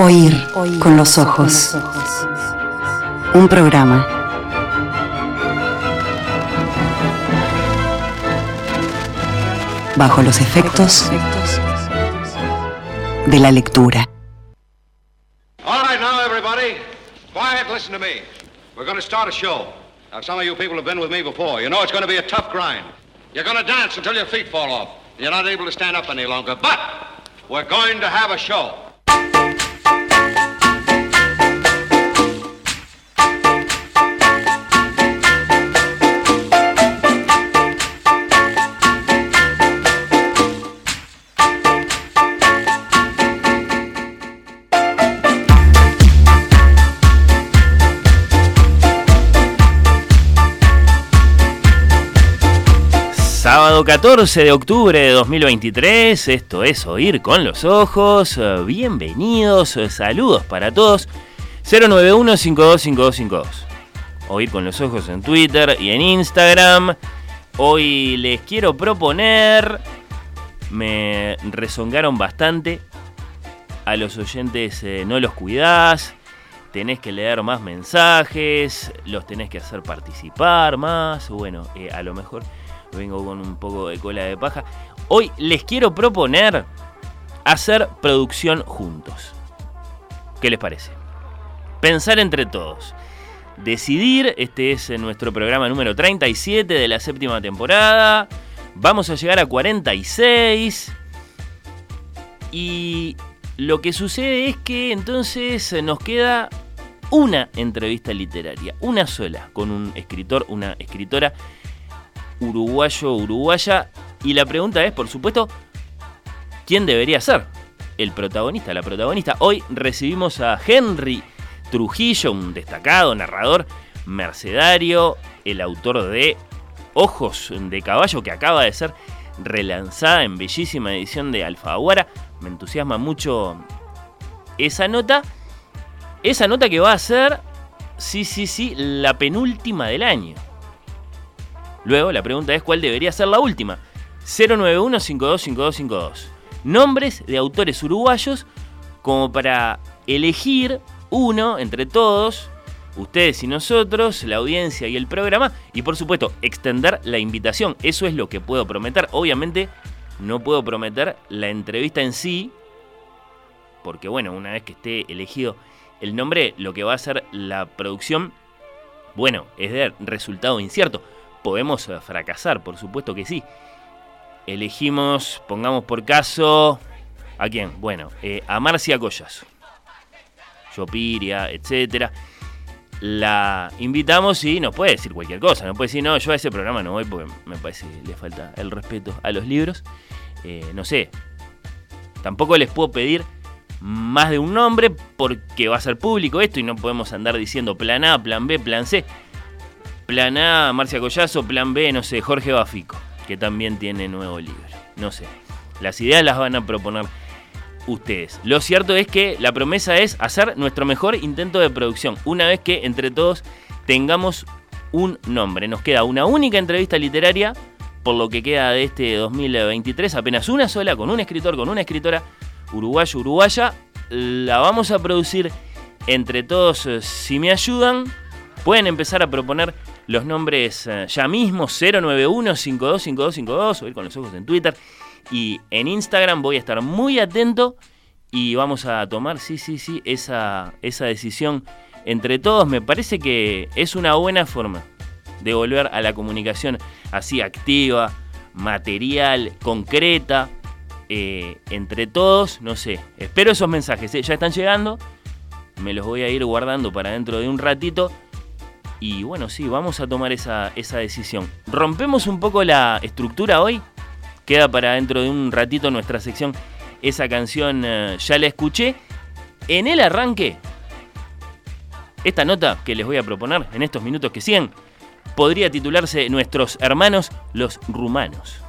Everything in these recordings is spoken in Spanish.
Oír con los ojos. Un programa. Bajo los efectos de la lectura. All right, now, everybody. Quiet, listen to me. We're going to start a show. Now, some of you people have been with me before. You know it's going to be a tough grind. You're going to dance until your feet fall off. You're not able to stand up any longer. But we're going to have a show. Sábado 14 de octubre de 2023, esto es Oír con los Ojos, eh, bienvenidos, eh, saludos para todos, 091-525252, Oír con los Ojos en Twitter y en Instagram, hoy les quiero proponer, me rezongaron bastante, a los oyentes eh, no los cuidás, tenés que leer más mensajes, los tenés que hacer participar más, bueno, a lo mejor vengo con un poco de cola de paja. Hoy les quiero proponer hacer producción juntos. ¿Qué les parece? Pensar entre todos. Decidir, este es nuestro programa número 37 de la séptima temporada. Vamos a llegar a 46. Y lo que sucede es que entonces nos queda una entrevista literaria, una sola, con un escritor, una escritora uruguayo uruguaya. Y la pregunta es, por supuesto, ¿quién debería ser el protagonista, la protagonista? Hoy recibimos a Henry Trujillo, un destacado narrador mercedario, el autor de Ojos de Caballo, que acaba de ser relanzada en bellísima edición de Alfaguara. Me entusiasma mucho esa nota. Esa nota que va a ser, sí, sí, sí, la penúltima del año. Luego, la pregunta es cuál debería ser la última. 091-525252. Nombres de autores uruguayos como para elegir uno entre todos, ustedes y nosotros, la audiencia y el programa, y por supuesto, extender la invitación. Eso es lo que puedo prometer. Obviamente, no puedo prometer la entrevista en sí, porque bueno, una vez que esté elegido el nombre, lo que va a ser la producción, bueno, es de resultado incierto podemos eh, fracasar, por supuesto que sí. Elegimos, pongamos por caso, ¿a quién? Bueno, eh, a Marcia Collazo. Yopiria, etcétera. La invitamos y nos puede decir cualquier cosa. No puede decir, no, yo a ese programa no voy porque me parece que le falta el respeto a los libros. Eh, no sé. Tampoco les puedo pedir más de un nombre porque va a ser público esto y no podemos andar diciendo plan A, plan B, plan C. Plan A, Marcia Collazo, plan B, no sé, Jorge Bafico, que también tiene nuevo libro. No sé. Las ideas las van a proponer ustedes. Lo cierto es que la promesa es hacer nuestro mejor intento de producción, una vez que entre todos tengamos un nombre. Nos queda una única entrevista literaria, por lo que queda de este 2023, apenas una sola, con un escritor, con una escritora uruguayo, uruguaya. La vamos a producir entre todos, eh, si me ayudan. Pueden empezar a proponer los nombres eh, ya mismo, 091-525252, o ir con los ojos en Twitter. Y en Instagram voy a estar muy atento y vamos a tomar, sí, sí, sí, esa, esa decisión entre todos. Me parece que es una buena forma de volver a la comunicación así activa, material, concreta, eh, entre todos, no sé. Espero esos mensajes, ¿eh? ya están llegando. Me los voy a ir guardando para dentro de un ratito. Y bueno, sí, vamos a tomar esa, decisión. Rompemos un poco la estructura hoy. Queda para dentro de un ratito nuestra sección. Esa canción eh, ya la escuché. En el arranque, esta nota que les voy a proponer en estos minutos que siguen podría titularse Nuestros hermanos los rumanos.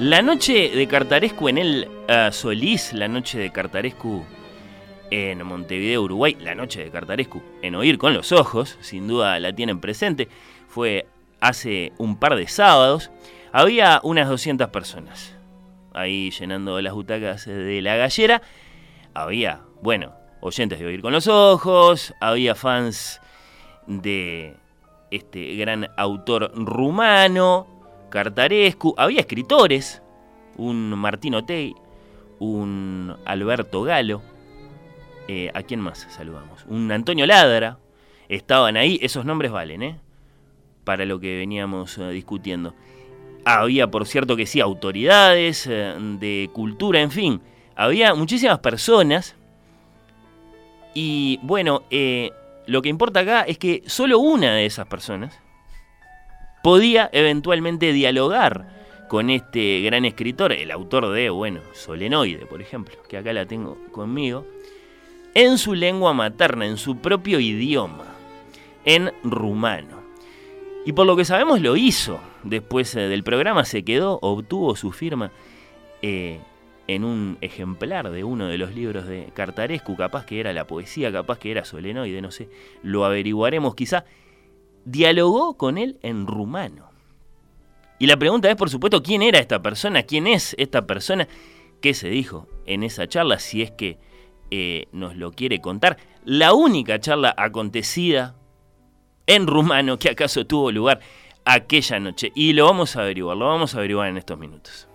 La noche de Cartarescu en el ah, Solís, la noche de Cartarescu en Montevideo, Uruguay, la noche de Cartarescu en Oír con los Ojos, sin duda la tienen presente, fue hace un par de sábados. Había unas 200 personas ahí llenando las butacas de la gallera. Había, bueno, oyentes de Oír con los Ojos, había fans de este gran autor rumano, Cartarescu, había escritores, un Martino Tey, un Alberto Galo, eh, ¿a quién más saludamos? Un Antonio Ladra, estaban ahí, esos nombres valen, ¿eh? Para lo que veníamos eh, discutiendo. Había, por cierto, que sí, autoridades eh, de cultura, en fin, había muchísimas personas. Y bueno, lo que importa acá es que solo una de esas personas podía eventualmente dialogar con este gran escritor, el autor de, bueno, Solenoide, por ejemplo, que acá la tengo conmigo, en su lengua materna, en su propio idioma, en rumano. Y por lo que sabemos lo hizo. Después eh, del programa se quedó, obtuvo su firma eh, en un ejemplar de uno de los libros de Cartarescu, capaz que era la poesía, capaz que era Solenoide, no sé, lo averiguaremos quizá dialogó con él en rumano. Y la pregunta es, por supuesto, ¿quién era esta persona? ¿Quién es esta persona? ¿Qué se dijo en esa charla? Si es que eh, nos lo quiere contar. La única charla acontecida en rumano que acaso tuvo lugar aquella noche. Y lo vamos a averiguar, lo vamos a averiguar en estos minutos.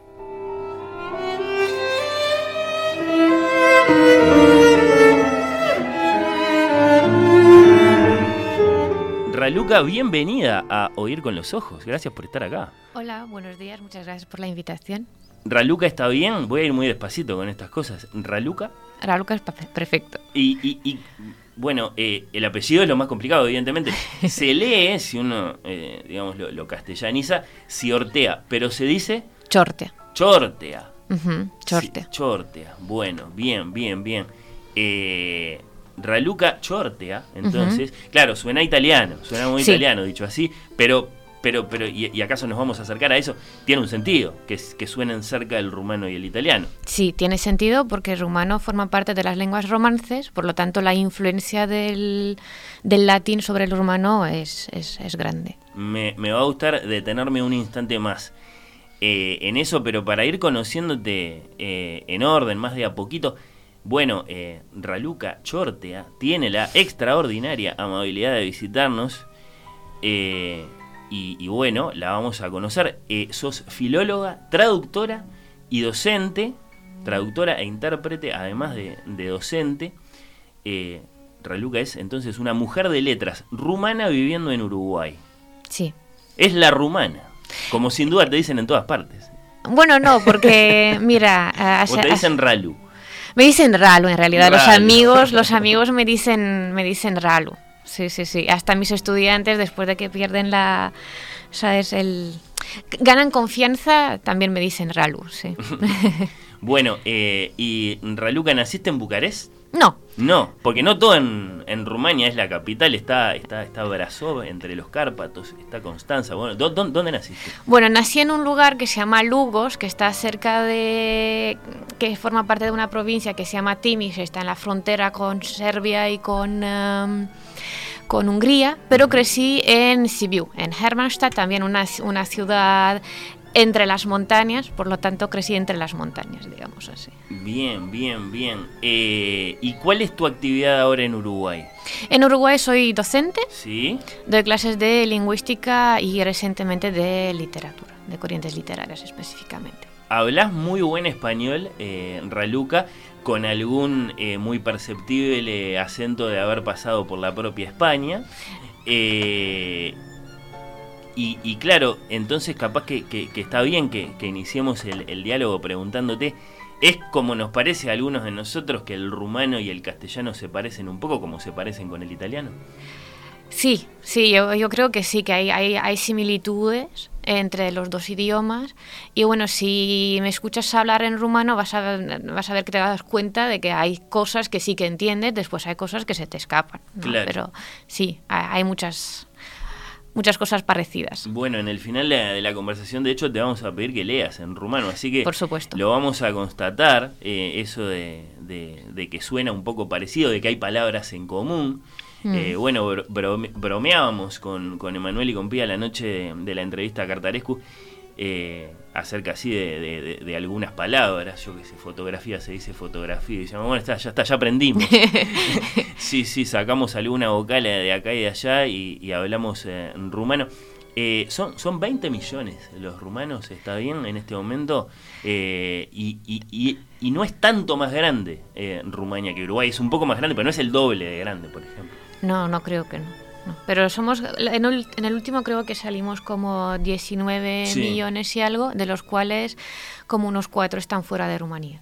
Raluca, bienvenida a Oír con los Ojos. Gracias por estar acá. Hola, buenos días, muchas gracias por la invitación. Raluca está bien, voy a ir muy despacito con estas cosas. ¿Raluca? Raluca es perfecto. Y, bueno, eh, el apellido es lo más complicado, evidentemente. Se lee, si uno, eh, digamos, lo, castellaniza, Ciortea, pero se dice... Chortea. Chortea. chortea. chortea. Bueno, bien, bien, bien. Eh, Raluca Chortea, entonces, claro, suena italiano, suena muy italiano, dicho así, pero, pero, pero, y, acaso nos vamos a acercar a eso? Tiene un sentido, que, que suenen cerca del rumano y el italiano. Sí, tiene sentido porque el rumano forma parte de las lenguas romances, por lo tanto la influencia del, latín sobre el rumano es, es, grande. Me, va a gustar detenerme un instante más. Eh, en eso, pero para ir conociéndote eh, en orden, más de a poquito, bueno, eh, Raluca Chortea tiene la extraordinaria amabilidad de visitarnos eh, y, bueno, la vamos a conocer. Eh, sos filóloga, traductora y docente, traductora e intérprete, además de, docente. Raluca es entonces una mujer de letras rumana viviendo en Uruguay. Sí. Es la rumana, como sin duda te dicen en todas partes. Bueno, no, porque mira... o te dicen Ralu. Me dicen Ralu, en realidad. Los amigos, los amigos me dicen, me dicen Ralu. Sí, sí, sí. Hasta mis estudiantes, después de que pierden la, sabes, el ganan confianza, también me dicen Ralu, sí. bueno, eh, ¿y Raluca naciste en Bucarest? No. No, porque no todo en, en Rumania es la capital, está, está, está Brasov entre los Cárpatos, está Constanza. Bueno, ¿dónde, naciste? Bueno, nací en un lugar que se llama Lugos, que está cerca de. que forma parte de una provincia que se llama Timis, está en la frontera con Serbia y con. Em, con Hungría, pero crecí en Sibiu, en Hermannstadt, también una, una ciudad entre las montañas, por lo tanto crecí entre las montañas, digamos así. Bien, bien, bien. Eh, ¿Y cuál es tu actividad ahora en Uruguay? En Uruguay soy docente. Sí. Doy clases de lingüística y recientemente de literatura, de corrientes literarias específicamente. Hablas muy buen español, eh, Raluca, con algún eh, muy perceptible acento de haber pasado por la propia España. Eh, y, claro, entonces capaz que, está bien que, iniciemos el, diálogo preguntándote, ¿es como nos parece a algunos de nosotros que el rumano y el castellano se parecen un poco como se parecen con el italiano? Sí, sí, yo, creo que sí, que hay, hay, similitudes entre los dos idiomas. Y bueno, si me escuchas hablar en rumano, vas a, vas a ver que te das cuenta de que hay cosas que sí que entiendes, después hay cosas que se te escapan. Pero sí, hay muchas muchas cosas parecidas. Bueno, en el final de, de la conversación, de hecho, te vamos a pedir que leas en rumano, así que Por supuesto. lo vamos a constatar, eh, eso de, de- de que suena un poco parecido, de que hay palabras en común. Mm. Eh, bueno, bro- brome- bromeábamos con, con Emanuel y con Pía la noche de la entrevista a Cartarescu eh, acerca así de, de- de- de algunas palabras. Yo que sé, fotografía se dice fotografía. Y decíamos, bueno, está, ya está, ya aprendimos. sí, sí, sacamos alguna vocal de acá y de allá y, y hablamos en rumano. Eh, son, son 20 millones los rumanos, está bien, en este momento. eh, y, y- y- y no es tanto más grande eh, Rumania que Uruguay. Es un poco más grande, pero no es el doble de grande, por ejemplo. No, no creo que no. No. Pero somos, en el, en el último creo que salimos como 19 Sí. millones y algo, de los cuales como unos cuatro están fuera de Rumanía.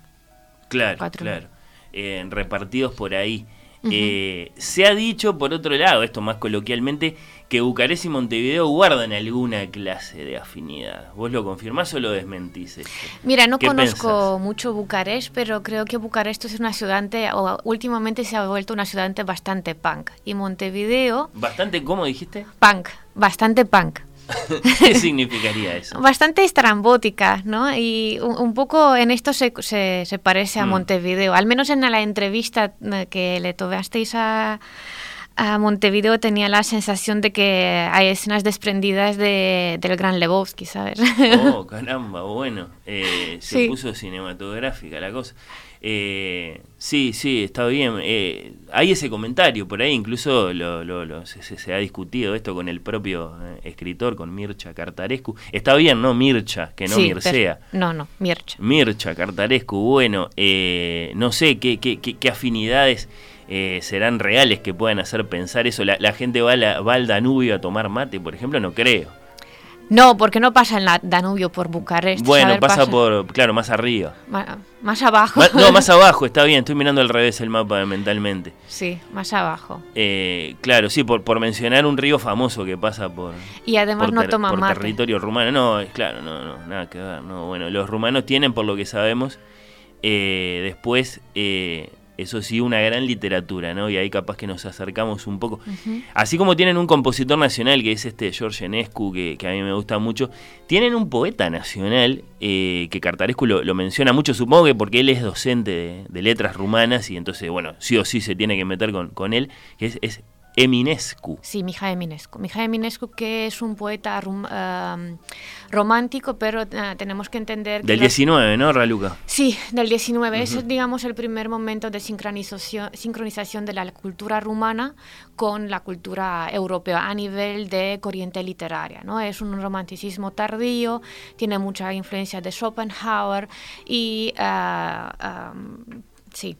Claro, Cuatro. claro. Eh, repartidos por ahí. Eh, se ha dicho, por otro lado, esto más coloquialmente, que Bucarest y Montevideo guardan alguna clase de afinidad. ¿Vos lo confirmás o lo desmentís esto? Mira, no ¿Qué conozco pensás? mucho Bucarest, pero creo que Bucarest es una ciudad, o últimamente se ha vuelto una ciudad bastante punk. Y Montevideo, Bastante, ¿cómo dijiste? punk, bastante punk. ¿Qué significaría eso? Bastante estrambótica, ¿no? Y un, un poco en esto se, se, se parece a Mm. Montevideo. Al menos en la entrevista eh, que le tomasteis a, a Montevideo tenía la sensación de que hay escenas desprendidas de, del gran Lebowski, ¿sabes? Oh, caramba, bueno. eh, se Sí. puso cinematográfica la cosa. Eh, sí, sí, está bien. Eh, hay ese comentario por ahí, incluso lo, lo- lo- se, se- ha discutido esto con el propio eh, escritor, con Mircha Cartarescu. Está bien, ¿no? Mircha, que no Sí, Mircea. pero- no, no, Mircha. Mircha, Cartarescu, bueno, eh, no sé qué, qué, qué- qué afinidades eh, serán reales que puedan hacer pensar eso. La, la gente va, a la- va al Danubio a tomar mate, por ejemplo, no creo. No, porque no pasa en la Danubio por Bucarest. Bueno, pasa por, claro, más arriba. ma- Más abajo. Ma- no, más abajo, está bien, estoy mirando al revés el mapa mentalmente. Sí, más abajo. Eh, claro, sí, por, por mencionar un río famoso que pasa por, Y además por, no ter- toma por mate. territorio rumano. No, es claro, no, no, nada que ver. No, bueno, los rumanos tienen, por lo que sabemos, eh, después, eh, eso sí, una gran literatura, ¿no? Y ahí capaz que nos acercamos un poco. Así como tienen un compositor nacional, que es este George Enescu, que, que a mí me gusta mucho, tienen un poeta nacional, eh, que Cartarescu lo, lo menciona mucho, supongo que porque él es docente de, de letras rumanas, y entonces, bueno, sí o sí se tiene que meter con, con él, que es, es Eminescu. Sí, Mijae Eminescu. Mijae Eminescu que es un poeta um, romántico, pero eh, tenemos que entender que... Del los- 19, ¿no, Raluca? Sí, del 19. Ese es, digamos, el primer momento de sincronización, sincronización de la cultura rumana con la cultura europea a nivel de corriente literaria. ¿no? Es un romanticismo tardío, tiene mucha influencia de Schopenhauer y, am, sí,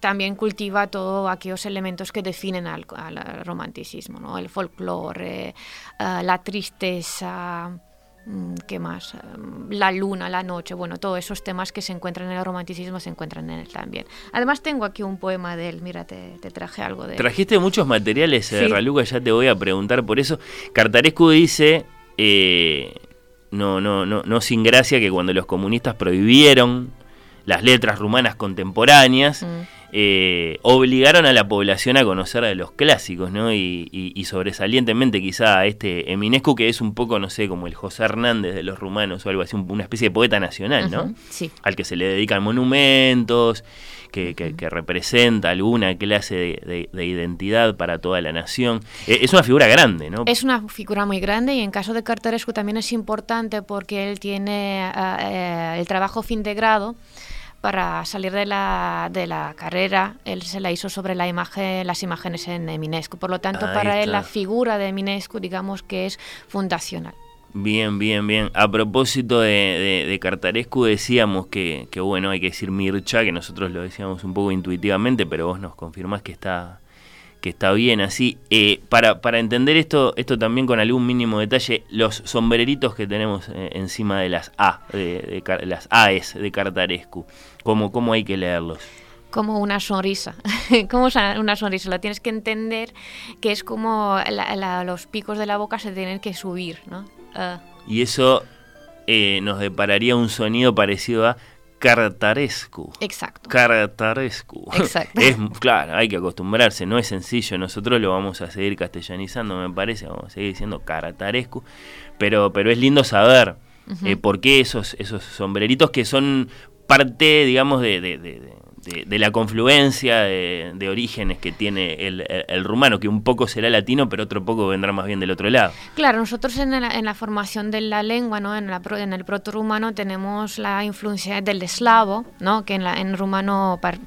también cultiva todos aquellos elementos que definen al, al romanticismo, ¿no? el folclore, ah, la tristeza, mm, ¿qué más? Um, La luna, la noche, bueno, todos esos temas que se encuentran en el romanticismo se encuentran en él también. Además tengo aquí un poema de él, mira, te, te traje algo de él. Trajiste muchos materiales, eh, Sí. Raluca, ya te voy a preguntar por eso. Cartarescu dice, eh, no, no, no, no sin gracia, que cuando los comunistas prohibieron las letras rumanas contemporáneas, Mm. eh, obligaron a la población a conocer de los clásicos, ¿no? Y, y- y sobresalientemente quizá a este Eminescu, que es un poco, no sé, como el José Hernández de los rumanos o algo así, un- una especie de poeta nacional, ¿no? Sí. al que se le dedican monumentos, que, que- que representa alguna clase de, de- de identidad para toda la nación. Eh, es una figura grande, ¿no? Es una figura muy grande y en caso de Cartarescu también es importante porque él tiene ah, eh, el trabajo fin de grado para salir de la, de la carrera, él se la hizo sobre la imagen, las imágenes en Eminescu. Por lo tanto, Ahí para él la figura de Eminescu, digamos que es fundacional. Bien, bien, bien. A propósito de, de- de Cartarescu, decíamos que, que, bueno, hay que decir Mircha, que nosotros lo decíamos un poco intuitivamente, pero vos nos confirmás que está, que está bien así. Eh, para, para entender esto, esto también con algún mínimo detalle, los sombreritos que tenemos eh, encima de las A, de, las AES de Cartarescu, ¿cómo, cómo hay que leerlos? Como una sonrisa. como una sonrisa. Lo tienes que entender que es como la- la- los picos de la boca se tienen que subir, ¿no? Ah, Y eso eh, nos depararía un sonido parecido a Cartarescu. Exacto. Cartarescu. Exacto. Es, claro, hay que acostumbrarse, no es sencillo. Nosotros lo vamos a seguir castellanizando, me parece, vamos a seguir diciendo Cartarescu. Pero, pero es lindo saber eh, por qué esos, esos sombreritos que son parte, digamos, de, de- de- de- de- de la confluencia de, de orígenes que tiene el, el- el rumano, que un poco será latino, pero otro poco vendrá más bien del otro lado. Claro, nosotros en la, en la formación de la lengua, ¿no? en, la, en el proto-rumano tenemos la influencia del eslavo, ¿no? que en, la, en rumano par-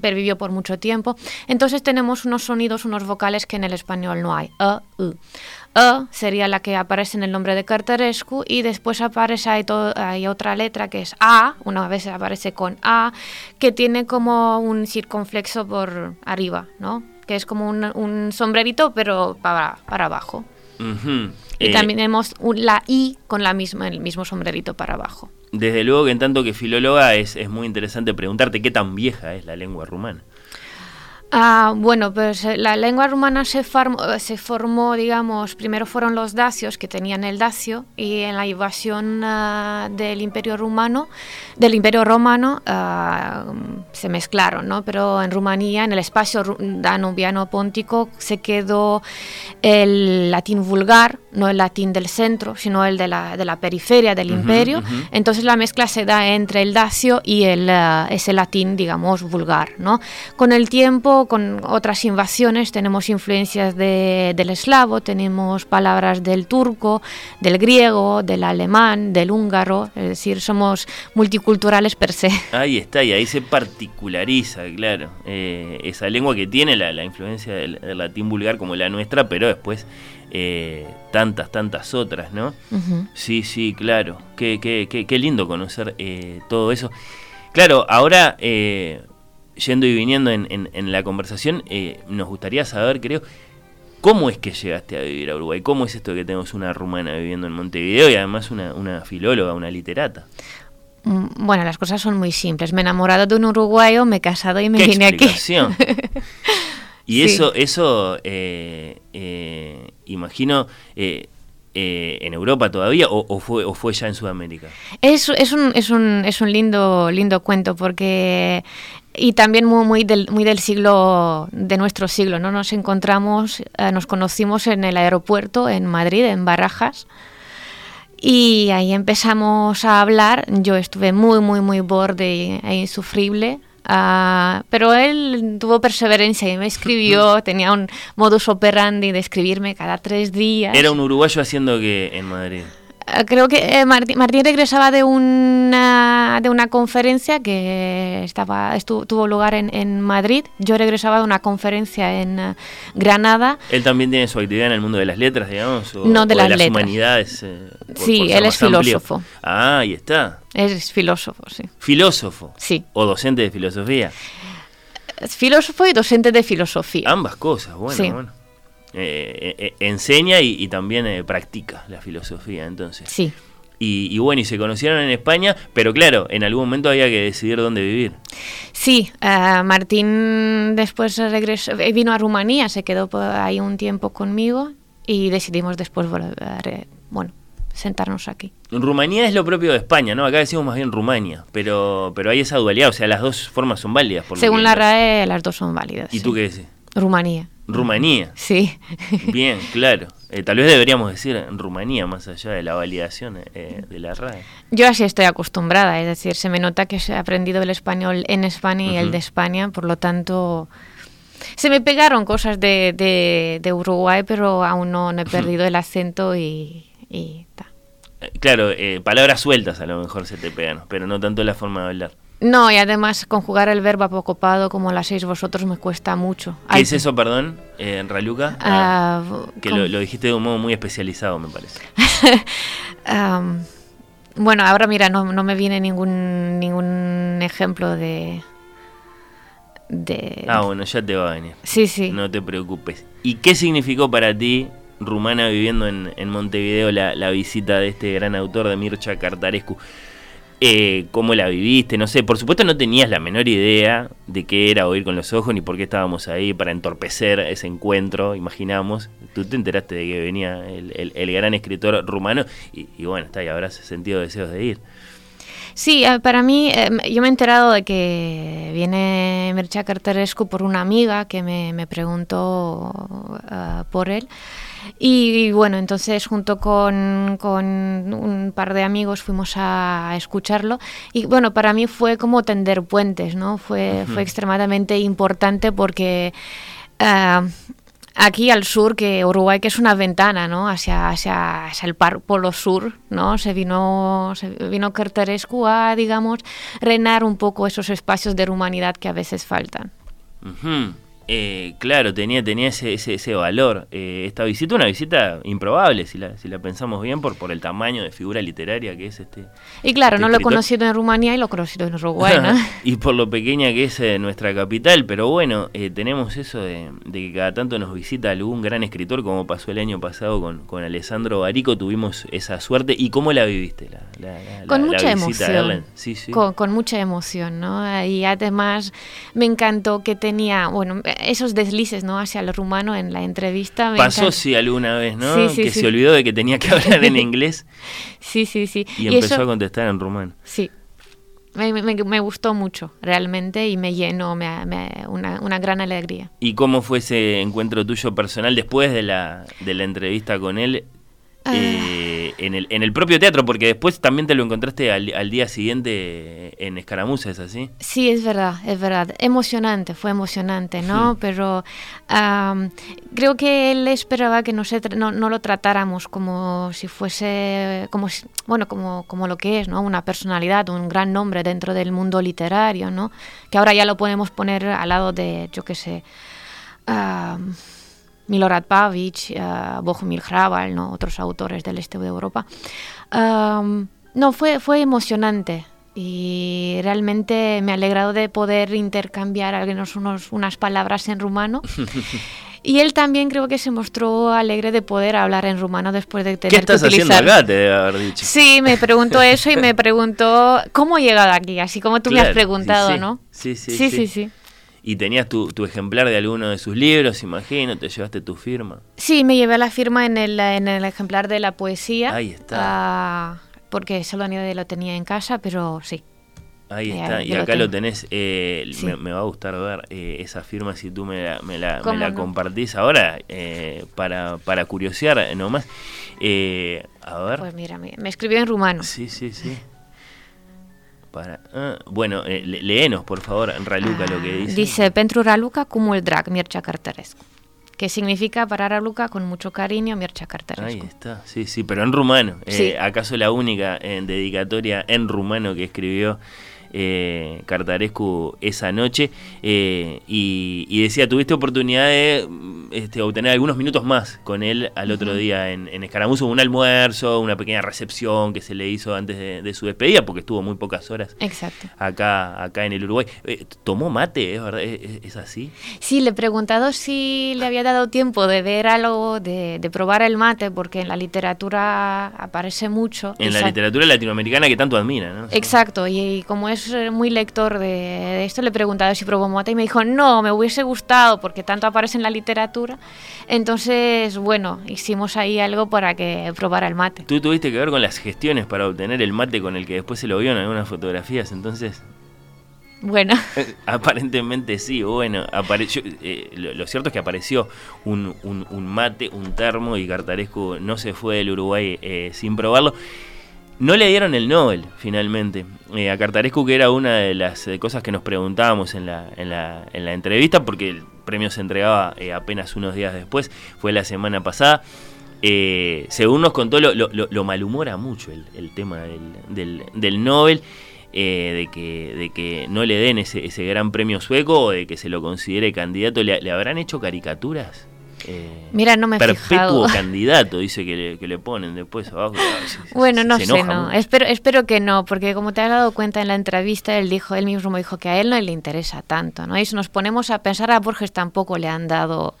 pervivió por mucho tiempo. Entonces tenemos unos sonidos, unos vocales que en el español no hay. E, U. E sería la que aparece en el nombre de Cartarescu y después aparece hay, otra letra que es A, una vez aparece con A, que tiene como un circunflexo por arriba, ¿no? que es como un, un sombrerito pero para, para abajo. Y Eh, también tenemos un- la I con la misma, el mismo sombrerito para abajo. Desde luego que en tanto que filóloga es, es muy interesante preguntarte qué tan vieja es la lengua rumana. Ah, bueno, pues eh, la lengua rumana se, eh, se formó, digamos, primero fueron los dacios que tenían el dacio y en la invasión ah, del imperio rumano, del imperio romano, ah, se mezclaron, ¿no? Pero en Rumanía, en el espacio ru- danubiano póntico, se quedó el latín vulgar, no el latín del centro, sino el de la, de la periferia del imperio. Entonces la mezcla se da entre el dacio y el, eh, ese latín, digamos, vulgar. ¿no? Con el tiempo, con otras invasiones, tenemos influencias de- del eslavo, tenemos palabras del turco, del griego, del alemán, del húngaro, es decir, somos multiculturales per se. Ahí está, y ahí se particulariza, claro, eh, esa lengua que tiene la, la influencia del, del latín vulgar como la nuestra, pero después eh, tantas, tantas otras, ¿no? Sí, sí, claro. Qué, qué, qué, qué lindo conocer eh, todo eso. Claro, ahora, eh, yendo y viniendo en, en- en la conversación, eh, nos gustaría saber, creo, ¿cómo es que llegaste a vivir a Uruguay? ¿Cómo es esto que tenemos una rumana viviendo en Montevideo y además una, una filóloga, una literata? Mm, Bueno, las cosas son muy simples. Me he enamorado de un uruguayo, me he casado y me ¿Qué vine aquí. Y Sí. eso, eso eh, eh, imagino, eh, en Europa todavía o, o fue, o fue ya en Sudamérica. Es, es, un, es, un, es un lindo, lindo cuento porque y también muy, muy, del, muy del siglo, de nuestro siglo, ¿no? Nos encontramos, eh, nos conocimos en el aeropuerto en Madrid, en Barajas, y ahí empezamos a hablar. Yo estuve muy, muy, muy borde e insufrible. ah, pero él tuvo perseverancia y me escribió, tenía un modus operandi de escribirme cada tres días. Era un uruguayo haciendo que en Madrid. Creo que eh, Martín, Martín regresaba de una, de una conferencia que estaba, estu- tuvo lugar en, en Madrid. Yo regresaba de una conferencia en eh, Granada. Él también tiene su actividad en el mundo de las letras, digamos, o, No, de o las las letras. humanidades. eh, por- Sí, por él es amplio. filósofo. Ah, ahí está. Es filósofo, sí. Filósofo. Sí. O docente de filosofía. Es filósofo y docente de filosofía. Ambas cosas, bueno, Sí. bueno. Eh, eh, enseña y, y también eh, practica la filosofía, entonces. Sí. Y, y bueno, y se conocieron en España, pero claro, en algún momento había que decidir dónde vivir. Sí, eh, Martín después regresó, vino a Rumanía, se quedó ahí un tiempo conmigo y decidimos después volver, bueno, sentarnos aquí. Rumanía es lo propio de España, ¿no? Acá decimos más bien Rumania, pero, pero hay esa dualidad, o sea, las dos formas son válidas. Por Según la RAE, las dos son válidas. ¿Y sí. tú qué decís? Rumanía. Rumanía. Sí. Bien, claro. Eh, tal vez deberíamos decir Rumanía, más allá de la validación eh, de la RAE. Yo así estoy acostumbrada, es decir, se me nota que he aprendido el español en España y el de España, por lo tanto, se me pegaron cosas de, de- de Uruguay, pero aún no, no he perdido el acento y, y ta. Eh, Claro, eh, palabras sueltas a lo mejor se te pegan, pero no tanto la forma de hablar. No, y además conjugar el verbo apocopado como lo hacéis vosotros me cuesta mucho. ¿Qué es eso, perdón, eh, Raluca? Ah, Ah, que lo, lo dijiste de un modo muy especializado, me parece. Bueno, ahora mira, no, no me viene ningún ningún ejemplo de... de Ah, bueno, ya te va a venir. sí, sí. No te preocupes. ¿Y qué significó para ti, rumana viviendo en, en Montevideo, la, la visita de este gran autor de Mircha Cartarescu? Eh, ¿Cómo la viviste? No sé, por supuesto no tenías la menor idea de qué era oír con los ojos ni por qué estábamos ahí para entorpecer ese encuentro, imaginamos. Tú te enteraste de que venía el, el- el gran escritor rumano y, y bueno, está, y habrás sentido deseos de ir. Sí, eh, para mí, eh, yo me he enterado de que viene Mircea Cartarescu por una amiga que me, me preguntó uh, por él. Y, y, bueno, entonces junto con, con, un par de amigos fuimos a, escucharlo. Y bueno, para mí fue como tender puentes, ¿no? Fue, uh -huh. fue extremadamente importante porque... Uh, aquí al sur, que Uruguay que es una ventana, ¿no? Hacia, hacia, hacia el polo sur, ¿no? Se vino, se vino Cartarescu a, digamos, reinar un poco esos espacios de humanidad que a veces faltan. Uh -huh. Eh, claro, tenía, tenía ese, ese, ese valor. Eh, esta visita, una visita improbable, si la, si la pensamos bien, por, por el tamaño de figura literaria que es este. Y claro, este no lo conocido en Rumanía y lo he conocido en Uruguay, ¿no? y por lo pequeña que es eh, nuestra capital, pero bueno, eh, tenemos eso de, de, que cada tanto nos visita algún gran escritor, como pasó el año pasado con, con Alessandro Barico, tuvimos esa suerte. ¿Y cómo la viviste? La, la, con la, mucha la emoción. Sí, sí. Con, con, mucha emoción, ¿no? Y además me encantó que tenía, bueno, esos deslices, ¿no? Hacia el rumano en la entrevista. Pasó, sí, alguna vez, ¿no? Sí, sí, que sí. se olvidó de que tenía que hablar en inglés. sí, sí, sí. Y, y empezó eso, a contestar en rumano. Sí. Me, me, me, gustó mucho, realmente, y me llenó me, me, una, una, gran alegría. ¿Y cómo fue ese encuentro tuyo personal después de la, de la entrevista con él? Ah. Eh, en, el, en el propio teatro, porque después también te lo encontraste al, al día siguiente en Escaramuza, ¿es así? Sí, es verdad, es verdad. Emocionante, fue emocionante, ¿no? Sí. Pero um, creo que él esperaba que no, se, no, no, lo tratáramos como si fuese, como si, bueno, como, como lo que es, ¿no? Una personalidad, un gran nombre dentro del mundo literario, ¿no? Que ahora ya lo podemos poner al lado de, yo qué sé. Um, Milorad Pavic, uh, Bohumil Hrabal, ¿no? otros autores del este de Europa. Um, no, fue, fue emocionante y realmente me ha alegrado de poder intercambiar algunos, unos, unas palabras en rumano. Y él también creo que se mostró alegre de poder hablar en rumano después de tener ¿Qué estás que utilizar... haciendo acá? Te haber dicho. Sí, me preguntó eso y me preguntó cómo he llegado aquí, así como tú claro, me has preguntado, sí, sí. ¿no? Sí, sí. sí. sí, sí. Y tenías tu, tu, ejemplar de alguno de sus libros, imagino, te llevaste tu firma. Sí, me llevé la firma en el, en el ejemplar de la poesía. Ahí está. Uh, porque solo lo tenía en casa, pero sí. Ahí está, y acá lo, lo tenés. Eh, sí. me, me, va a gustar ver eh, esa firma si tú me la, me la, me la no? compartís ahora eh, para, para curiosear nomás. Eh, a ver. Pues mira, me, me escribió en rumano. Sí, sí, sí. Para, ah, bueno, eh, léenos, por favor, en Raluca ah, lo que dice. Dice, Pentru Raluca como el drag Mircea Cartarescu. Que significa para Raluca con mucho cariño Mircea Cartarescu. Ahí está, sí, sí, pero en rumano. Sí. Eh, ¿Acaso la única en dedicatoria en rumano que escribió eh, Cartarescu esa noche eh, y, y, decía, tuviste oportunidad de este, obtener algunos minutos más con él al otro día en, en Escaramuzo, un almuerzo, una pequeña recepción que se le hizo antes de, de su despedida, porque estuvo muy pocas horas Exacto. acá acá en el Uruguay. Eh, ¿Tomó mate, es verdad? ¿Es, ¿Es, así? Sí, le he preguntado si le había dado tiempo de ver algo, de, de probar el mate, porque en la literatura aparece mucho. En la literatura latinoamericana que tanto admira, ¿no? Exacto, y, y como es muy lector de, de, esto, le he preguntado si probó mate y me dijo, no, me hubiese gustado porque tanto aparece en la literatura. Entonces, bueno, hicimos ahí algo para que probara el mate. Tú tuviste que ver con las gestiones para obtener el mate con el que después se lo vio en algunas fotografías, entonces... Bueno. Aparentemente sí, bueno, apareció, eh, lo, lo, cierto es que apareció un, un, un, mate, un termo y Cartarescu no se fue del Uruguay eh, sin probarlo. No le dieron el Nobel, finalmente, eh, a Cartarescu, que era una de las eh, cosas que nos preguntábamos en la, en la, en la entrevista, porque el premio se entregaba eh, apenas unos días después, fue la semana pasada. Eh, según nos contó, lo, lo, lo, malhumora mucho el, el tema del, del, del Nobel. Eh, de, que, de que no le den ese, ese gran premio sueco o de que se lo considere candidato, ¿le, le habrán hecho caricaturas? Eh, Mira, no me he perpetuo fijado. candidato, dice que le, que le ponen después abajo. Se, bueno, no se sé, no. Espero, espero que no, porque como te has dado cuenta en la entrevista, él dijo, él mismo dijo que a él no le interesa tanto, ¿no? Y si nos ponemos a pensar, a Borges tampoco le han dado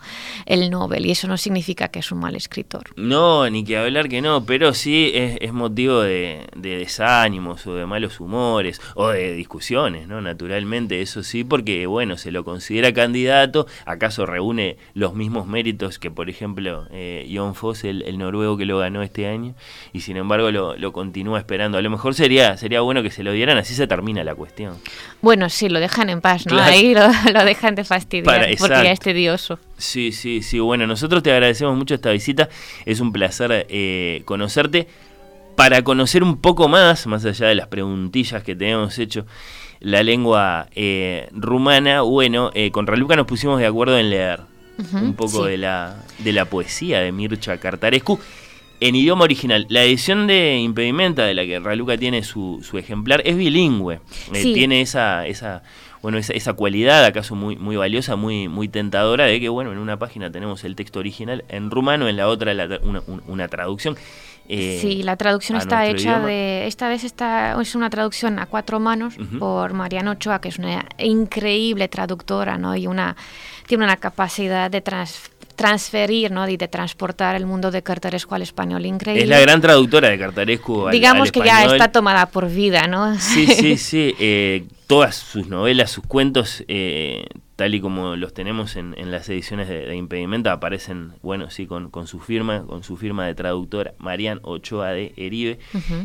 el Nobel, y eso no significa que es un mal escritor. No, ni que hablar que no, pero sí es, es motivo de, de, desánimos o de malos humores o de discusiones, ¿no? Naturalmente, eso sí, porque, bueno, se lo considera candidato, acaso reúne los mismos méritos que, por ejemplo, eh, Jon Foss, el, el, noruego que lo ganó este año, y sin embargo lo, lo, continúa esperando. A lo mejor sería sería bueno que se lo dieran, así se termina la cuestión. Bueno, sí, lo dejan en paz, ¿no? Claro. Ahí lo, lo, dejan de fastidiar, Para, porque ya es tedioso. Sí, sí, sí. Bueno, nosotros te agradecemos mucho esta visita. Es un placer eh, conocerte. Para conocer un poco más, más allá de las preguntillas que te hemos hecho, la lengua eh, rumana, bueno, eh, con Raluca nos pusimos de acuerdo en leer uh -huh, un poco sí. de, la, de la poesía de Mircea Cartarescu en idioma original. La edición de Impedimenta, de la que Raluca tiene su, su ejemplar, es bilingüe. Eh, tiene esa, esa, bueno, esa, esa cualidad, acaso muy, muy valiosa, muy, muy tentadora, de que bueno, en una página tenemos el texto original en rumano, en la otra la- una, un- una traducción. Eh, Sí, la traducción está hecha idioma. de. Esta vez está, es una traducción a cuatro manos Ujú. por Mariano Ochoa, que es una increíble traductora, ¿no? Y una tiene una capacidad de trans- transferir, ¿no? Y de transportar el mundo de Cartaresco al español increíble. Es la gran traductora de Cartarescu al, Digamos al que ya español. está tomada por vida, ¿no? Sí, sí, sí. eh, todas sus novelas, sus cuentos, eh, tal y como los tenemos en, en las ediciones de, de Impedimenta, aparecen, bueno, sí, con, con su firma, con su firma de traductora, Marian Ochoa de Eribe.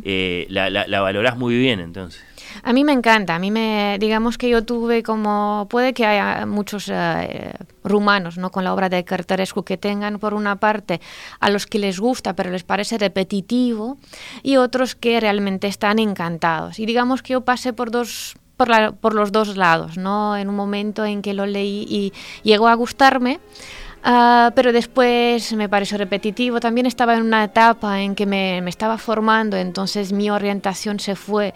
Eh, la, la, la valorás muy bien, entonces. A mí me encanta, a mí me, digamos que yo tuve como, puede que haya muchos eh, rumanos, ¿no? Con la obra de Cartarescu que tengan por una parte a los que les gusta pero les parece repetitivo y otros que realmente están encantados. Y digamos que yo pasé por dos por, la- por los dos lados, ¿no? En un momento en que lo leí y llegó a gustarme, Ah, pero después me pareció repetitivo. También estaba en una etapa en que me, me estaba formando, entonces mi orientación se fue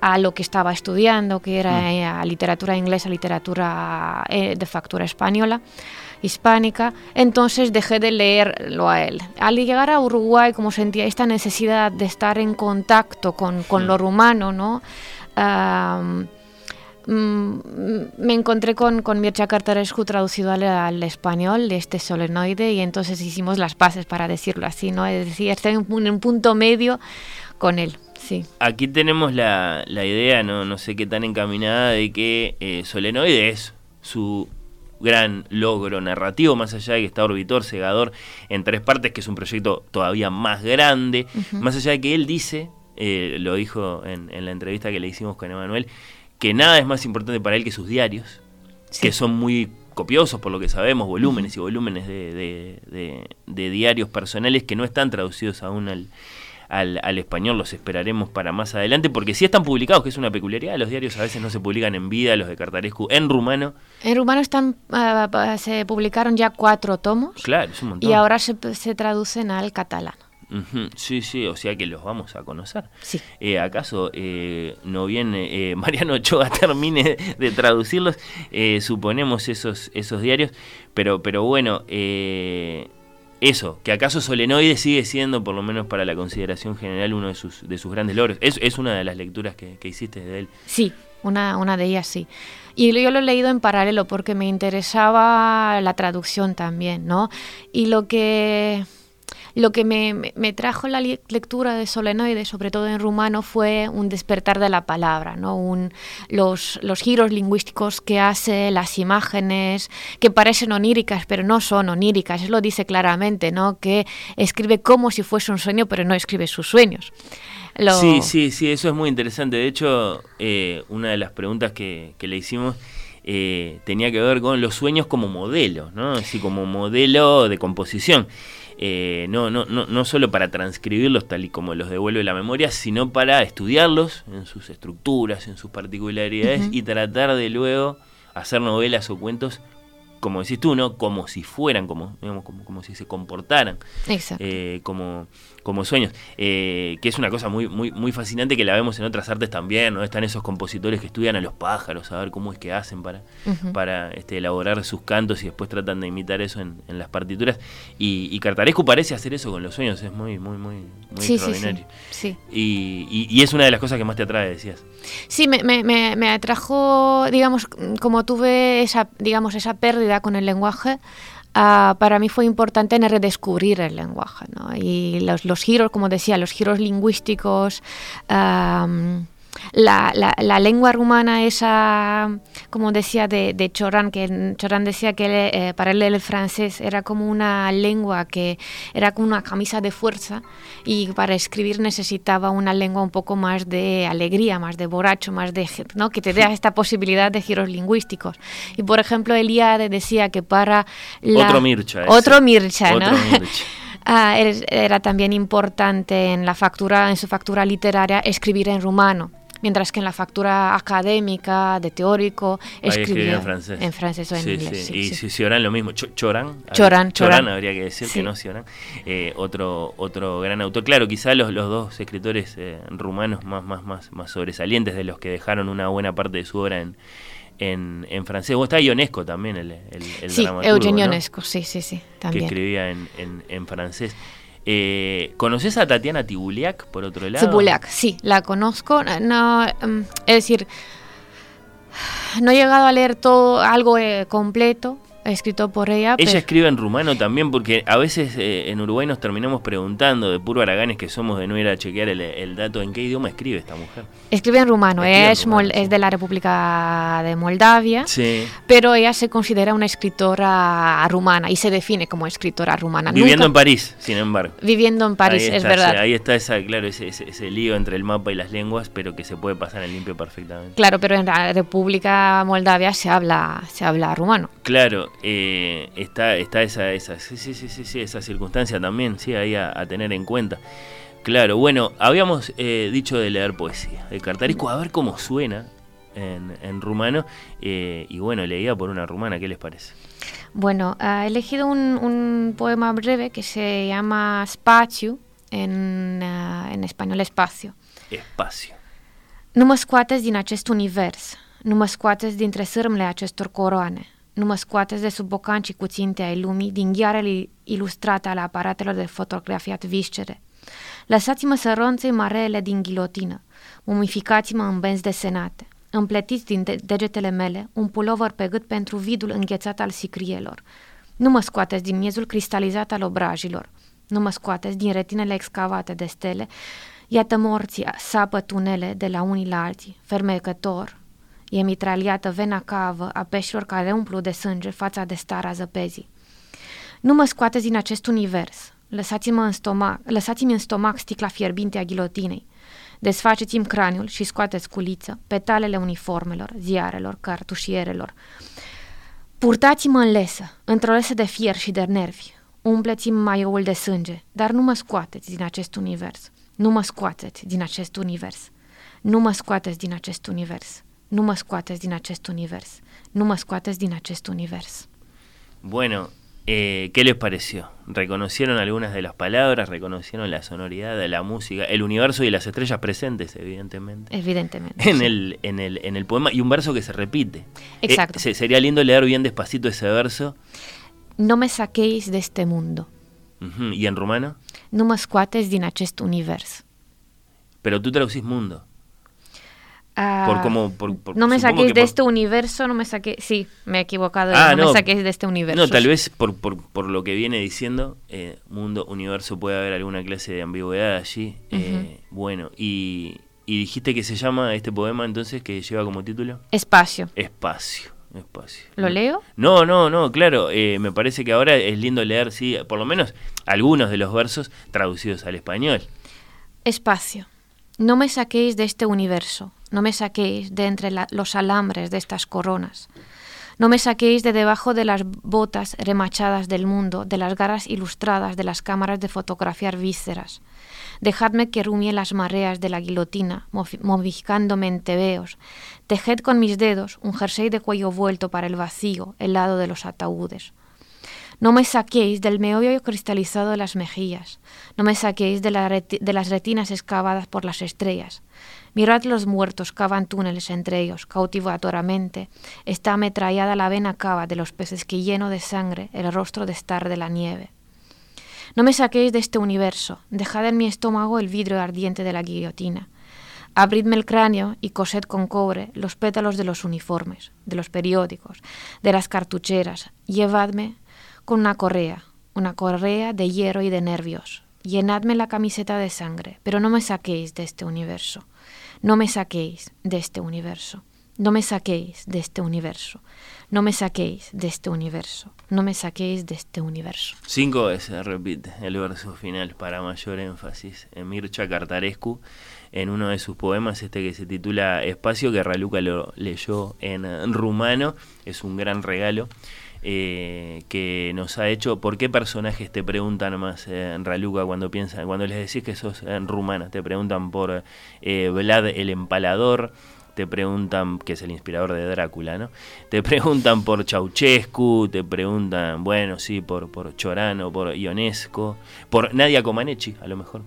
a lo que estaba estudiando, que era eh, a literatura inglesa, literatura eh, de factura española, hispánica. Entonces dejé de leerlo a él. Al llegar a Uruguay, como sentía esta necesidad de estar en contacto con, con Mm. lo rumano, ¿no? Mm, me encontré con, con Mircea Cartarescu traducido al, al español de este solenoide y entonces hicimos las paces para decirlo así, ¿no? Es decir, estoy en un, en punto medio con él, sí. Aquí tenemos la, la idea, no, no sé qué tan encaminada, de que eh, Solenoide es su gran logro narrativo, más allá de que está Orbitor, Segador, en tres partes, que es un proyecto todavía más grande, más allá de que él dice, eh, lo dijo en, en la entrevista que le hicimos con Emanuel, que nada es más importante para él que sus diarios, Sí. que son muy copiosos por lo que sabemos, volúmenes y volúmenes de, de- de- de diarios personales que no están traducidos aún al, al, al español, los esperaremos para más adelante, porque sí están publicados, que es una peculiaridad, los diarios a veces no se publican en vida, los de Cartarescu en rumano, En rumano están, ah, pa- se publicaron ya cuatro tomos claro, es un montón. y ahora se, se traducen al catalán. Sí, sí, o sea que los vamos a conocer. Sí. Eh, ¿Acaso eh, no viene eh, Mariano Ochoa termine de traducirlos? Suponemos esos, esos diarios, pero, pero bueno, eso, que acaso Solenoide sigue siendo, por lo menos para la consideración general, uno de sus, de sus grandes logros. Es, es una de las lecturas que, que hiciste de él. Sí, una, una de ellas sí. Y yo lo he leído en paralelo porque me interesaba la traducción también, ¿no? Y lo que, lo que me, me- trajo la lectura de Solenoide, sobre todo en rumano, fue un despertar de la palabra, ¿no? Un, los, los giros lingüísticos que hace, las imágenes, que parecen oníricas, pero no son oníricas. Él lo dice claramente, ¿no? Que escribe como si fuese un sueño, pero no escribe sus sueños. Sí, sí, sí, eso es muy interesante. De hecho, eh, una de las preguntas que, que le hicimos eh, tenía que ver con los sueños como modelo, ¿no? Así como modelo de composición. Eh, no, no, no, no solo para transcribirlos tal y como los devuelve la memoria, sino para estudiarlos en sus estructuras, en sus particularidades y tratar de luego hacer novelas o cuentos, como decís tú, ¿no? Como si fueran, como, digamos, como, como si se comportaran Exacto. eh, como, como sueños, eh, que es una cosa muy, muy, muy fascinante que la vemos en otras artes también, ¿no? Están esos compositores que estudian a los pájaros, a ver cómo es que hacen para, para este, elaborar sus cantos y después tratan de imitar eso en, en las partituras. Y, y Cartarescu parece hacer eso con los sueños, es muy, muy, muy, muy Sí, sí, sí, extraordinario. sí. Y, y- y es una de las cosas que más te atrae, decías. Sí, me, me, me, me atrajo, digamos, como tuve esa, digamos, esa pérdida con el lenguaje, ah, para mí fue importante en redescubrir el lenguaje, ¿no? Y los, los giros, como decía, los giros lingüísticos, la, la, la lengua rumana esa, como decía de, de Choran, que Choran decía que eh, para él el francés era como una lengua que era como una camisa de fuerza y para escribir necesitaba una lengua un poco más de alegría, más de borracho, más de, ¿no? que te dé esta posibilidad de giros lingüísticos. Y por ejemplo, Eliade decía que para... La, Otro Mircha. ese. Otro Mircha, ¿no? Otro Mircha. Ah, er- era también importante en la factura, en su factura literaria, escribir en rumano, mientras que en la factura académica, de teórico, escribía en francés. en francés o en Sí, inglés. sí. sí, y sí. si Cioran lo mismo. Cho- Choran. Choran, Choran. habría que decir que no Cioran. Eh, otro, otro gran autor. Claro, quizá los, los dos escritores eh, rumanos más, más, más, más sobresalientes de los que dejaron una buena parte de su obra en, en, en francés. O está Ionesco también, el, el, el Sí, Eugenio ¿no? Ionesco, sí, sí, sí, que también. escribía en, en, en francés. Eh, ¿Conoces a Tatiana Tibuliak, por otro lado? Zubuliak, sí, la conozco. No, mm, es decir, no he llegado a leer todo algo eh, completo escrito por ella. Ella pero- escribe en rumano también porque a veces eh, en Uruguay nos terminamos preguntando de puro araganes que somos de no ir a chequear el, el dato en qué idioma escribe esta mujer. Escribe en rumano, Escribe en es, rumano, mol- sí. es de la República de Moldavia, Sí. pero ella se considera una escritora rumana y se define como escritora rumana. Viviendo Nunca- en París, sin embargo. Viviendo en París, Ahí es está, verdad. sí, ahí está esa, claro, ese, ese- ese lío entre el mapa y las lenguas, pero que se puede pasar en limpio perfectamente. Claro, pero en la República Moldavia se habla, se habla rumano. Claro, eh, está, está esa, esa, sí, sí, sí, sí, sí, esa circunstancia también, sí, ahí a, a tener en cuenta. Claro, bueno, habíamos eh, dicho de leer poesía, de Cartarisco, a ver cómo suena en, en rumano, eh, y bueno, leía por una rumana, ¿qué les parece? Bueno, he elegido un, un poema breve que se llama en, ah, en español espacio. Espacio. Nu mă scoateți din acest univers, nu mă scoateți dintre sârmele acestor coroane, nu mă scoateți de sub bocancii cuținte ai lumii, din ghearele ilustrate ale aparatelor de fotografiat viscere. Lăsați-mă să ronțăi mareele din ghilotină, mumificați-mă în benzi desenate, împletiți din de- degetele mele un pulover pe gât pentru vidul înghețat al sicrielor. Nu mă scoateți din miezul cristalizat al obrajilor, nu mă scoateți din retinele excavate de stele, Iată morții sapă tunele de la unii la alții, fermecător. E mitraliată vena cavă a peșilor care umplu de sânge fața de stara zăpezii. Nu mă scoateți din acest univers. Lăsați-mă în stomac, lăsați-mi în stomac sticla fierbinte a ghilotinei. Desfaceți-mi craniul și scoateți culiță, petalele uniformelor, ziarelor, cartușierelor. Purtați-mă în lesă, într-o lesă de fier și de nervi. Umpleți-mi maioul de sânge, dar nu mă scoateți din acest univers. Nu mă scoateți din acest univers. Nu mă scoateți din acest univers. Nu mă scoateți din acest univers. Nu mă scoateți din acest univers. Bueno, eh, ¿qué les pareció? ¿Reconocieron algunas de las palabras? ¿Reconocieron la sonoridad de la música? El universo y las estrellas presentes, evidentemente. Evidentemente. En sí. el, en, el, en el poema y un verso que se repite. Exacto. Eh, se- sería lindo leer bien despacito ese verso. No me saquéis de este mundo. ¿Y en rumano? Nu mă scoateți din acest univers. Pero tú traducís mundo. Ah, Por cómo- por- por- no me saquéis de este universo, no me saqué. Sí, me he equivocado. Ah, no, no. me saquéis de este universo. No, tal vez por, por, por lo que viene diciendo, eh, mundo, universo, puede haber alguna clase de ambigüedad allí. Eh, bueno, y, y dijiste que se llama este poema entonces, que lleva como título Espacio. Espacio. Espacio. ¿Lo leo? No, no, no, claro. eh, me parece que ahora es lindo leer, sí, por lo menos algunos de los versos traducidos al español. Espacio. No me saquéis de este universo, no me saquéis de entre los alambres de estas coronas. No me saquéis de debajo de las botas remachadas del mundo, de las garras ilustradas de las cámaras de fotografiar vísceras. Dejadme que rumie las mareas de la guillotina, modificándome en tebeos. Tejed con mis dedos un jersey de cuello vuelto para el vacío, el lado de los ataúdes. No me saquéis del meollo cristalizado de las mejillas, no me saquéis de, las retinas excavadas por las estrellas. Mirad los muertos, cavan túneles entre ellos, cautivatoramente. Está ametrallada la vena cava de los peces que lleno de sangre el rostro de estar de la nieve. No me saquéis de este universo, dejad en mi estómago el vidrio ardiente de la guillotina. Abridme el cráneo y cosed con cobre los pétalos de los uniformes, de los periódicos, de las cartucheras. Llevadme con una correa, una correa de hierro y de nervios. Llenadme la camiseta de sangre, pero no me saquéis de este universo. No me saquéis de este universo. No me saquéis de este universo. No me saquéis de este universo. No me saquéis de este universo. Cinco veces repite el verso final para mayor énfasis. Mircha Cartarescu, en uno de sus poemas, este que se titula Espacio, que Raluca lo leyó en rumano, es un gran regalo. Eh, que nos ha hecho. ¿Por qué personajes te preguntan más eh, en Raluca cuando piensan, cuando les decís que sos en rumana? Te preguntan por eh, Vlad el Empalador, te preguntan, que es el inspirador de Drácula, ¿no? Te preguntan por Ceausescu, te preguntan, bueno, sí, por, por Chorano, por Ionesco, por Nadia Comaneci, a lo mejor.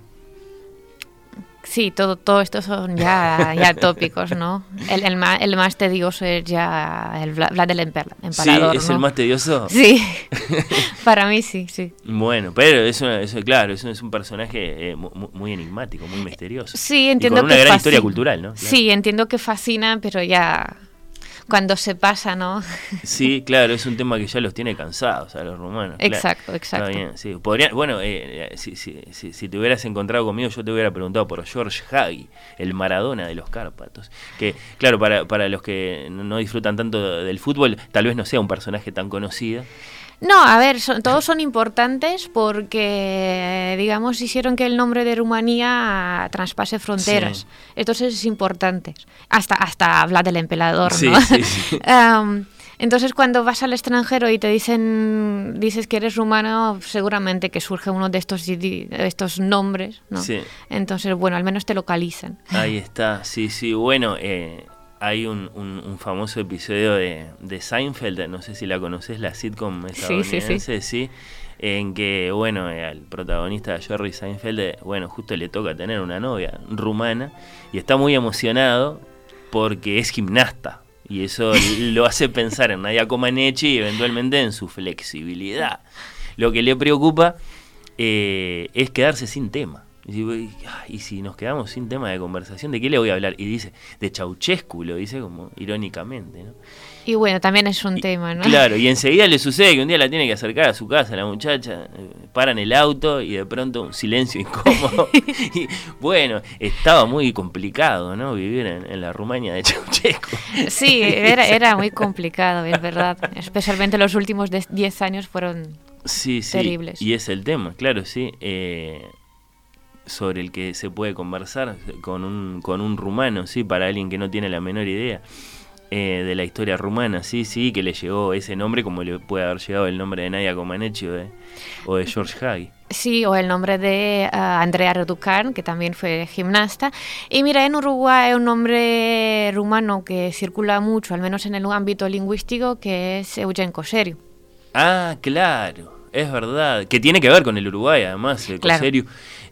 Sí, todo, todo esto son ya, ya tópicos, ¿no? El, el, más, el más tedioso es ya el Vlad del Empalador. Sí, es el más tedioso. Sí, para mí sí, sí. Bueno, pero eso, eso claro, eso es un personaje eh, muy, muy, enigmático, muy misterioso. Sí, entiendo y con una que gran fascina. historia cultural, ¿no? Claro. Sí, entiendo que fascina, pero ya cuando se pasa, ¿no? Sí, claro, es un tema que ya los tiene cansados a los rumanos. Exacto, claro. exacto. Está bien, sí. Podría, bueno, eh, si, si, si, si, te hubieras encontrado conmigo, yo te hubiera preguntado por George Hagi, el Maradona de los Cárpatos. Que, claro, para, para los que no disfrutan tanto del fútbol, tal vez no sea un personaje tan conocido. No, a ver, son, todos son importantes porque, digamos, hicieron que el nombre de Rumanía traspase fronteras. Sí. Entonces es importante. Hasta, hasta habla del emperador, sí, ¿no? Sí, sí. um, entonces cuando vas al extranjero y te dicen, dices que eres rumano, seguramente que surge uno de estos, estos nombres, ¿no? Sí. Entonces, bueno, al menos te localizan. Ahí está, sí, sí, bueno... Eh hay un, un, un, famoso episodio de, de, Seinfeld, no sé si la conoces, la sitcom estadounidense, sí, sí, sí. sí en que, bueno, al protagonista Jerry Seinfeld, eh, bueno, justo le toca tener una novia rumana y está muy emocionado porque es gimnasta. Y eso lo hace pensar en Nadia Comaneci y eventualmente en su flexibilidad. Lo que le preocupa eh, es quedarse sin tema. Y, y, si nos quedamos sin tema de conversación, ¿de qué le voy a hablar? Y dice, de Ceausescu, lo dice como irónicamente, ¿no? Y bueno, también es un y, tema, ¿no? Claro, y enseguida le sucede que un día la tiene que acercar a su casa, la muchacha, eh, paran el auto y de pronto un silencio incómodo. y bueno, estaba muy complicado, ¿no? Vivir en, en la Rumania de Ceausescu. Sí, era, era muy complicado, es verdad. Especialmente los últimos 10 años fueron sí, sí, terribles. Y es el tema, claro, sí. Eh, sobre el que se puede conversar con un, con un rumano, sí, para alguien que no tiene la menor idea eh, de la historia rumana, sí, sí, que le llegó ese nombre como le puede haber llegado el nombre de Nadia Comaneci o de, o de George Hagi. Sí, o el nombre de uh, Andrea Reducan, que también fue gimnasta. Y mira, en Uruguay hay un nombre rumano que circula mucho, al menos en el ámbito lingüístico, que es Eugen Coserio. Ah, claro. Es verdad, que tiene que ver con el Uruguay, además, el Claro. Coserio,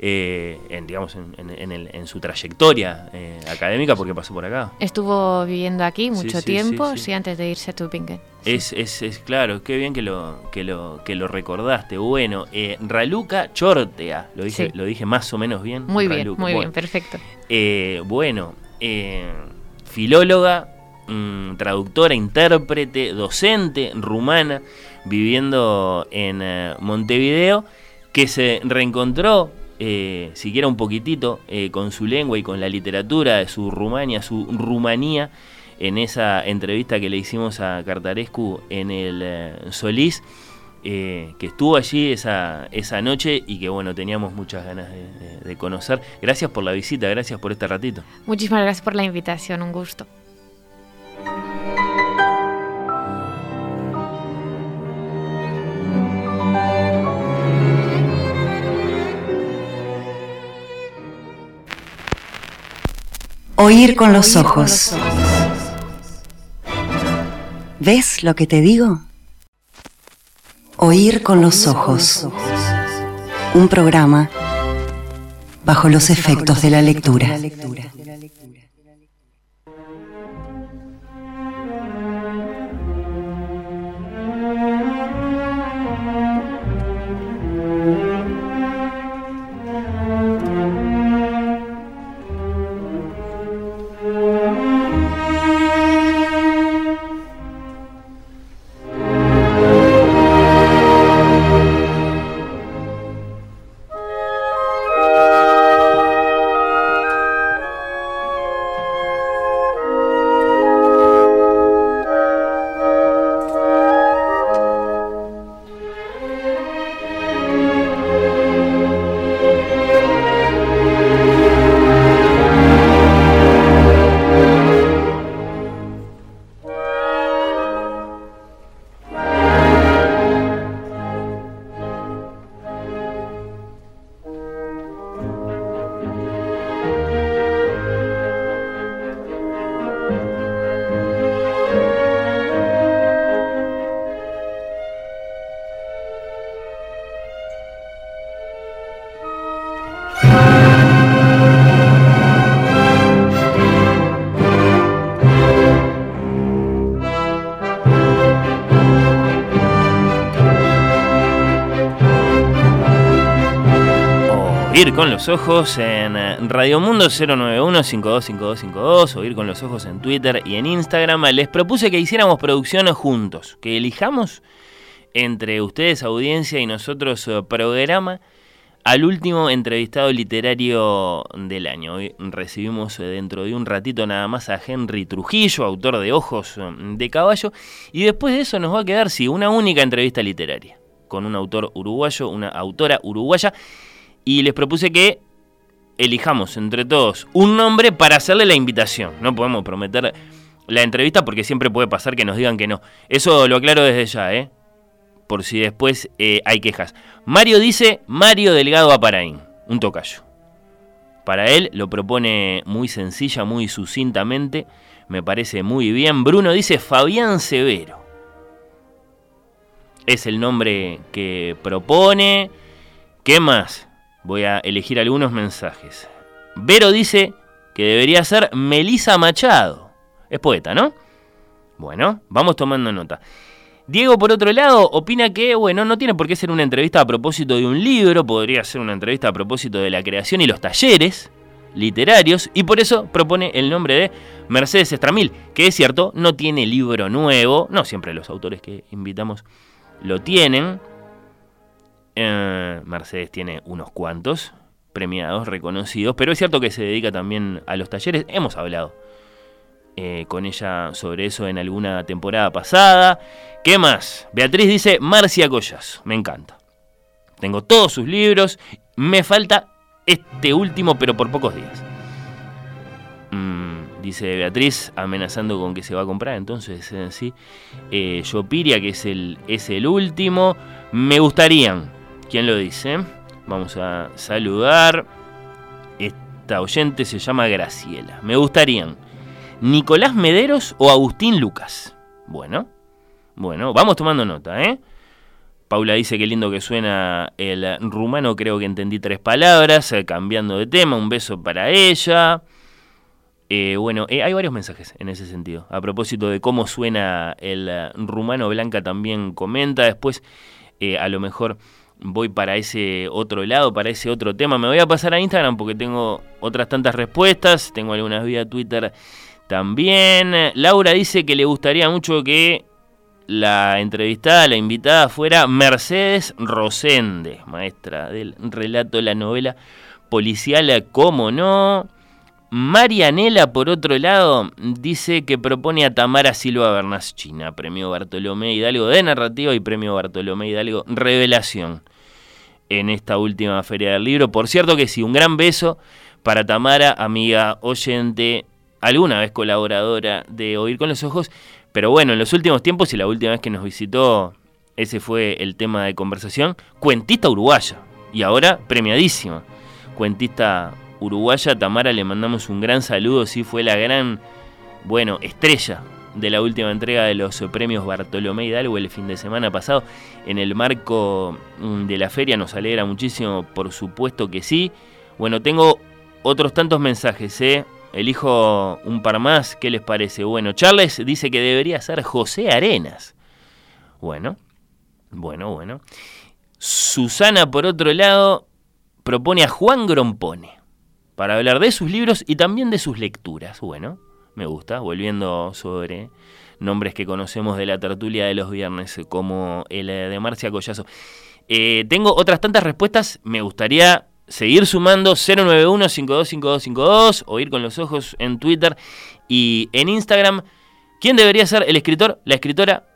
eh, en, digamos, en, en- en el- en su trayectoria eh, académica, porque pasó por acá. Estuvo viviendo aquí mucho sí, tiempo, sí, sí, sí. antes de irse a Tübingen. Es, es, es claro, qué bien que lo, que lo, que lo recordaste. Bueno, eh, Raluca Chortea, lo dije, lo dije más o menos bien. Muy bien, muy Bueno, bien, perfecto. Eh, bueno, filóloga, mm, traductora, intérprete, docente rumana, viviendo en Montevideo, que se reencontró, eh, siquiera un poquitito, eh, con su lengua y con la literatura de su Rumania, su Rumanía, en esa entrevista que le hicimos a Cartarescu en el eh, Solís. eh, que estuvo allí esa, esa noche y que bueno, teníamos muchas ganas de, conocer. Gracias por la visita, gracias por este ratito. Muchísimas gracias por la invitación, un gusto. Oír con los ojos. ¿Ves lo que te digo? Oír con los ojos. Un programa bajo los efectos de la lectura. Los ojos en eh, Radio Mundo 091-525252, oír con los ojos en Twitter y en Instagram. Les propuse que hiciéramos producción juntos, que elijamos entre ustedes, audiencia, y nosotros eh, programa al último entrevistado literario del año. Hoy recibimos eh, dentro de un ratito nada más a Henry Trujillo, autor de Ojos de Caballo, y después de eso nos va a quedar, sí, una única entrevista literaria con un autor uruguayo, una autora uruguaya y les propuse que elijamos entre todos un nombre para hacerle la invitación. No podemos prometer la entrevista porque siempre puede pasar que nos digan que no. Eso lo aclaro desde ya, ¿eh? Por si después eh, hay quejas. Mario dice Mario Delgado Aparaín, un tocayo. Para él lo propone muy sencilla, muy sucintamente. Me parece muy bien. Bruno dice Fabián Severo. Es el nombre que propone. ¿Qué más? Voy a elegir algunos mensajes. Vero dice que debería ser Melisa Machado. Es poeta, ¿no? Bueno, vamos tomando nota. Diego, por otro lado, opina que, bueno, no tiene por qué ser una entrevista a propósito de un libro, podría ser una entrevista a propósito de la creación y los talleres literarios, y por eso propone el nombre de Mercedes Estramil, que es cierto, no tiene libro nuevo, no siempre los autores que invitamos lo tienen, eh, Mercedes tiene unos cuantos premiados, reconocidos, pero es cierto que se dedica también a los talleres. Hemos hablado eh, con ella sobre eso en alguna temporada pasada. ¿Qué más? Beatriz dice Marcia Collas, me encanta. Tengo todos sus libros, me falta este último, pero por pocos días. Mm, dice Beatriz, amenazando con que se va a comprar, entonces eh, sí. Yo Piria, que es el, es el último. Me gustarían ¿Quién lo dice? Vamos a saludar. Esta oyente se llama Graciela. Me gustarían Nicolás Mederos o Agustín Lucas. Bueno, bueno, vamos tomando nota, ¿eh? Paula dice que lindo que suena el rumano, creo que entendí tres palabras, eh, cambiando de tema, un beso para ella. Eh, bueno, eh, hay varios mensajes en ese sentido. A propósito de cómo suena el rumano, Blanca también comenta. Después, a lo mejor voy para ese otro lado, para ese otro tema. Me voy a pasar a Instagram porque tengo otras tantas respuestas, tengo algunas vía Twitter también. Laura dice que le gustaría mucho que la entrevistada, la invitada fuera Mercedes Rosende, maestra del relato de la novela policial, ¿cómo no? Marianela, por otro lado, dice que propone a Tamara Silva Bernás China, premio Bartolomé Hidalgo de narrativa y premio Bartolomé Hidalgo Revelación en esta última feria del libro. Por cierto que sí, un gran beso para Tamara, amiga oyente, alguna vez colaboradora de Oír con los Ojos, pero bueno, en los últimos tiempos y la última vez que nos visitó, ese fue el tema de conversación, cuentista uruguaya y ahora premiadísima. Cuentista uruguaya, Tamara, le mandamos un gran saludo, sí fue la gran, bueno, estrella de la última entrega de los premios Bartolomé Hidalgo el fin de semana pasado. En el marco mm, de la feria nos alegra muchísimo, por supuesto que sí. Bueno, tengo otros tantos mensajes, ¿eh? Elijo un par más, ¿qué les parece? Bueno, Charles dice que debería ser José Arenas. Bueno, bueno, bueno. Susana, por otro lado, propone a Juan Grompone para hablar de sus libros y también de sus lecturas. Bueno, me gusta, volviendo sobre nombres que conocemos de la tertulia de los viernes, como el de Marcia Collazo. Eh, tengo otras tantas respuestas, me gustaría seguir sumando 091-525252 o ir con los ojos en Twitter y en Instagram. ¿Quién debería ser el escritor? La escritora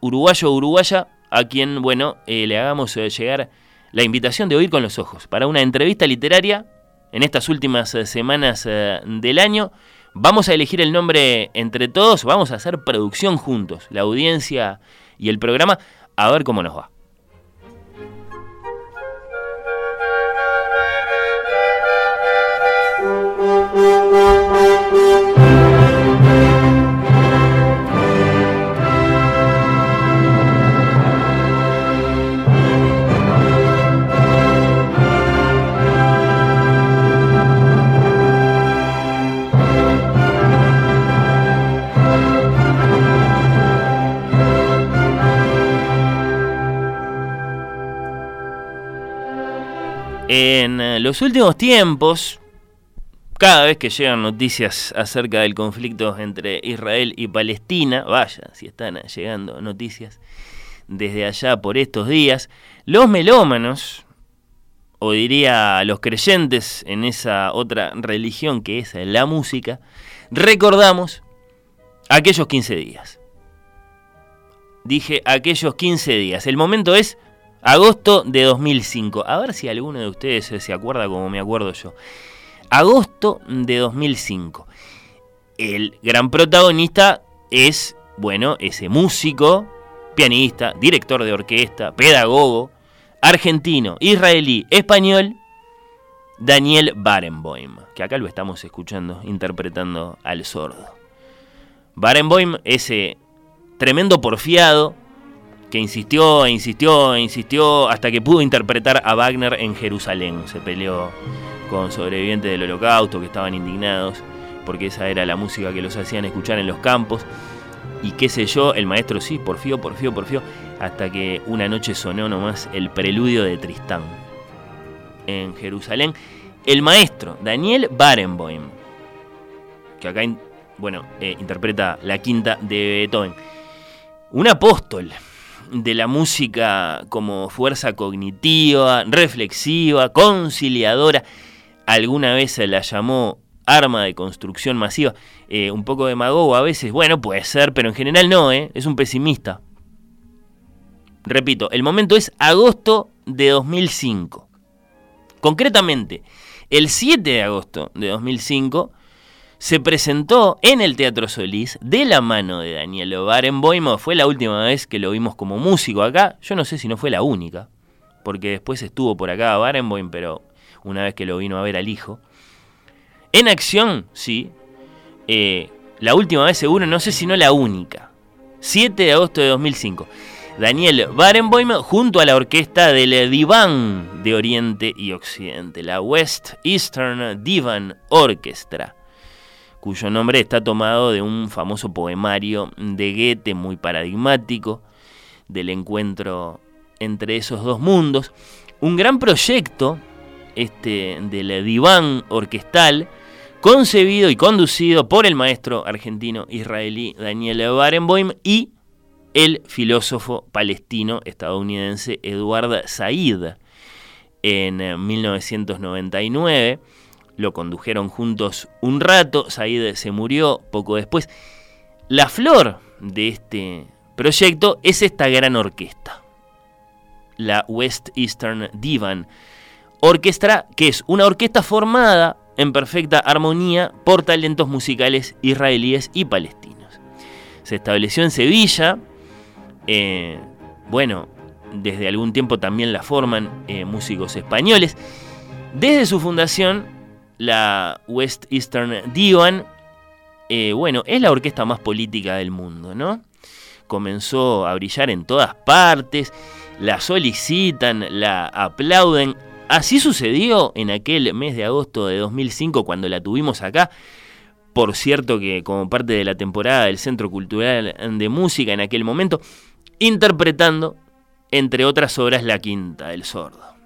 uruguayo o uruguaya a quien, bueno, eh, le hagamos eh, llegar la invitación de oír con los ojos para una entrevista literaria en estas últimas semanas del año. Vamos a elegir el nombre entre todos, vamos a hacer producción juntos, la audiencia y el programa, a ver cómo nos va. En eh, los últimos tiempos, cada vez que llegan noticias acerca del conflicto entre Israel y Palestina, vaya, si están llegando noticias desde allá por estos días, los melómanos, o diría los creyentes en esa otra religión que es la música, recordamos aquellos 15 días. Dije aquellos 15 días. El momento es agosto de 2005. A ver si alguno de ustedes se acuerda como me acuerdo yo. Agosto de 2005. El gran protagonista es, bueno, ese músico, pianista, director de orquesta, pedagogo, argentino, israelí, español, Daniel Barenboim, que acá lo estamos escuchando, interpretando al sordo. Barenboim, ese tremendo porfiado, que insistió, e insistió, e insistió, hasta que pudo interpretar a Wagner en Jerusalén. Se peleó con sobrevivientes del holocausto que estaban indignados, porque esa era la música que los hacían escuchar en los campos. Y qué sé yo, el maestro sí, porfió, porfió, porfió, hasta que una noche sonó nomás el preludio de Tristán en Jerusalén. El maestro, Daniel Barenboim, que acá, bueno, eh, interpreta la quinta de Beethoven. Un apóstol de la música como fuerza cognitiva, reflexiva, conciliadora. Alguna vez se la llamó arma de construcción masiva. Eh, un poco demagogo a veces, bueno, puede ser, pero en general no, ¿eh? es un pesimista. Repito, el momento es agosto de 2005. Concretamente, el 7 de agosto de 2005 se presentó en el Teatro Solís de la mano de Daniel Barenboim. Fue la última vez que lo vimos como músico acá. Yo no sé si no fue la única, porque después estuvo por acá Barenboim, pero una vez que lo vino a ver al hijo. En acción, sí. Eh, la última vez seguro, no sé si no la única. 7 de agosto de 2005. Daniel Barenboim junto a la orquesta del Divan de Oriente y Occidente, la West Eastern Divan Orchestra, cuyo nombre está tomado de un famoso poemario de Goethe muy paradigmático del encuentro entre esos dos mundos. Un gran proyecto este del Divan orquestal concebido y conducido por el maestro argentino israelí Daniel Barenboim y el filósofo palestino estadounidense Eduard Said. En 1999 eh, lo condujeron juntos un rato, Said se murió poco después. La flor de este proyecto es esta gran orquesta, la West Eastern Divan Orquestra, que es una orquesta formada en perfecta armonía por talentos musicales israelíes y palestinos. Se estableció en Sevilla eh, bueno, desde algún tiempo también la forman eh, músicos españoles. Desde su fundación, la West Eastern Divan, eh, bueno, es la orquesta más política del mundo, ¿no? Comenzó a brillar en todas partes, la solicitan, la aplauden. Así sucedió en aquel mes de agosto de 2005 cuando la tuvimos acá. Por cierto que como parte de la temporada del Centro Cultural de Música en aquel momento, interpretando, entre otras obras, La Quinta del Sordo.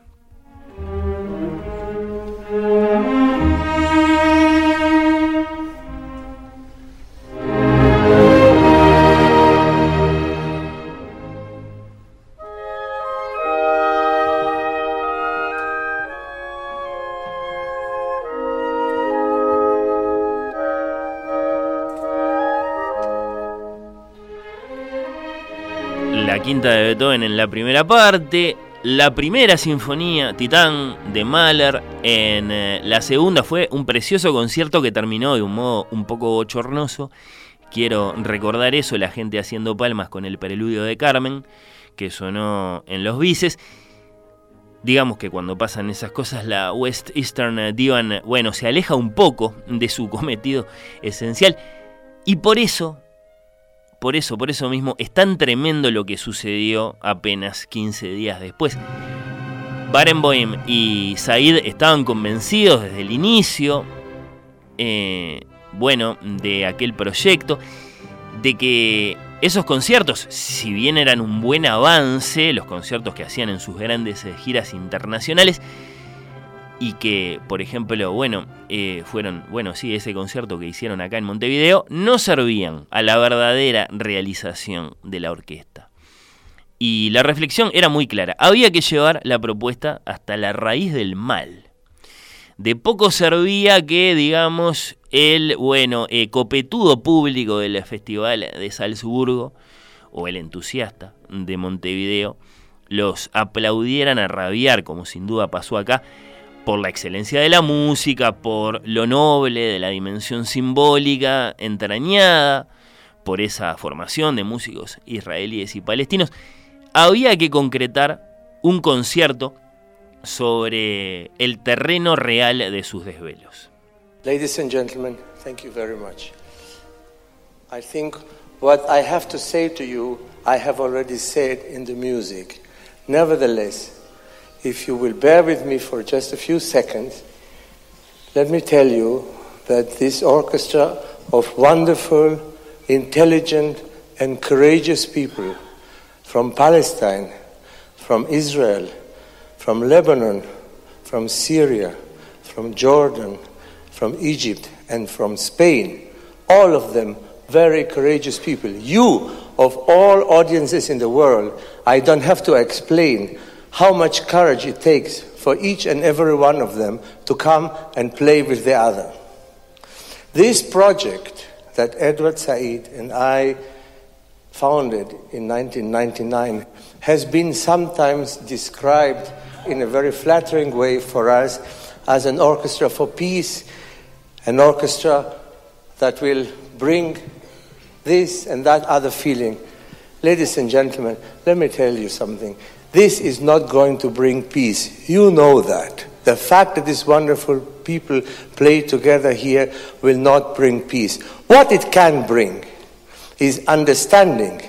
De Beethoven en la primera parte, la primera sinfonía, Titán, de Mahler, en eh, la segunda fue un precioso concierto que terminó de un modo un poco bochornoso. Quiero recordar eso, la gente haciendo palmas con el preludio de Carmen, que sonó en los bices. Digamos que cuando pasan esas cosas, la West Eastern Divan, bueno, se aleja un poco de su cometido esencial. Y por eso por eso, por eso mismo, es tan tremendo lo que sucedió apenas 15 días después. Barenboim y Said estaban convencidos desde el inicio, eh, bueno, de aquel proyecto, de que esos conciertos, si bien eran un buen avance, los conciertos que hacían en sus grandes eh, giras internacionales, y que, por ejemplo, bueno, eh, fueron, bueno, sí, ese concierto que hicieron acá en Montevideo, no servían a la verdadera realización de la orquesta. Y la reflexión era muy clara, había que llevar la propuesta hasta la raíz del mal. De poco servía que, digamos, el, bueno, eh, copetudo público del Festival de Salzburgo, o el entusiasta de Montevideo, los aplaudieran a rabiar, como sin duda pasó acá, por la excelencia de la música, por lo noble de la dimensión simbólica entrañada, por esa formación de músicos israelíes y palestinos, había que concretar un concierto sobre el terreno real de sus desvelos. Ladies and gentlemen, thank you very much. I think what I have to say to you, I have already said in the music. Nevertheless, if you will bear with me for just a few seconds, let me tell you that this orchestra of wonderful, intelligent, and courageous people from Palestine, from Israel, from Lebanon, from Syria, from Jordan, from Egypt, and from Spain, all of them very courageous people. You, of all audiences in the world, I don't have to explain how much courage it takes for each and every one of them to come and play with the other. This project that Edward Said and I founded in 1999 has been sometimes described in a very flattering way for us as an orchestra for peace, an orchestra that will bring this and that other feeling. Ladies and gentlemen, let me tell you something. This is not going to bring peace. You know that. The fact that these wonderful people play together here will not bring peace. What it can bring is understanding,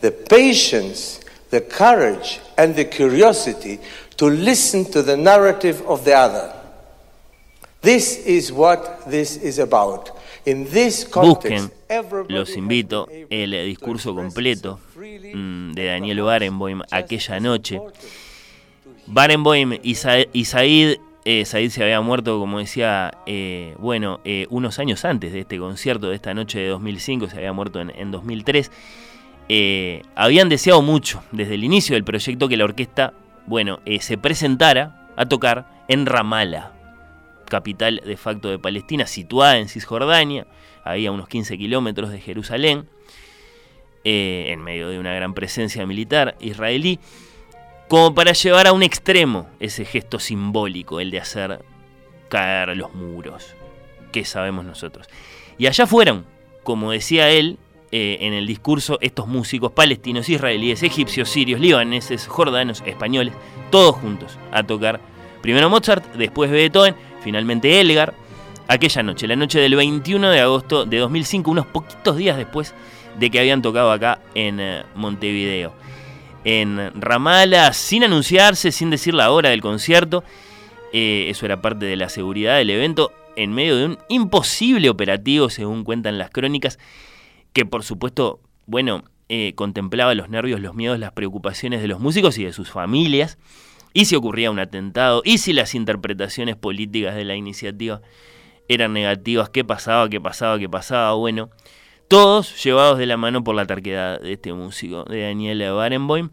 the patience, the courage, and the curiosity to listen to the narrative of the other. This is what this is about. In this Busquen, los invito, el discurso completo mm, de Daniel Barenboim aquella noche. Barenboim y, Said, eh, Said se había muerto, como decía, eh, bueno, eh, unos años antes de este concierto, de esta noche de 2005, se había muerto en, en 2003. habían deseado mucho desde el inicio del proyecto que la orquesta, bueno, se presentara a tocar en Ramallah, capital de facto de Palestina, situada en Cisjordania, ahí a unos 15 kilómetros de Jerusalén, en medio de una gran presencia militar israelí como para llevar a un extremo ese gesto simbólico, el de hacer caer los muros, que sabemos nosotros. Y allá fueron, como decía él eh, en el discurso, estos músicos palestinos, israelíes, egipcios, sirios, libaneses, jordanos, españoles, todos juntos a tocar primero Mozart, después Beethoven, finalmente Elgar, aquella noche, la noche del 21 de agosto de 2005, unos poquitos días después de que habían tocado acá en eh, Montevideo en Ramala sin anunciarse, sin decir la hora del concierto. Eh, eso era parte de la seguridad del evento en medio de un imposible operativo, según cuentan las crónicas, que por supuesto, bueno, eh, contemplaba los nervios, los miedos, las preocupaciones de los músicos y de sus familias. Y si ocurría un atentado, y si las interpretaciones políticas de la iniciativa eran negativas, qué pasaba, qué pasaba, qué pasaba. Bueno, todos llevados de la mano por la terquedad de este músico, de Daniel Barenboim.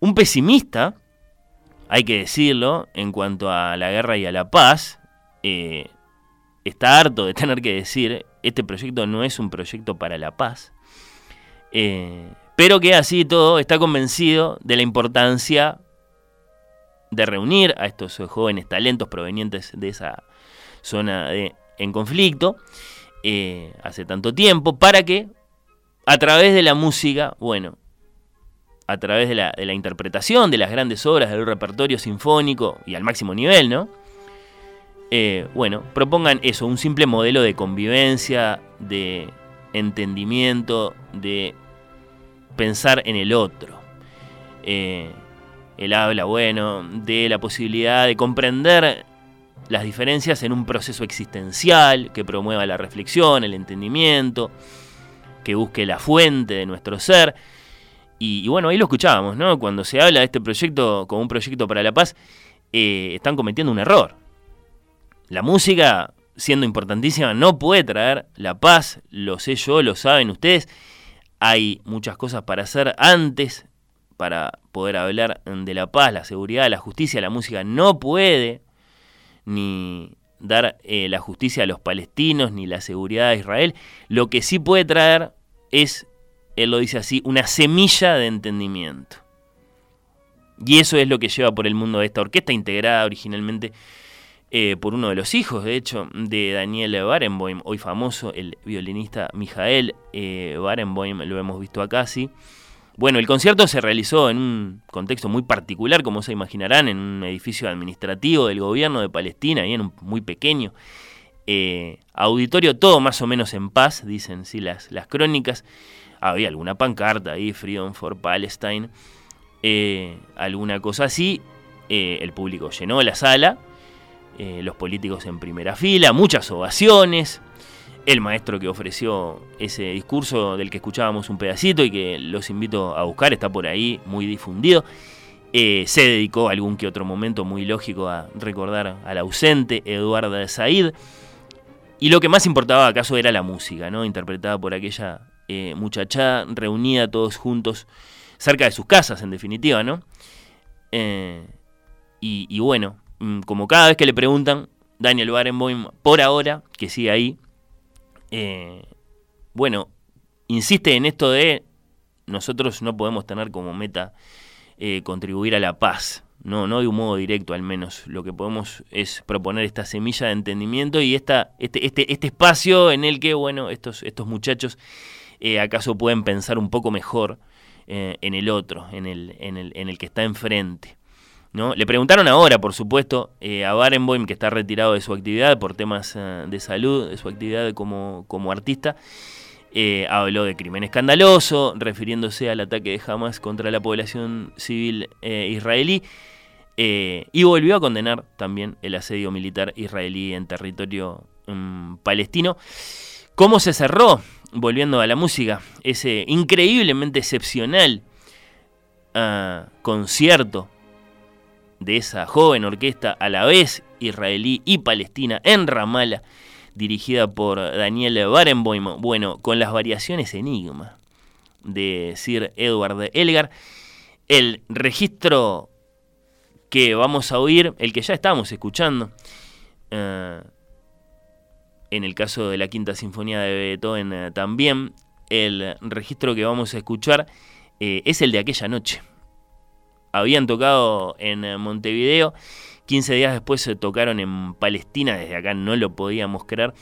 Un pesimista, hay que decirlo, en cuanto a la guerra y a la paz. Eh, está harto de tener que decir, este proyecto no es un proyecto para la paz. Eh, pero que así todo está convencido de la importancia de reunir a estos jóvenes talentos provenientes de esa zona de, en conflicto eh, hace tanto tiempo, para que a través de la música, bueno, a través de la, interpretación de las grandes obras del repertorio sinfónico y al máximo nivel, ¿no? Eh, bueno, propongan eso, un simple modelo de convivencia, de entendimiento, de pensar en el otro. Eh, él habla, bueno, de la posibilidad de comprender las diferencias en un proceso existencial que promueva la reflexión, el entendimiento, que busque la fuente de nuestro ser. Y, bueno, ahí lo escuchábamos, ¿no? Cuando se habla de este proyecto como un proyecto para la paz, eh, están cometiendo un error. la música, siendo importantísima, no puede traer la paz, lo sé yo, lo saben ustedes. Hay muchas cosas para hacer antes para poder hablar de la paz, la seguridad, la justicia. La música no puede ni dar eh, la justicia a los palestinos ni la seguridad a Israel. Lo que sí puede traer es, él lo dice así, una semilla de entendimiento. Y eso es lo que lleva por el mundo de esta orquesta, integrada originalmente eh, por uno de los hijos, de hecho, de Daniel Barenboim, hoy famoso, el violinista Mijael eh, Barenboim, lo hemos visto acá, sí. Bueno, el concierto se realizó en un contexto muy particular, como se imaginarán, en un edificio administrativo del gobierno de Palestina, y en un muy pequeño. Eh, auditorio todo más o menos en paz, dicen sí las, las crónicas. Había alguna pancarta ahí, Freedom for Palestine, alguna cosa así. el público llenó la sala, eh, los políticos en primera fila, muchas ovaciones, el maestro que ofreció ese discurso del que escuchábamos un pedacito y que los invito a buscar, está por ahí muy difundido. Eh, se dedicó algún que otro momento muy lógico a recordar al ausente Eduardo Said. Y lo que más importaba acaso era la música, ¿no? interpretada por aquella eh, muchacha reunida todos juntos cerca de sus casas, en definitiva. ¿no? y, bueno, Mm, como cada vez que le preguntan, Daniel Barenboim, por ahora, que sigue ahí, eh, bueno, insiste en esto de nosotros no podemos tener como meta eh, contribuir a la paz, no, no de un modo directo al menos. Lo que podemos es proponer esta semilla de entendimiento y esta, este, este, este espacio en el que, bueno, estos, estos muchachos eh, acaso pueden pensar un poco mejor en el otro, en el, en, el, en el que está enfrente. ¿No? Le preguntaron ahora, por supuesto, eh, a Barenboim, que está retirado de su actividad por temas eh, de salud, de su actividad como, como artista. Eh, habló de crimen escandaloso, refiriéndose al ataque de Hamas contra la población civil israelí. y volvió a condenar también el asedio militar israelí en territorio mm, palestino. ¿Cómo se cerró? Volviendo a la música, ese increíblemente excepcional ah, concierto de esa joven orquesta a la vez israelí y palestina en Ramallah, dirigida por Daniel Barenboim, bueno, con las variaciones Enigma de Sir Edward Elgar. El registro que vamos a oír, el que ya estamos escuchando, eh, en el caso de la Quinta Sinfonía de Beethoven eh, también, el registro que vamos a escuchar eh, es el de aquella noche habían tocado en eh, Montevideo, 15 días después se tocaron en Palestina, desde acá no lo podíamos creer,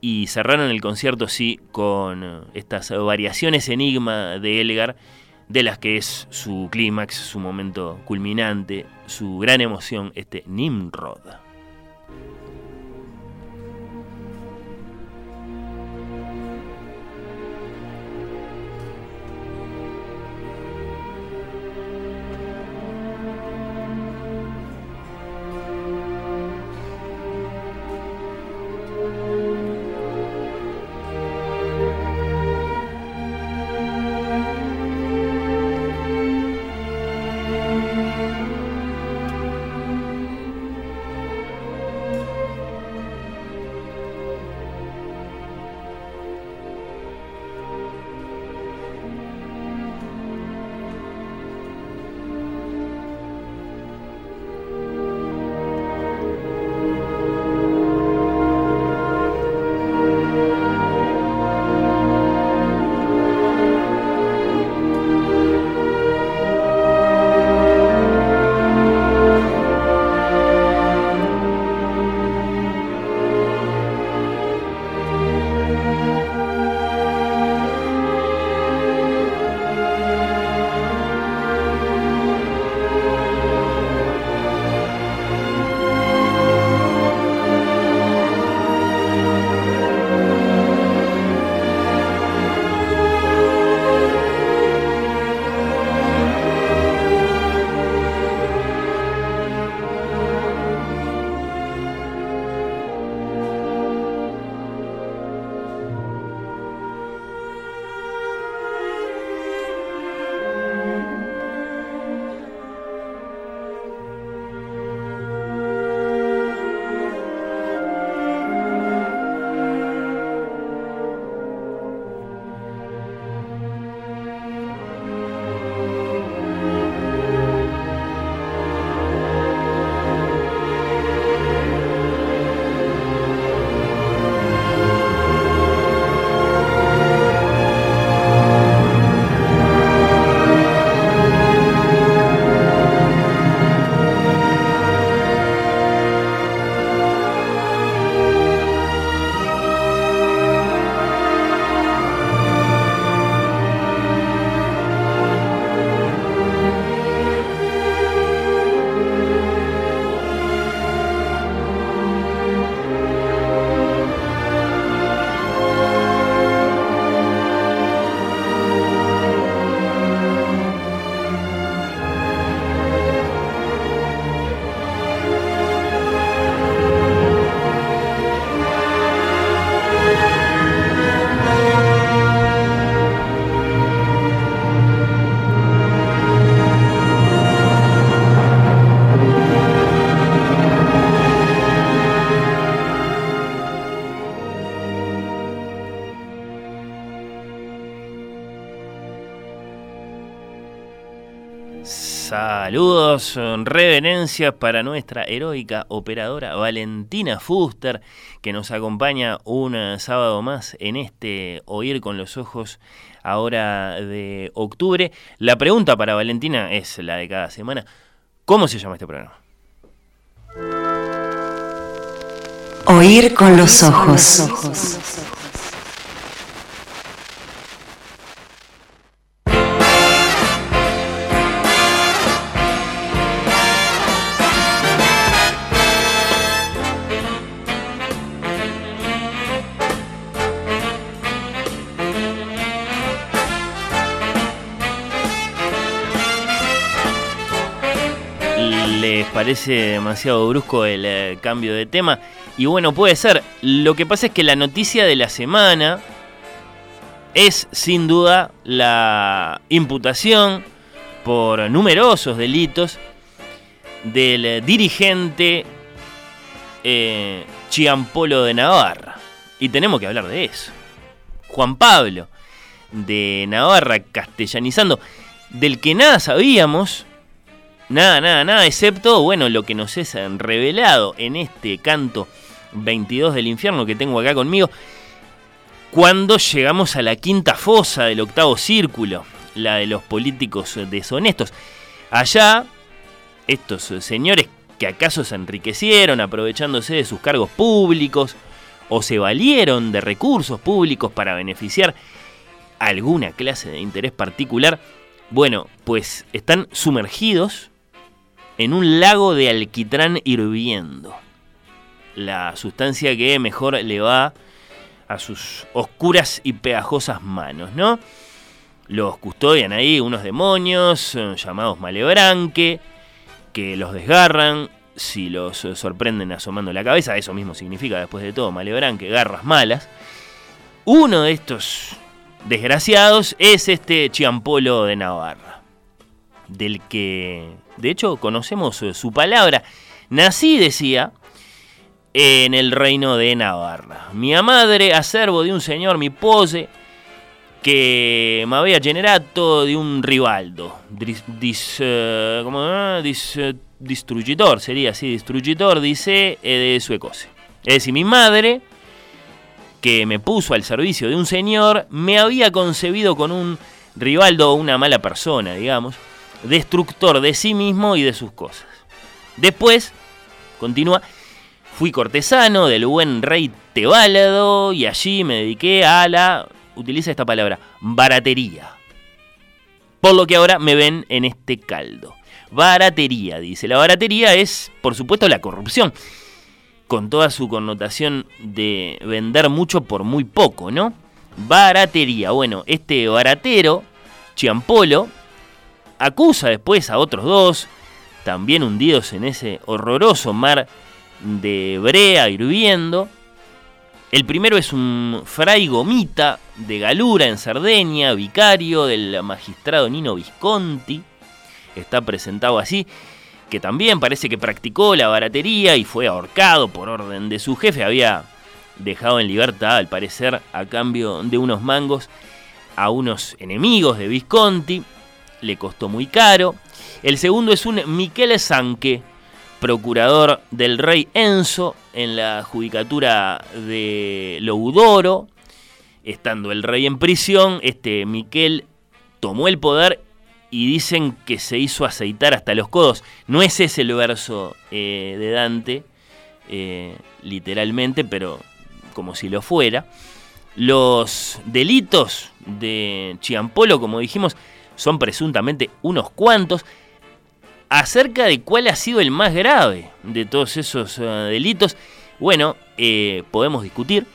y cerraron el concierto sí con eh, estas variaciones enigma de Elgar, de las que es su clímax, su momento culminante, su gran emoción, este Nimrod. Reverencias para nuestra heroica operadora Valentina Fuster, que nos acompaña un sábado más en este Oír con los Ojos ahora de octubre. La pregunta para Valentina es la de cada semana. ¿Cómo se llama este programa? Oír con los ojos. Parece demasiado brusco el eh, cambio de tema. Y bueno, puede ser. Lo que pasa es que la noticia de la semana es sin duda la imputación por numerosos delitos del dirigente eh, Chiampolo de Navarra. Y tenemos que hablar de eso. Juan Pablo de Navarra castellanizando, del que nada sabíamos Nada, nada, nada, excepto, bueno, lo que nos es revelado en este canto 22 del infierno que tengo acá conmigo, cuando llegamos a la quinta fosa del octavo círculo, la de los políticos deshonestos. Allá, estos señores que acaso se enriquecieron aprovechándose de sus cargos públicos o se valieron de recursos públicos para beneficiar alguna clase de interés particular, bueno, pues están sumergidos en un lago de alquitrán hirviendo. La sustancia que mejor le va a sus oscuras y pegajosas manos, ¿no? Los custodian ahí unos demonios eh, llamados malebranque, que los desgarran si los sorprenden asomando la cabeza, eso mismo significa después de todo malebranque, garras malas. Uno de estos desgraciados es este Chiampolo de Navarra, del que de hecho, conocemos eh, su palabra. Nací, decía, en el reino de Navarra. Mi madre, acervo de un señor, mi pose, que me había generado de un rivaldo. Dis, eh, ¿cómo, dis, eh, sería así, destructor, dice, de suecose. Es decir, mi madre, que me puso al servicio de un señor, me había concebido con un rivaldo una mala persona, digamos destructor de sí mismo y de sus cosas. Después, continúa, fui cortesano del buen rey Tebálado y allí me dediqué a la, utiliza esta palabra, baratería. Por lo que ahora me ven en este caldo. Baratería, dice. La baratería es, por supuesto, la corrupción. Con toda su connotación de vender mucho por muy poco, ¿no? Baratería. Bueno, este baratero, Chiampolo, acusa después a otros dos, también hundidos en ese horroroso mar de brea hirviendo. El primero es un fray gomita de Galura en Cerdeña, vicario del magistrado Nino Visconti. Está presentado así, que también parece que practicó la baratería y fue ahorcado por orden de su jefe. Había dejado en libertad, al parecer, a cambio de unos mangos, a unos enemigos de Visconti le costó muy caro. El segundo es un Michele Sanque, procurador del rey Enzo en la judicatura de Loudoro. Estando el rey en prisión, este Miquel tomó el poder y dicen que se hizo aceitar hasta los codos. No es ese el verso eh, de Dante, eh, literalmente, pero como si lo fuera. Los delitos de Chiampolo, como dijimos, son presuntamente unos cuantos, acerca de cuál ha sido el más grave de todos esos eh, delitos. Bueno, eh, podemos discutir.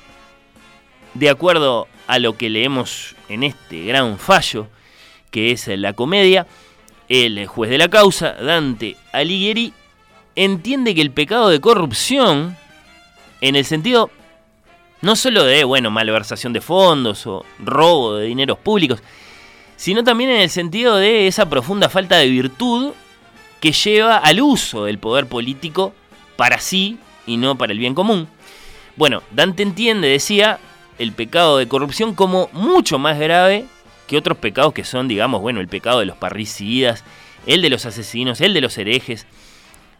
De acuerdo a lo que leemos en este gran fallo, que es la comedia, el juez de la causa, Dante Alighieri, entiende que el pecado de corrupción, en el sentido no solo de, bueno, malversación de fondos o robo de dineros públicos, sino también en el sentido de esa profunda falta de virtud que lleva al uso del poder político para sí y no para el bien común. Bueno, Dante entiende, decía, el pecado de corrupción como mucho más grave que otros pecados que son, digamos, bueno, el pecado de los parricidas, el de los asesinos, el de los herejes,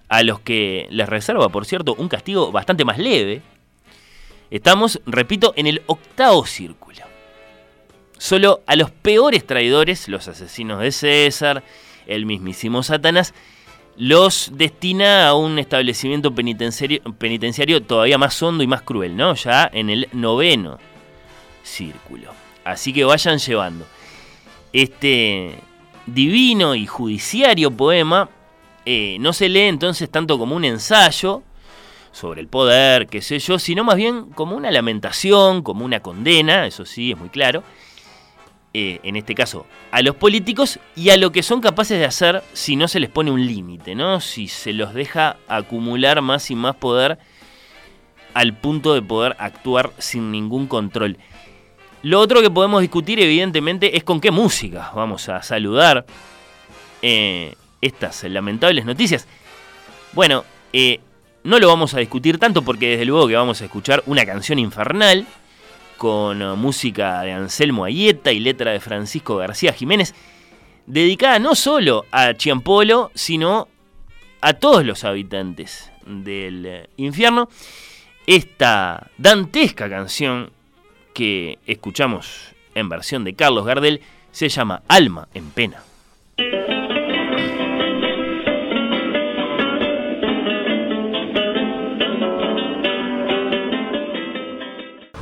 a los que les reserva, por cierto, un castigo bastante más leve. Estamos, repito, en el octavo círculo. Solo a los peores traidores, los asesinos de César, el mismísimo Satanás, los destina a un establecimiento penitenciario, todavía más hondo y más cruel, ¿no? Ya en el noveno círculo. Así que vayan llevando. Este divino y judiciario poema eh, no se lee entonces tanto como un ensayo sobre el poder, qué sé yo, sino más bien como una lamentación, como una condena, eso sí, es muy claro, eh, en este caso, a los políticos y a lo que son capaces de hacer si no se les pone un límite, ¿no? Si se los deja acumular más y más poder al punto de poder actuar sin ningún control. Lo otro que podemos discutir, evidentemente, es con qué música vamos a saludar eh, estas lamentables noticias. Bueno, eh, no lo vamos a discutir tanto porque desde luego que vamos a escuchar una canción infernal con eh, música de Anselmo Ayeta y letra de Francisco García Jiménez, dedicada no solo a Chiampolo, sino a todos los habitantes del infierno. Esta dantesca canción que escuchamos en versión de Carlos Gardel se llama Alma en Pena.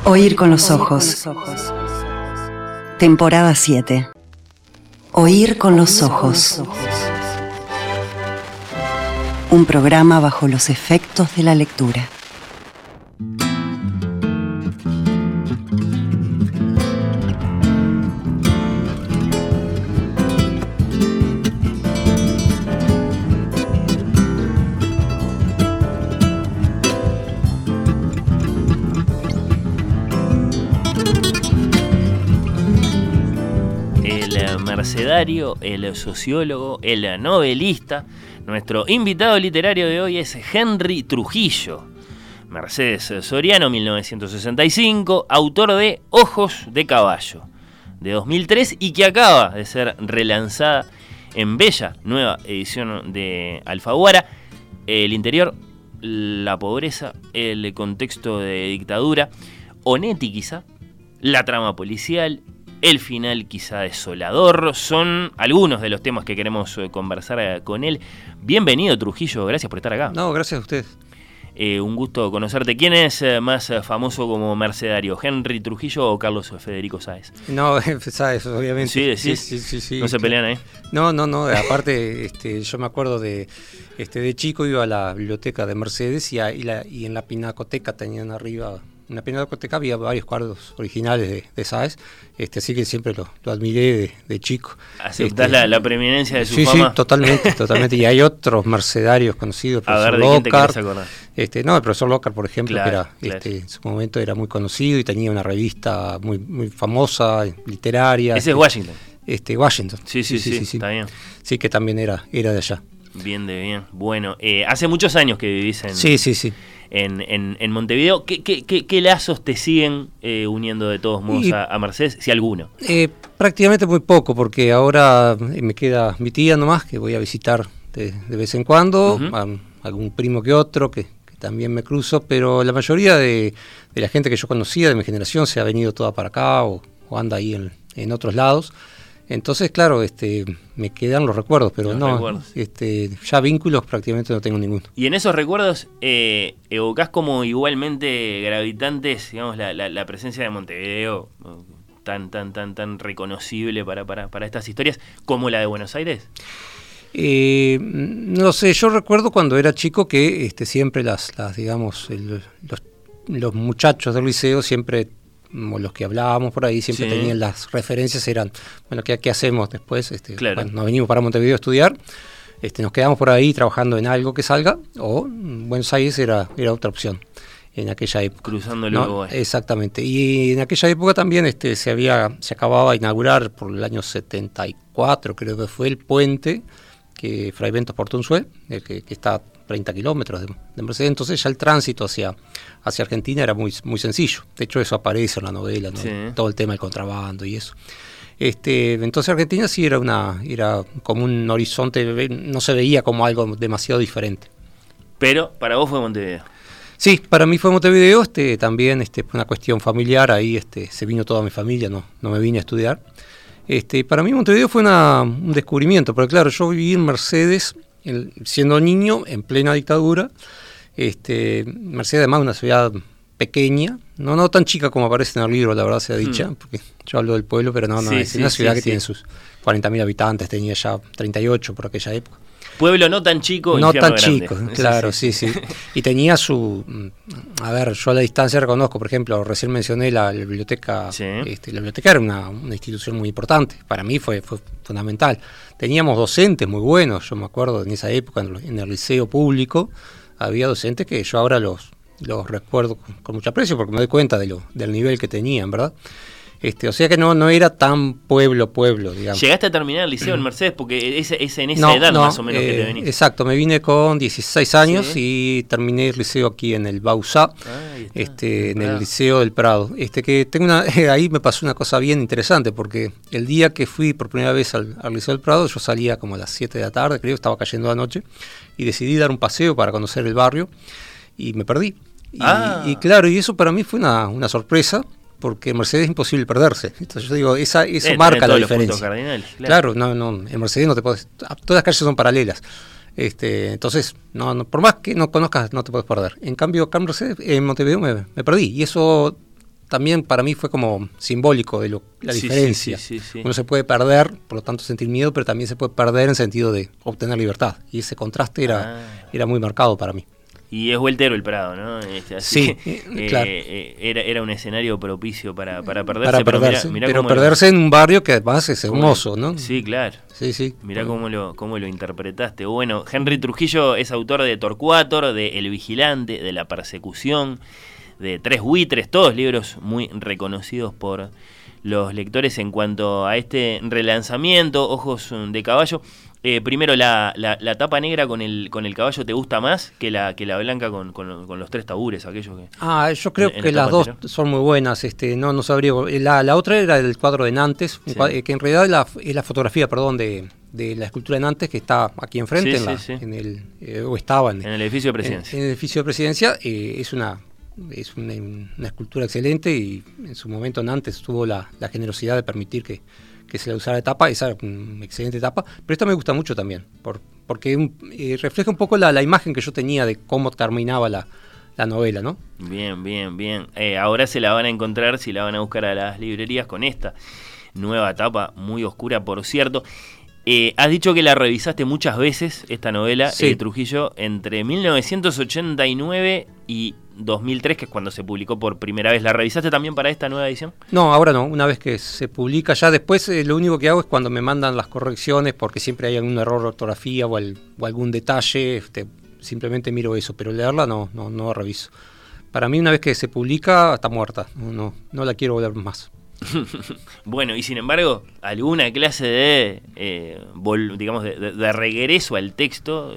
Oír con los ojos. Temporada 7. Oír con los ojos. Un programa bajo los efectos de la lectura. El sociólogo, el novelista. Nuestro invitado literario de hoy es Henry Trujillo. Mercedes Soriano, 1965, autor de Ojos de Caballo, de 2003 y que acaba de ser relanzada en bella nueva edición de Alfaguara. El interior, la pobreza, el contexto de dictadura, Onetti quizá, la trama policial, el final quizá desolador, son algunos de los temas que queremos eh, conversar eh, con él. Bienvenido Trujillo, gracias por estar acá. No, gracias a usted. Eh, un gusto conocerte. ¿Quién es más famoso como mercedario, Henry Trujillo o Carlos Federico Sáez? No, Sáez, obviamente. Sí, sí, sí, sí, No se pelean ahí. No, no, no. Aparte, este, yo me acuerdo de, este, de chico iba a la biblioteca de Mercedes y, y en la pinacoteca tenían arriba en la Pinacoteca había varios cuadros originales de, de Sáez, este, así que siempre lo, admiré de, chico. ¿Aceptás este, la, preeminencia de su sí, fama? Sí, totalmente, totalmente. Y hay otros mercedarios conocidos, el profesor Lockhart. Este, no, el profesor Lockhart, por ejemplo, que era, este, en su momento era muy conocido y tenía una revista muy, muy famosa, literaria. Ese es Washington. Este, Washington. Sí, sí, sí, sí, está bien. Sí, que también era, era de allá. Bien, de bien. Bueno, eh, hace muchos años que vivís en... Sí, sí, sí en, en, Montevideo. ¿Qué, qué, qué, lazos te siguen eh, uniendo de todos modos a, Mercedes, si alguno? Eh, prácticamente muy poco, porque ahora eh, me queda mi tía nomás, que voy a visitar de, vez en cuando, algún primo que otro, que, también me cruzo, pero la mayoría de, la gente que yo conocía de mi generación se ha venido toda para acá o, anda ahí en, en otros lados. Entonces, claro, este, me quedan los recuerdos, pero no, este, ya vínculos prácticamente no tengo ninguno. Y en esos recuerdos eh, evocás como igualmente gravitantes, digamos, la, presencia de Montevideo, tan, tan, tan, tan reconocible para, para, estas historias, como la de Buenos Aires. Eh, no sé, yo recuerdo cuando era chico que este, siempre las, las digamos, los, los muchachos del liceo siempre los que hablábamos por ahí siempre tenían las referencias, eran, bueno, ¿qué, qué hacemos después? Este, nos venimos para Montevideo a estudiar, este, nos quedamos por ahí trabajando en algo que salga, o Buenos Aires era, era otra opción en aquella época. Cruzando el ¿no? Exactamente. Y en aquella época también este, se había, se acababa de inaugurar por el año 74, creo que fue el puente que Fray Ventos Portunzuel, el que, que está 30 kilómetros de, Mercedes, entonces ya el tránsito hacia, hacia Argentina era muy, muy sencillo. De hecho, eso aparece en la novela, todo el tema del contrabando y eso. Este, entonces Argentina sí era una era como un horizonte, no se veía como algo demasiado diferente. Pero para vos fue Montevideo. Sí, para mí fue Montevideo, este, también este, una cuestión familiar, ahí este, se vino toda mi familia, no, no me vine a estudiar. Este, para mí Montevideo fue un descubrimiento, porque claro, yo viví en Mercedes siendo niño, en plena dictadura. Este, Mercedes además una ciudad pequeña, no, no tan chica como aparece en el libro, la verdad sea dicha, mm. porque yo hablo del pueblo, pero no, no, es una ciudad que tiene sus 40.000 habitantes, tenía ya 38 por aquella época. Pueblo no tan chico, no tan chico, claro, sí, sí. Y tenía su, mm, a ver, yo a la distancia reconozco, por ejemplo, recién mencioné la, biblioteca, este, la biblioteca era una, institución muy importante, para mí fue, fue fundamental. Teníamos docentes muy buenos, yo me acuerdo en esa época en el liceo público había docentes que yo ahora los los recuerdo con, mucho aprecio porque me doy cuenta de lo, del nivel que tenían, ¿verdad? Este, o sea que no, no era tan pueblo, pueblo, digamos. ¿Llegaste a terminar el liceo en Mercedes? Porque es, es en esa edad más o menos que te eh, venís. Exacto, me vine con 16 años y terminé el liceo aquí en el Bausá, este, en el Liceo del Prado. Este, que tengo una, ahí me pasó una cosa bien interesante, porque el día que fui por primera vez al, al Liceo del Prado, yo salía como a las 7 de la tarde, creo, estaba cayendo la noche, y decidí dar un paseo para conocer el barrio, y me perdí. Ah. Y, claro, y eso para mí fue una, una, sorpresa, porque en Mercedes es imposible perderse. Entonces yo digo, esa, eso eh, marca la diferencia. Claro. no, no, en Mercedes no te puedes, todas las calles son paralelas. Este, entonces, no, por más que no conozcas, no te puedes perder. En cambio, acá en, Mercedes, en Montevideo me, perdí. Y eso también para mí fue como simbólico de lo, la diferencia. Uno se puede perder, por lo tanto sentir miedo, pero también se puede perder en sentido de obtener libertad. Y ese contraste era, ah. era muy marcado para mí. Y es vueltero el Prado, ¿no? Este, sí, eh, claro. Eh, era, era un escenario propicio para, para perderse. Para perderse, pero, perderse en un barrio que además es hermoso, ¿no? Sí, claro. Sí, sí. Mirá cómo lo, cómo lo interpretaste. Bueno, Henry Trujillo es autor de Torcuator, de El Vigilante, de La Persecución, de Tres Buitres, todos libros muy reconocidos por los lectores en cuanto a este relanzamiento, Ojos de Caballo. Eh, primero, la, la, tapa negra con el, con el caballo te gusta más que la, que la blanca con, con, los tres tabures, aquellos que... Ah, yo creo que las dos son muy buenas, este, no, no sabría... La, la otra era el cuadro de Nantes, eh, que en realidad es la, es la fotografía, perdón, de, de, la escultura de Nantes que está aquí enfrente, en, el, eh, o estaba en, el edificio de presidencia. En, el edificio de presidencia, es una es una, una, escultura excelente y en su momento Nantes tuvo la, la generosidad de permitir que, que se la usara de tapa, esa una excelente etapa, pero esta me gusta mucho también, por, porque eh, refleja un poco la, imagen que yo tenía de cómo terminaba la, novela, ¿no? Bien, bien, bien. Eh, ahora se la van a encontrar, si la van a buscar a las librerías con esta nueva etapa, muy oscura, por cierto. Eh, has dicho que la revisaste muchas veces, esta novela, de Trujillo, entre 1989 y 2003, que es cuando se publicó por primera vez. ¿La revisaste también para esta nueva edición? No, ahora no. Una vez que se publica ya después, eh, lo único que hago es cuando me mandan las correcciones, porque siempre hay algún error de ortografía o, algún detalle, este, simplemente miro eso, pero leerla no, no, no reviso. Para mí una vez que se publica está muerta, no, no, la quiero volver más. bueno, y sin embargo, alguna clase de, eh, digamos, de, regreso al texto,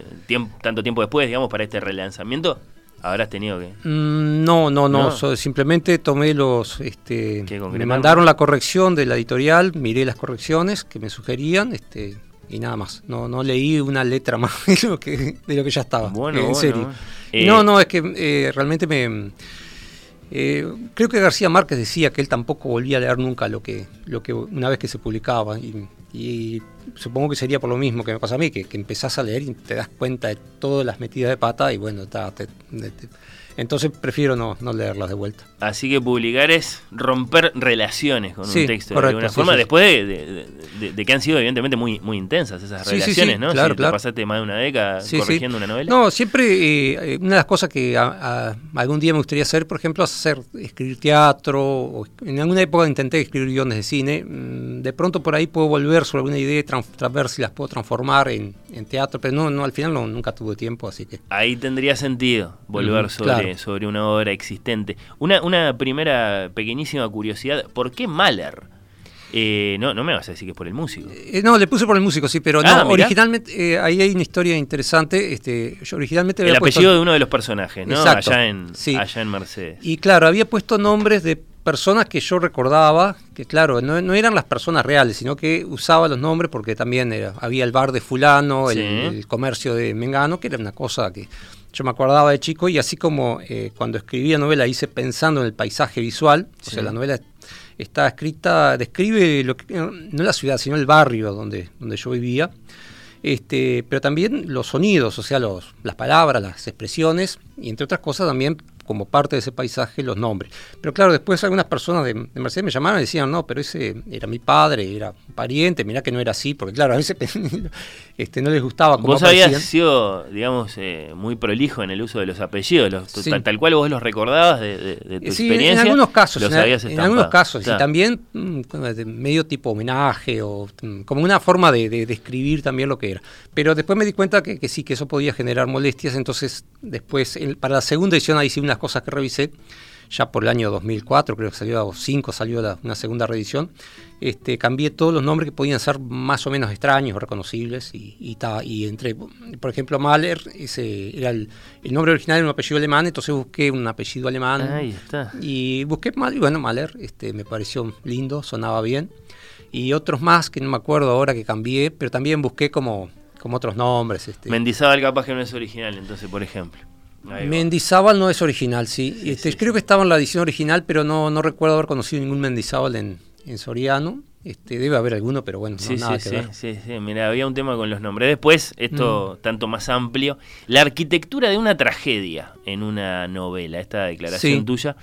tanto tiempo después, digamos, para este relanzamiento, ¿Habrás tenido que...? Mm, no, no, no, simplemente tomé los... Este, me mandaron la corrección de la editorial, miré las correcciones que me sugerían este, y nada más. No, no leí una letra más de lo que, de lo que ya estaba, bueno, en serio. Eh, no, no, es que eh, realmente me... Eh, creo que García Márquez decía que él tampoco volvía a leer nunca lo que, lo que una vez que se publicaba y, y supongo que sería por lo mismo que me pasa a mí, que, que empezás a leer y te das cuenta de todas las metidas de pata y bueno, te, entonces prefiero no, no leerlas de vuelta. Así que publicar es romper relaciones con un texto de alguna forma, después de, que han sido evidentemente muy, muy intensas esas relaciones, ¿no? Claro, si pasaste más de una década corrigiendo una novela. No, siempre eh, una de las cosas que algún día me gustaría hacer, por ejemplo, hacer escribir teatro, o en alguna época intenté escribir guiones de cine, mm, de pronto por ahí puedo volver sobre alguna idea, ver si las puedo transformar en, teatro, pero no, no al final no, nunca tuve tiempo, así que... Ahí tendría sentido volver sobre sobre una obra existente. Una, una primera pequeñísima curiosidad, ¿por qué Mahler? Eh, no, no me vas a decir que es por el músico. Eh, no, le puse por el músico, sí, pero Ah, no, mirá. originalmente, eh, ahí hay una historia interesante. Este, yo originalmente El había puesto- apellido de uno de los personajes, ¿no? Exacto, Allá en, sí. allá en Mercedes. Y claro, había puesto nombres de personas que yo recordaba, que claro, no, no eran las personas reales, sino que usaba los nombres porque también era, había el bar de fulano, Sí. el comercio de Mengano, que era una cosa que yo me acordaba de chico y así como eh, cuando escribía novela hice pensando en el paisaje visual, o sea, la novela está escrita, describe lo que, no la ciudad, sino el barrio donde, donde yo vivía. Este, pero también los sonidos, o sea, los, las palabras, las expresiones, y entre otras cosas también como parte de ese paisaje los nombres. Pero claro, después algunas personas de, de Mercedes me llamaron y decían, no, pero ese era mi padre, era un pariente, mirá que no era así, porque claro, a veces este, no les gustaba cómo Vos habías sido, digamos, eh, muy prolijo en el uso de los apellidos, los- Sí. tal, tal cual vos los recordabas de, de- de tu Sí, experiencia. en algunos casos, los en, habías en estampado. algunos casos, y también mm, como medio tipo homenaje o mm, como una forma de, de describir también lo que era. Pero después me di cuenta que, que sí, que eso podía generar molestias, entonces después, para la segunda edición, ahí sí unas cosas que revisé, ya por el año 2004, creo que salió, o 5 salió la- una segunda reedición, este, cambié todos los nombres que podían ser más o menos extraños o reconocibles y, y, ta- y entre, por ejemplo, Mahler, ese era el, el nombre original era un apellido alemán, entonces busqué un apellido alemán. Ahí está. Y busqué mal, y bueno, Mahler, este, me pareció lindo, sonaba bien. Y otros más que no me acuerdo ahora que cambié, pero también busqué como, como otros nombres. Este. Mendizábal capaz que no es original, entonces, por ejemplo. Mendizábal no es original, sí. Sí, este, sí, creo que estaba en la edición original, pero no, no recuerdo haber conocido ningún Mendizábal en, en Soriano. Este, debe haber alguno, pero bueno, no, Sí, nada sí, que sí, ver. sí, sí. Mira, había un tema con los nombres. Después, Mm. esto tanto más amplio, la arquitectura de una tragedia en una novela. Esta declaración tuya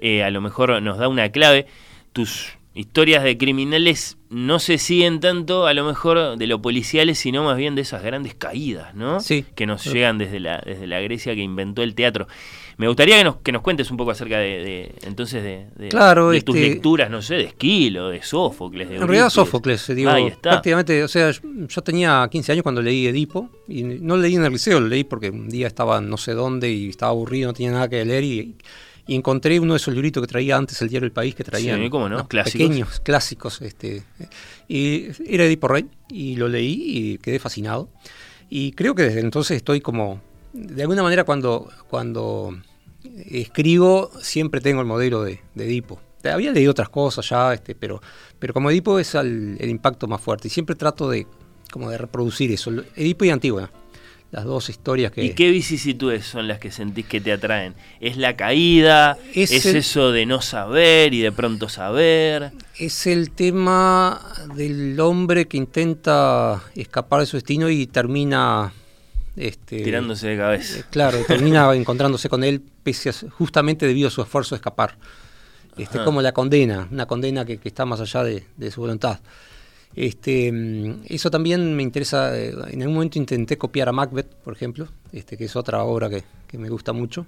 eh, a lo mejor nos da una clave. Tus historias de criminales no se siguen tanto a lo mejor de lo policiales, sino más bien de esas grandes caídas, ¿no? Sí. Que nos llegan desde la, desde la Grecia que inventó el teatro. Me gustaría que nos, que nos cuentes un poco acerca de, de- entonces de, de- Claro, de tus este- lecturas, no sé, de Esquilo, de Sófocles, de En realidad. Sófocles, digo, Ahí está. prácticamente, o sea, yo, tenía 15 años cuando leí Edipo, y no leí en el liceo, lo leí porque un día estaba no sé dónde y estaba aburrido, no tenía nada que leer y, y encontré uno de esos libritos que traía antes el diario El País, que traían Sí, cómo no, clásicos. pequeños clásicos, este, y era Edipo Rey, y lo leí y quedé fascinado. Y creo que desde entonces estoy como, de alguna manera cuando, cuando escribo siempre tengo el modelo de, de Edipo. Había leído otras cosas ya, este, pero, pero como Edipo es al- el impacto más fuerte y siempre trato de, como de reproducir eso. Edipo y Antígona, las dos historias que... ¿Y qué vicisitudes son las que sentís que te atraen? ¿Es la caída? ¿Es, Es el- eso de no saber y de pronto saber? Es el tema del hombre que intenta escapar de su destino y termina... Este, Tirándose de eh, cabeza. Claro, termina encontrándose con él pese a, justamente debido a su esfuerzo de escapar. Este, Ajá. como la condena, una condena que, que está más allá de, de su voluntad. Este, mm, eso también me interesa. eh, En algún momento intenté copiar a Macbeth, por ejemplo, este, que es otra obra que, que me gusta mucho.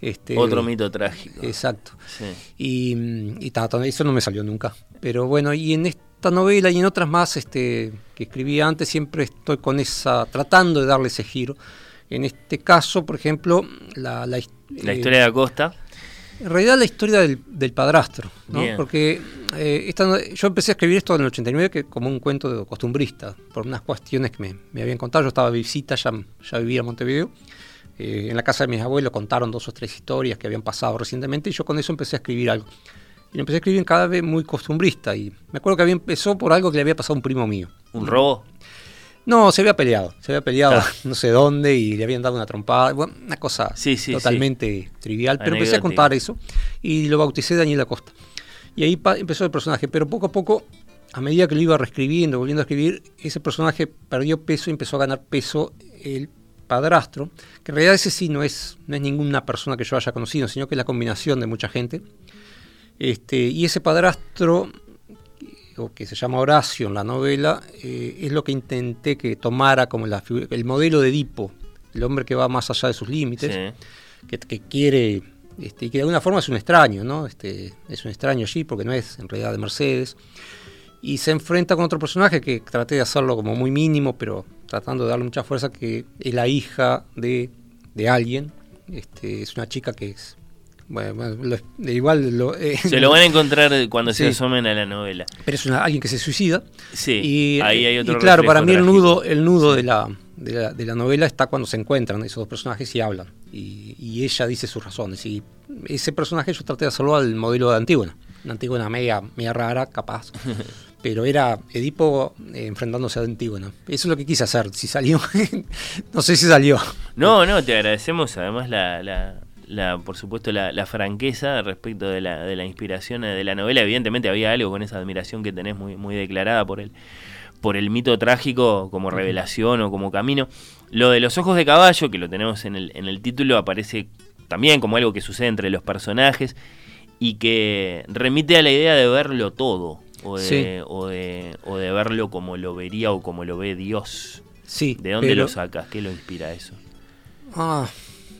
Este, Otro mito trágico. Exacto. Sí. Y, mm, y eso no me salió nunca. Pero bueno, y en esta novela y en otras más este, que escribí antes, siempre estoy con esa, tratando de darle ese giro. En este caso, por ejemplo, la, la, his- La eh, historia de Acosta. En realidad la historia del, del padrastro, ¿no? Bien. porque eh, esta yo empecé a escribir esto en el 89 que, como un cuento de costumbrista, por unas cuestiones que me, me habían contado. Yo estaba de visita, ya, ya vivía en Montevideo. Eh, en la casa de mis abuelos contaron dos o tres historias que habían pasado recientemente y yo con eso empecé a escribir algo. Y lo empecé a escribir en cada vez muy costumbrista. Y me acuerdo que había empezó por algo que le había pasado a un primo mío. ¿Un robo? No, se había peleado, se había peleado no sé dónde y le habían dado una trompada, bueno, una cosa Sí, sí, totalmente trivial, pero empecé a contar eso y lo bauticé Daniel Acosta. Y ahí empezó el personaje, pero poco a poco, a medida que lo iba reescribiendo, volviendo a escribir, ese personaje perdió peso y empezó a ganar peso el padrastro, que en realidad ese sí no es, no es ninguna persona que yo haya conocido, sino que es la combinación de mucha gente. Este, y ese padrastro o que se llama Horacio en la novela, eh, es lo que intenté que tomara como la el modelo de Edipo, el hombre que va más allá de sus límites, Sí. que, que quiere, este, y que de alguna forma es un extraño, ¿no? Este, es un extraño allí porque no es en realidad de Mercedes. Y se enfrenta con otro personaje que traté de hacerlo como muy mínimo, pero tratando de darle mucha fuerza, que es la hija de, de alguien. Este, es una chica que es Bueno, bueno, lo- igual lo, eh, Se lo van a encontrar cuando se asomen a la novela. pero es una- alguien que se suicida. Sí, y, ahí hay otro y claro, para mí el nudo, el nudo de, la, de, la, de la novela está cuando se encuentran esos dos personajes y hablan. Y, y ella dice sus razones. Y ese personaje yo traté de hacerlo al modelo de Antígona. Una Antígona media, media rara, capaz. Pero era Edipo eh, enfrentándose a Antígona. Eso es lo que quise hacer. Si salió, no sé si salió. No, no, te agradecemos además la, la, la por supuesto, la, la franqueza respecto de la, de la inspiración eh, de la novela. Evidentemente había algo con esa admiración que tenés muy, muy declarada por el, por el mito trágico como revelación o como camino. Lo de los ojos de caballo, que lo tenemos en el, en el título, aparece también como algo que sucede entre los personajes y que remite a la idea de verlo todo. O de, Sí. o, de, o de verlo como lo vería o como lo ve Dios. Sí. ¿De dónde pero- lo sacas? ¿Qué lo inspira eso? Ah,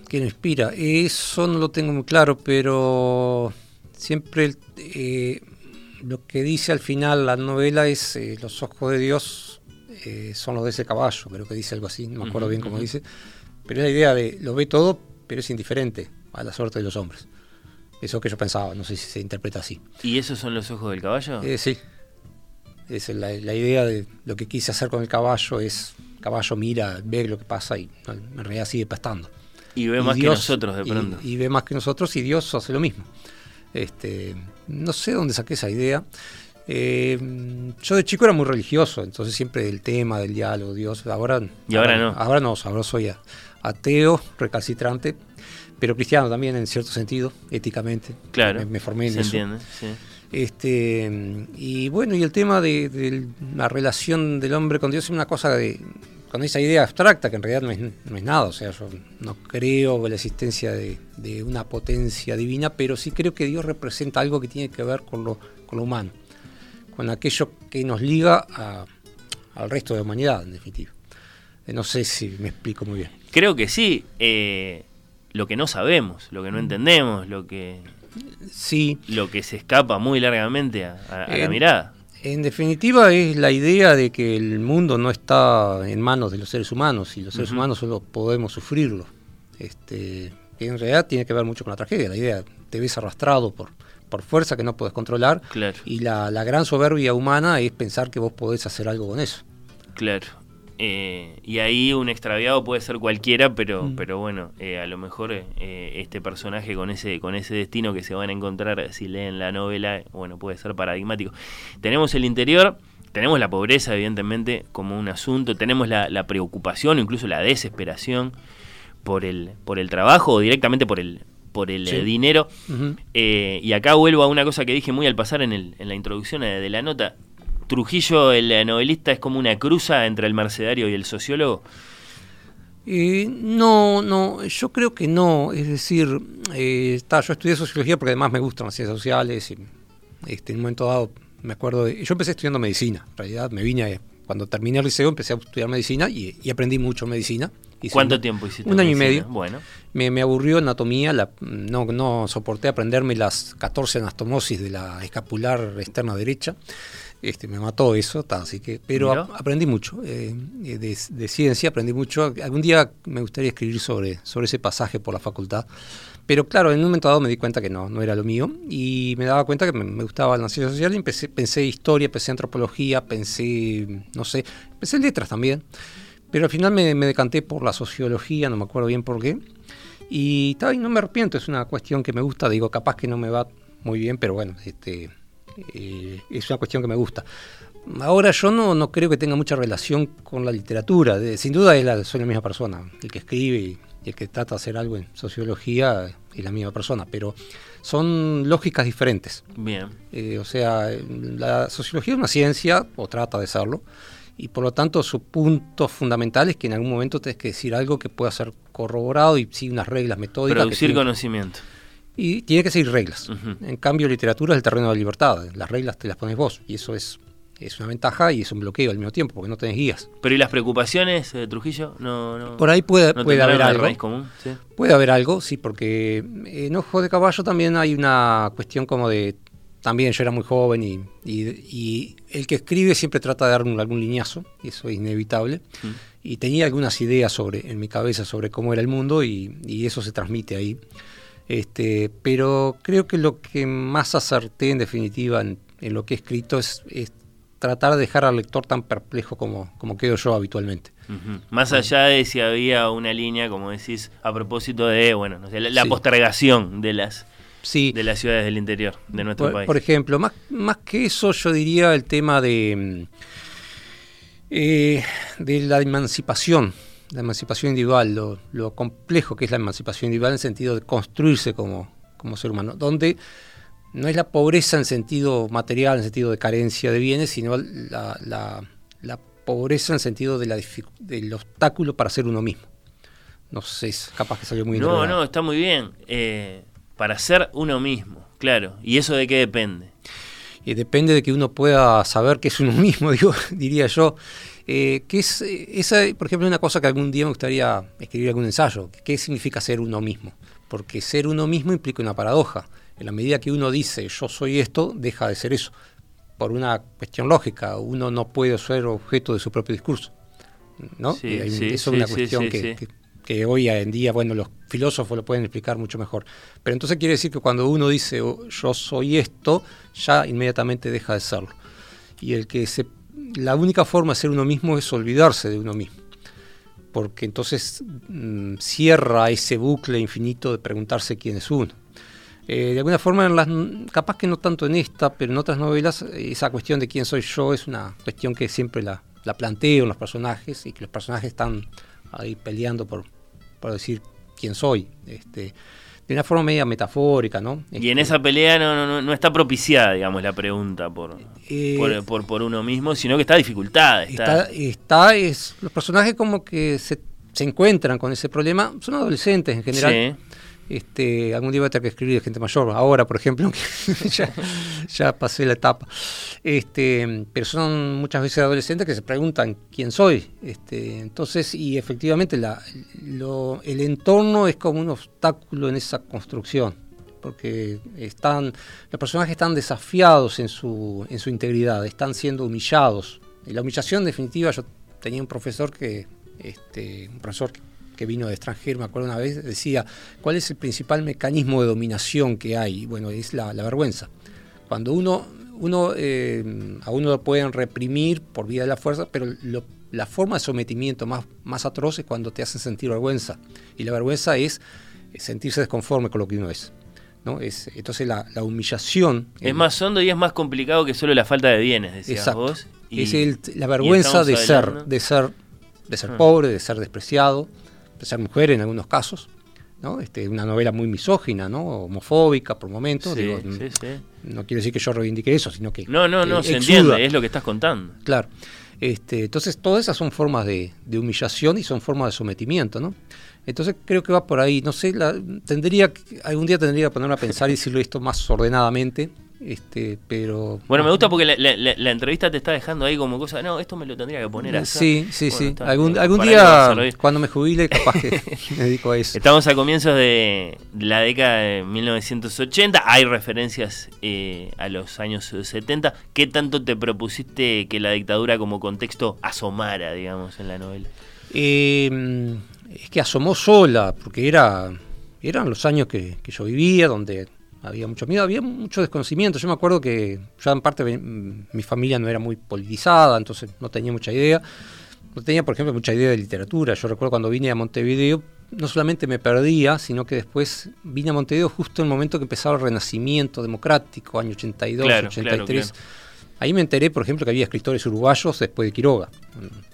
¿qué lo inspira? Eso no lo tengo muy claro, pero siempre eh, lo que dice al final la novela es eh, los ojos de Dios eh, son los de ese caballo, creo que dice algo así, no me acuerdo bien cómo ujú. dice, pero es la idea de lo ve todo, pero es indiferente a la suerte de los hombres. Eso que yo pensaba, no sé si se interpreta así. ¿Y esos son los ojos del caballo? Eh, sí, es la, la idea de lo que quise hacer con el caballo es, caballo mira, ve lo que pasa y en realidad sigue pastando. Y ve Y más que nosotros de pronto. Y, ve más que nosotros y Dios hace lo mismo. Este, no sé dónde saqué esa idea. Eh, yo de chico era muy religioso, entonces siempre el tema del diálogo, Dios. Ahora, Y ahora no. Ahora no, ahora soy ateo, recalcitrante, pero cristiano también en cierto sentido, éticamente. claro. Me, me formé en se eso. entiende, sí. Este, y bueno, y el tema de, de la relación del hombre con Dios es una cosa de, con esa idea abstracta que en realidad no es, no es nada, o sea, yo no creo en la existencia de, de una potencia divina, pero sí creo que Dios representa algo que tiene que ver con lo, con lo humano, con aquello que nos liga a- al resto de la humanidad, en definitiva. Eh, No sé si me explico muy bien. Creo que sí. eh, lo que no sabemos, lo que no entendemos, lo que, Sí, lo que se escapa muy largamente a, a- a la mirada. En definitiva es la idea de que el mundo no está en manos de los seres humanos y los seres humanos solo podemos sufrirlo. Este, que en realidad tiene que ver mucho con la tragedia. La idea, te ves arrastrado por, por fuerza que no puedes controlar Claro, y la, la gran soberbia humana es pensar que vos podés hacer algo con eso. claro. Eh, y ahí un extraviado puede ser cualquiera, pero, Mm. pero bueno, eh, a lo mejor eh, este personaje con ese, con ese destino que se van a encontrar si leen la novela, bueno, puede ser paradigmático. Tenemos el interior, tenemos la pobreza, evidentemente, como un asunto, tenemos la, la preocupación o incluso la desesperación por el, por el trabajo o directamente por el, por el Sí. eh, dinero. Eh, y acá vuelvo a una cosa que dije muy al pasar en, el, en la introducción de la nota. Trujillo, el novelista, es como una cruza entre el mercedario y el sociólogo. Eh, no, no, yo creo que no. Es decir, eh, está, yo estudié sociología porque además me gustan las ciencias sociales. Y, este, en un momento dado, me acuerdo de. Yo empecé estudiando medicina. En realidad, me vine. a- cuando terminé el liceo, empecé a estudiar medicina y, y aprendí mucho medicina. Hice ¿Cuánto un- tiempo hiciste? Un año y medio. Bueno, Me, me aburrió anatomía, la- no, no soporté aprenderme las 14 anastomosis de la escapular externa derecha. Este, me mató eso, ta, así que, pero a- aprendí mucho eh, eh, de, de ciencia, aprendí mucho. Algún día me gustaría escribir sobre, sobre ese pasaje por la facultad. Pero claro, en un momento dado me di cuenta que no, no era lo mío y me daba cuenta que me, me gustaba la ciencia social y empecé, pensé historia, pensé antropología, pensé, no sé, pensé en letras también. Pero al final me, me decanté por la sociología, no me acuerdo bien por qué. Y, ta, y no me arrepiento, es una cuestión que me gusta. Digo, capaz que no me va muy bien, pero bueno, este, eh, es una cuestión que me gusta. Ahora yo no, no creo que tenga mucha relación con la literatura. De- sin duda es la, soy la misma persona. El que escribe y el que trata de hacer algo en sociología es la misma persona, pero son lógicas diferentes. bien. Eh, o sea, la sociología es una ciencia, o trata de serlo, y por lo tanto su punto fundamental es que en algún momento tenés que decir algo que pueda ser corroborado y sigue unas reglas metódicas. que Producir tienen- conocimiento. Y tiene que seguir reglas. Ujú. En cambio, literatura es el terreno de la libertad. Las reglas te las pones vos, y eso es, es una ventaja y es un bloqueo al mismo tiempo, porque no tenés guías. Pero ¿y las preocupaciones de Trujillo? No, no, Por ahí puede, no puede haber algo. común. ¿sí? Puede haber algo, sí, porque en Ojo de Caballo también hay una cuestión como de. También yo era muy joven y, y- y el que escribe siempre trata de dar un- algún liñazo, y eso es inevitable. Mm. Y tenía algunas ideas sobre, en mi cabeza sobre cómo era el mundo y, y eso se transmite ahí. Este, pero creo que lo que más acerté en definitiva en, lo que he escrito es, tratar de dejar al lector tan perplejo como, como quedo yo habitualmente. Más allá de si había una línea, como decís, a propósito de, bueno, la, postergación de las sí. de las ciudades del interior de nuestro país. Por ejemplo, más, más que eso, yo diría el tema de, mm, eh, de la emancipación, la emancipación individual, lo, complejo que es la emancipación individual en el sentido de construirse como, como ser humano, donde no es la pobreza en sentido material, en sentido de carencia de bienes, sino la, la, pobreza en sentido de la, del obstáculo para ser uno mismo. No sé, es capaz que salió muy No, no, está muy bien. Eh, para ser uno mismo, claro. ¿Y eso de qué depende? Y depende de que uno pueda saber qué es uno mismo, digo, diría yo. Eh, que es, esa, por ejemplo, una cosa que algún día me gustaría escribir algún ensayo. ¿Qué significa ser uno mismo? Porque ser uno mismo implica una paradoja. En la medida que uno dice yo soy esto, deja de ser eso. Por una cuestión lógica, uno no puede ser objeto de su propio discurso. ¿no? eso es una cuestión que, hoy en día, bueno, los filósofos lo pueden explicar mucho mejor. Pero entonces quiere decir que cuando uno dice oh, yo soy esto, ya inmediatamente deja de serlo. Y el que se la única forma de ser uno mismo es olvidarse de uno mismo, porque entonces mm, cierra ese bucle infinito de preguntarse quién es uno. Eh, de alguna forma, en las, capaz que no tanto en esta, pero en otras novelas, esa cuestión de quién soy yo es una cuestión que siempre la, la planteo en los personajes y que los personajes están ahí peleando por, por decir quién soy. Este, de una forma media metafórica, ¿no? Y en esa pelea no, no, está propiciada, digamos, la pregunta por, eh, por, por, uno mismo, sino que está dificultada. Está, está, es, los personajes como que se, se, encuentran con ese problema, son adolescentes en general. Sí. Este, algún día voy a tener que escribir de gente mayor, ahora por ejemplo, ya, pasé la etapa. Este, pero son muchas veces adolescentes que se preguntan quién soy. Este, entonces, y efectivamente el entorno es como un obstáculo en esa construcción, porque están, los personajes están desafiados en su, en su integridad, están siendo humillados. La humillación definitiva, yo tenía un profesor que, este, un profesor que que vino de extranjero, me acuerdo una vez, decía, ¿cuál es el principal mecanismo de dominación que hay? Bueno, es la, vergüenza. Cuando uno, uno eh, a uno lo pueden reprimir por vía de la fuerza, pero la forma de sometimiento más, más atroz es cuando te hacen sentir vergüenza. Y la vergüenza es sentirse desconforme con lo que uno es. ¿no? Es, entonces la, humillación... Es más hondo y es más complicado que solo la falta de bienes, decías vos. es la vergüenza de ser, de ser, de ser ah. pobre, de ser despreciado, ser mujer en algunos casos. ¿no? Este, una novela muy misógina, ¿no? homofóbica por momentos. no quiero decir que yo reivindique eso, sino que. No, no, no, se entiende, es lo que estás contando. Claro. Este, entonces, todas esas son formas de, de, humillación y son formas de sometimiento, ¿no? Entonces, creo que va por ahí. No sé, la, tendría algún día tendría que ponerme a pensar y decirlo esto más ordenadamente. Este, pero. Bueno, me gusta porque la, entrevista te está dejando ahí como cosa. No, esto me lo tendría que poner así. Sí, sí, sí. algún, algún día, cuando me jubile, capaz que me dedico a eso. Estamos a comienzos de la década de 1980. Hay referencias eh, a los años 70. ¿Qué tanto te propusiste que la dictadura como contexto asomara, digamos, en la novela? Eh, es que asomó sola, porque era eran los años que, que yo vivía, donde había mucho miedo, había mucho desconocimiento. Yo me acuerdo que ya en parte mi familia no era muy politizada, entonces no tenía mucha idea. No tenía, por ejemplo, mucha idea de literatura. Yo recuerdo cuando vine a Montevideo, no solamente me perdía, sino que después vine a Montevideo justo en el momento que empezaba el renacimiento democrático, año 82, 83. Ahí me enteré, por ejemplo, que había escritores uruguayos después de Quiroga.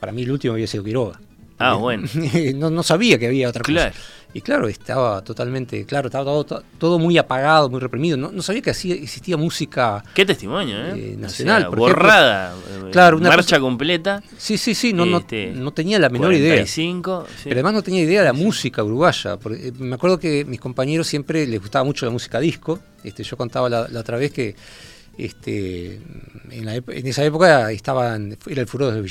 Para mí el último había sido Quiroga. Ah, bueno. no, no, sabía que había otra cosa. Y claro, estaba totalmente, claro, estaba todo, todo muy apagado, muy reprimido. No, no sabía que así existía música. Qué testimonio, ¿eh? eh nacional. borrada. Eh, claro, una marcha completa. Sí, sí, sí, no, este, no, tenía la menor idea. Pero además no tenía idea de la música uruguaya. Porque, eh, me acuerdo que mis compañeros siempre les gustaba mucho la música disco. Este, yo contaba la, otra vez que este, en, en esa época estaban, era el furor de los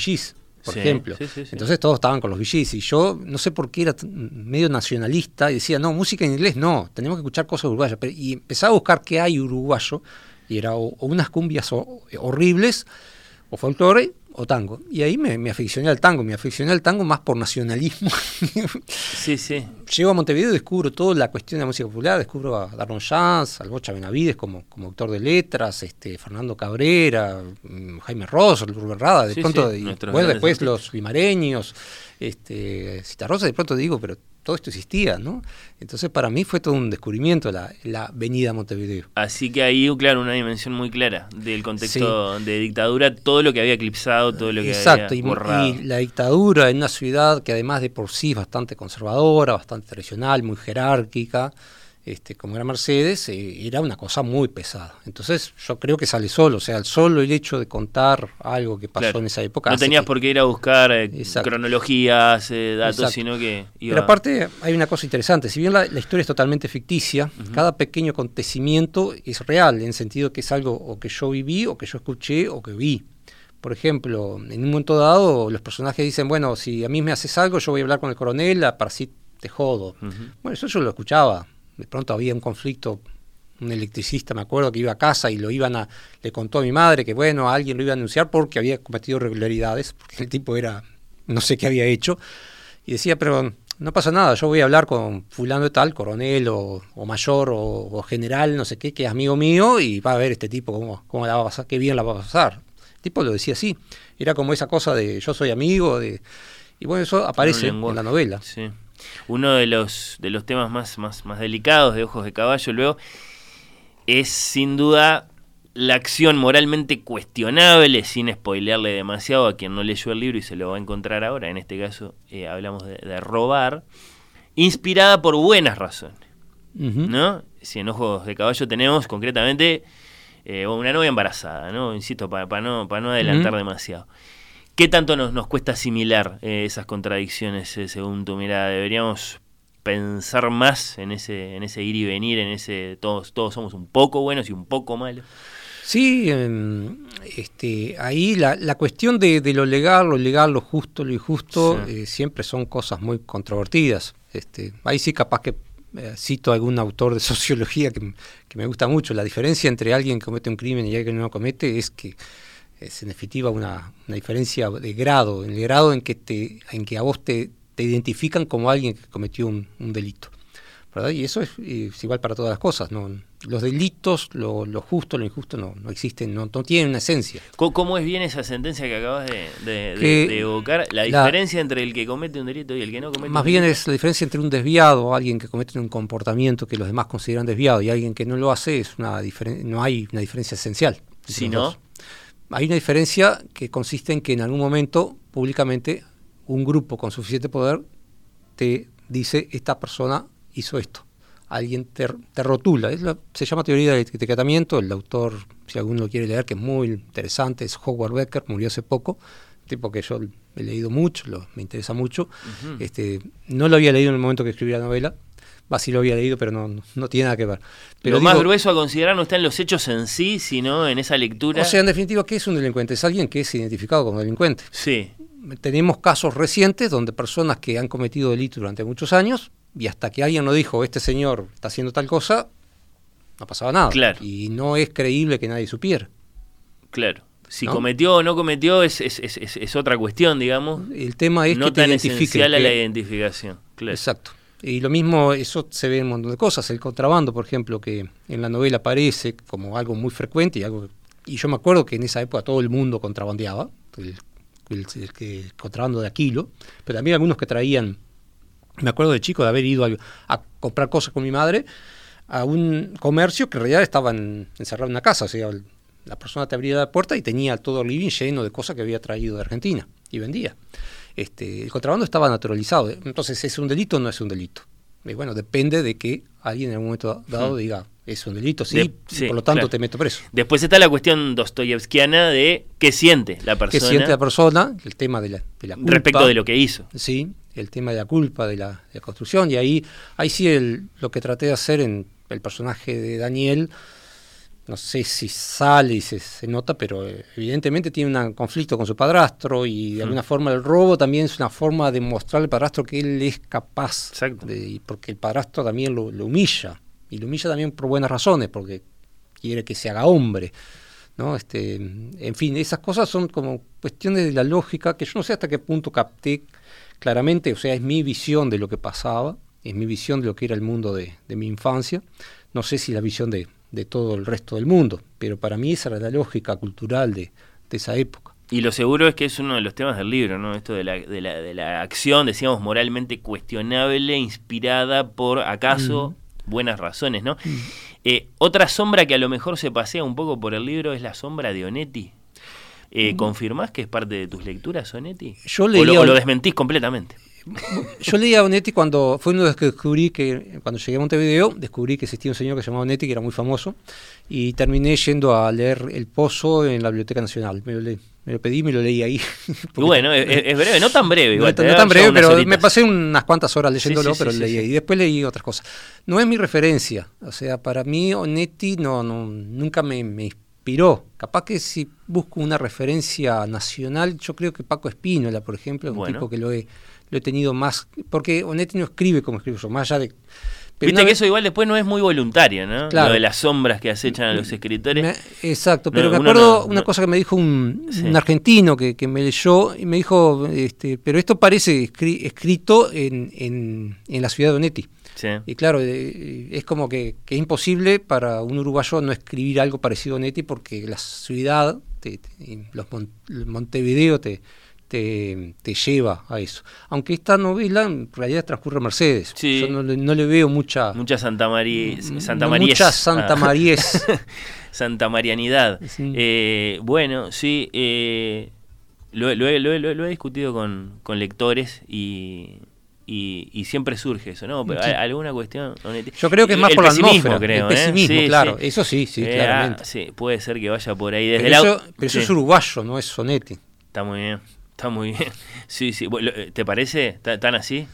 por ejemplo. Entonces todos estaban con los VGs y yo no sé por qué era medio nacionalista y decía, no, música en inglés no, tenemos que escuchar cosas uruguayas. y empezaba a buscar qué hay uruguayo y era o, unas cumbias horribles o folclore o tango. Y ahí me, me, aficioné al tango, me aficioné al tango más por nacionalismo. sí, sí. Llego a Montevideo y descubro toda la cuestión de la música popular, descubro a Darron Jans, al Bocha Benavides como, como autor de letras, este, Fernando Cabrera, mm, Jaime Ross, Rubén Rada, de pronto, bueno, después los limareños, este, Citarrosa, de pronto digo, pero todo esto existía, ¿no? Entonces para mí fue todo un descubrimiento la, la venida a Montevideo. Así que ahí, claro, una dimensión muy clara del contexto de dictadura, todo lo que había eclipsado, todo lo que Exacto, había borrado. Y, la dictadura en una ciudad que además de por sí es bastante conservadora, bastante tradicional, muy jerárquica, este, como era Mercedes, eh, era una cosa muy pesada. Entonces yo creo que sale solo, o sea, solo el hecho de contar algo que pasó en esa época. No tenías por qué ir a buscar eh, cronologías, eh, datos, sino que... Pero aparte hay una cosa interesante, si bien la, historia es totalmente ficticia, cada pequeño acontecimiento es real, en el sentido que es algo o que yo viví, o que yo escuché, o que vi. Por ejemplo, en un momento dado los personajes dicen, bueno, si a mí me haces algo, yo voy a hablar con el coronel para así te jodo. Bueno, eso yo lo escuchaba de pronto había un conflicto, un electricista, me acuerdo, que iba a casa y lo iban a, le contó a mi madre que bueno, alguien lo iba a anunciar porque había cometido irregularidades, porque el tipo era, no sé qué había hecho, y decía, pero no pasa nada, yo voy a hablar con fulano de tal, coronel o, mayor o, general, no sé qué, que es amigo mío, y va a ver este tipo cómo, cómo la va a pasar, qué bien la va a pasar. El tipo lo decía así, era como esa cosa de yo soy amigo, de, y bueno, eso aparece en la novela. Sí uno de los, de los temas más, más, más delicados de Ojos de Caballo luego es sin duda la acción moralmente cuestionable, sin spoilearle demasiado a quien no leyó el libro y se lo va a encontrar ahora, en este caso eh, hablamos de, robar, inspirada por buenas razones. ¿No? Si en Ojos de Caballo tenemos concretamente eh, una novia embarazada, ¿no? Insisto, para no, para no adelantar demasiado. ¿Qué tanto nos, nos cuesta asimilar eh, esas contradicciones eh, según tu mirada? ¿Deberíamos pensar más en ese, en ese ir y venir, en ese todos, todos somos un poco buenos y un poco malos? Sí, em, este, ahí la, la cuestión de, lo legal, lo legal, lo justo, lo injusto, eh, siempre son cosas muy controvertidas. Este, ahí sí capaz que cito a algún autor de sociología que, que, me gusta mucho. La diferencia entre alguien que comete un crimen y alguien que no lo comete es que es en definitiva una, diferencia de grado, en el grado en que, te, en que a vos te, te identifican como alguien que cometió un, delito. ¿verdad? Y eso es, igual para todas las cosas. ¿no? Los delitos, lo, justo, lo injusto no, no existen, no, no, tienen una esencia. ¿Cómo, es bien esa sentencia que acabas de, evocar? La diferencia entre el que comete un delito y el que no comete Más bien es la diferencia entre un desviado, alguien que comete un comportamiento que los demás consideran desviado, y alguien que no lo hace, es una no hay una diferencia esencial. Si no, hay una diferencia que consiste en que en algún momento públicamente un grupo con suficiente poder te dice esta persona hizo esto. Alguien te, rotula. se llama teoría del etiquetamiento. El autor, si alguno lo quiere leer, que es muy interesante, es Howard Becker, murió hace poco. Tipo que yo he leído mucho, me interesa mucho. este, no lo había leído en el momento que escribí la novela, Va, sí lo había leído, pero no, no, tiene nada que ver. Pero lo más grueso a considerar no está en los hechos en sí, sino en esa lectura. O sea, en definitiva, ¿qué es un delincuente? Es alguien que es identificado como delincuente. Sí. Tenemos casos recientes donde personas que han cometido delitos durante muchos años y hasta que alguien no dijo, este señor está haciendo tal cosa, no pasaba nada. Claro. Y no es creíble que nadie supiera. Claro. Si cometió o no cometió es, es, es, es, otra cuestión, digamos. El tema es no que tan esencial a la identificación. Claro. Exacto. Y lo mismo, eso se ve en un montón de cosas. El contrabando, por ejemplo, que en la novela aparece como algo muy frecuente y algo y yo me acuerdo que en esa época todo el mundo contrabandeaba, el, contrabando de Aquilo, pero también algunos que traían, me acuerdo de chico de haber ido a, comprar cosas con mi madre a un comercio que en realidad estaba encerrado en una casa, o sea, la persona te abría la puerta y tenía todo el living lleno de cosas que había traído de Argentina y vendía. Este, el contrabando estaba naturalizado. Entonces, ¿es un delito o no es un delito? Y bueno, depende de que alguien en algún momento dado diga, es un delito, sí, por lo tanto te meto preso. Después está la cuestión dostoyevskiana de qué siente la persona. ¿Qué siente la persona? El tema de la, de la culpa. Respecto de lo que hizo. Sí, el tema de la culpa, de la, construcción. Y ahí, ahí sí el, lo que traté de hacer en el personaje de Daniel no sé si sale y se, nota, pero eh, evidentemente tiene un conflicto con su padrastro y de alguna forma el robo también es una forma de mostrarle al padrastro que él es capaz, de, porque el padrastro también lo, humilla, y lo humilla también por buenas razones, porque quiere que se haga hombre. ¿no? Este, en fin, esas cosas son como cuestiones de la lógica que yo no sé hasta qué punto capté claramente, o sea, es mi visión de lo que pasaba, es mi visión de lo que era el mundo de, mi infancia, no sé si la visión de, todo el resto del mundo, pero para mí esa era la lógica cultural de, esa época. Y lo seguro es que es uno de los temas del libro, ¿no? Esto de la, de la, de la acción, decíamos, moralmente cuestionable, inspirada por, acaso, buenas razones, ¿no? Eh, otra sombra que a lo mejor se pasea un poco por el libro es la sombra de Onetti. Eh, ¿Confirmás que es parte de tus lecturas, Onetti? Yo ¿O, lo, o lo desmentís completamente? Yo leía a Onetti cuando fue uno de los que descubrí que, cuando llegué a Montevideo, descubrí que existía un señor que se llamaba Onetti, que era muy famoso, y terminé yendo a leer El Pozo en la Biblioteca Nacional. Me lo, leí, me lo pedí, me lo leí ahí. bueno, es, breve, no tan breve. no, tan breve, pero me pasé unas cuantas horas leyéndolo, pero leí ahí. Y después leí otras cosas. No es mi referencia, o sea, para mí Onetti no, no nunca me, me inspiró. Capaz que si busco una referencia nacional, yo creo que Paco Espínola, por ejemplo, es un tipo que lo he lo he tenido más, porque Onetti no escribe como escribo yo, más allá de... Viste que eso igual después no es muy voluntario, ¿no? Lo de las sombras que acechan a los escritores. exacto, pero me acuerdo una cosa que me dijo un, argentino que, me leyó y me dijo, este, pero esto parece escrito en, en, en, la ciudad de Onetti. Y claro, eh, es como que, es imposible para un uruguayo no escribir algo parecido a Onetti porque la ciudad, los Montevideo te, te, lleva a eso. Aunque esta novela en realidad transcurre Mercedes. Yo no, le veo mucha... Mucha Santa María... Mm, Santa María. Mucha Santa María. Santa Marianidad. Eh, bueno, sí, eh, lo, he discutido con, lectores y, y, siempre surge eso, ¿no? Pero alguna cuestión. Yo creo que es más por la atmósfera, creo, el ¿eh? pesimismo, claro. Eso sí, sí, claramente. Ah, sí, puede ser que vaya por ahí desde pero, eso, pero eso es uruguayo, no es Sonetti. Está muy bien. Está muy bien. Sí, sí. Eh, ¿Te parece tan así?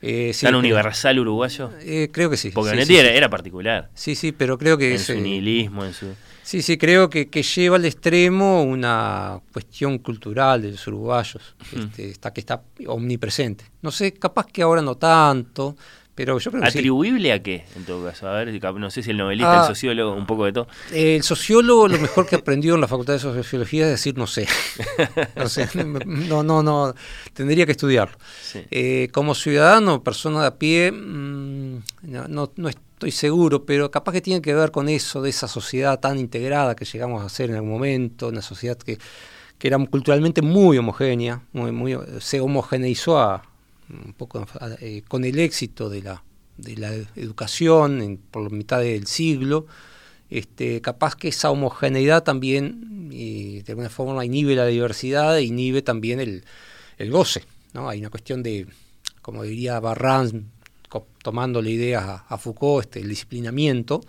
Eh, ¿Tan universal uruguayo? Eh, creo que sí. Porque sí, era, particular. Sí, sí, pero creo que... En su nihilismo, en su... Sí, sí, creo que, que, lleva al extremo una cuestión cultural de los uruguayos, este, está, que está omnipresente. No sé, capaz que ahora no tanto, pero yo creo ¿Atribuible a qué, en todo caso? A ver, no sé si el novelista, el ah, sociólogo, un poco de todo. El sociólogo, lo mejor que aprendió en la Facultad de Sociología es decir no sé. no, no, no, tendría que estudiarlo. Eh, como ciudadano, persona de a pie, mm, no, no, estoy seguro, pero capaz que tiene que ver con eso, de esa sociedad tan integrada que llegamos a ser en algún momento, una sociedad que, que era culturalmente muy homogénea, muy, muy, se homogeneizó a un poco eh, con el éxito de la, de la educación en, por la mitad del siglo, este, capaz que esa homogeneidad también de alguna forma inhibe la diversidad e inhibe también el, el goce. ¿no? Hay una cuestión de, como diría Barran, tomando la idea a, Foucault, este, el disciplinamiento,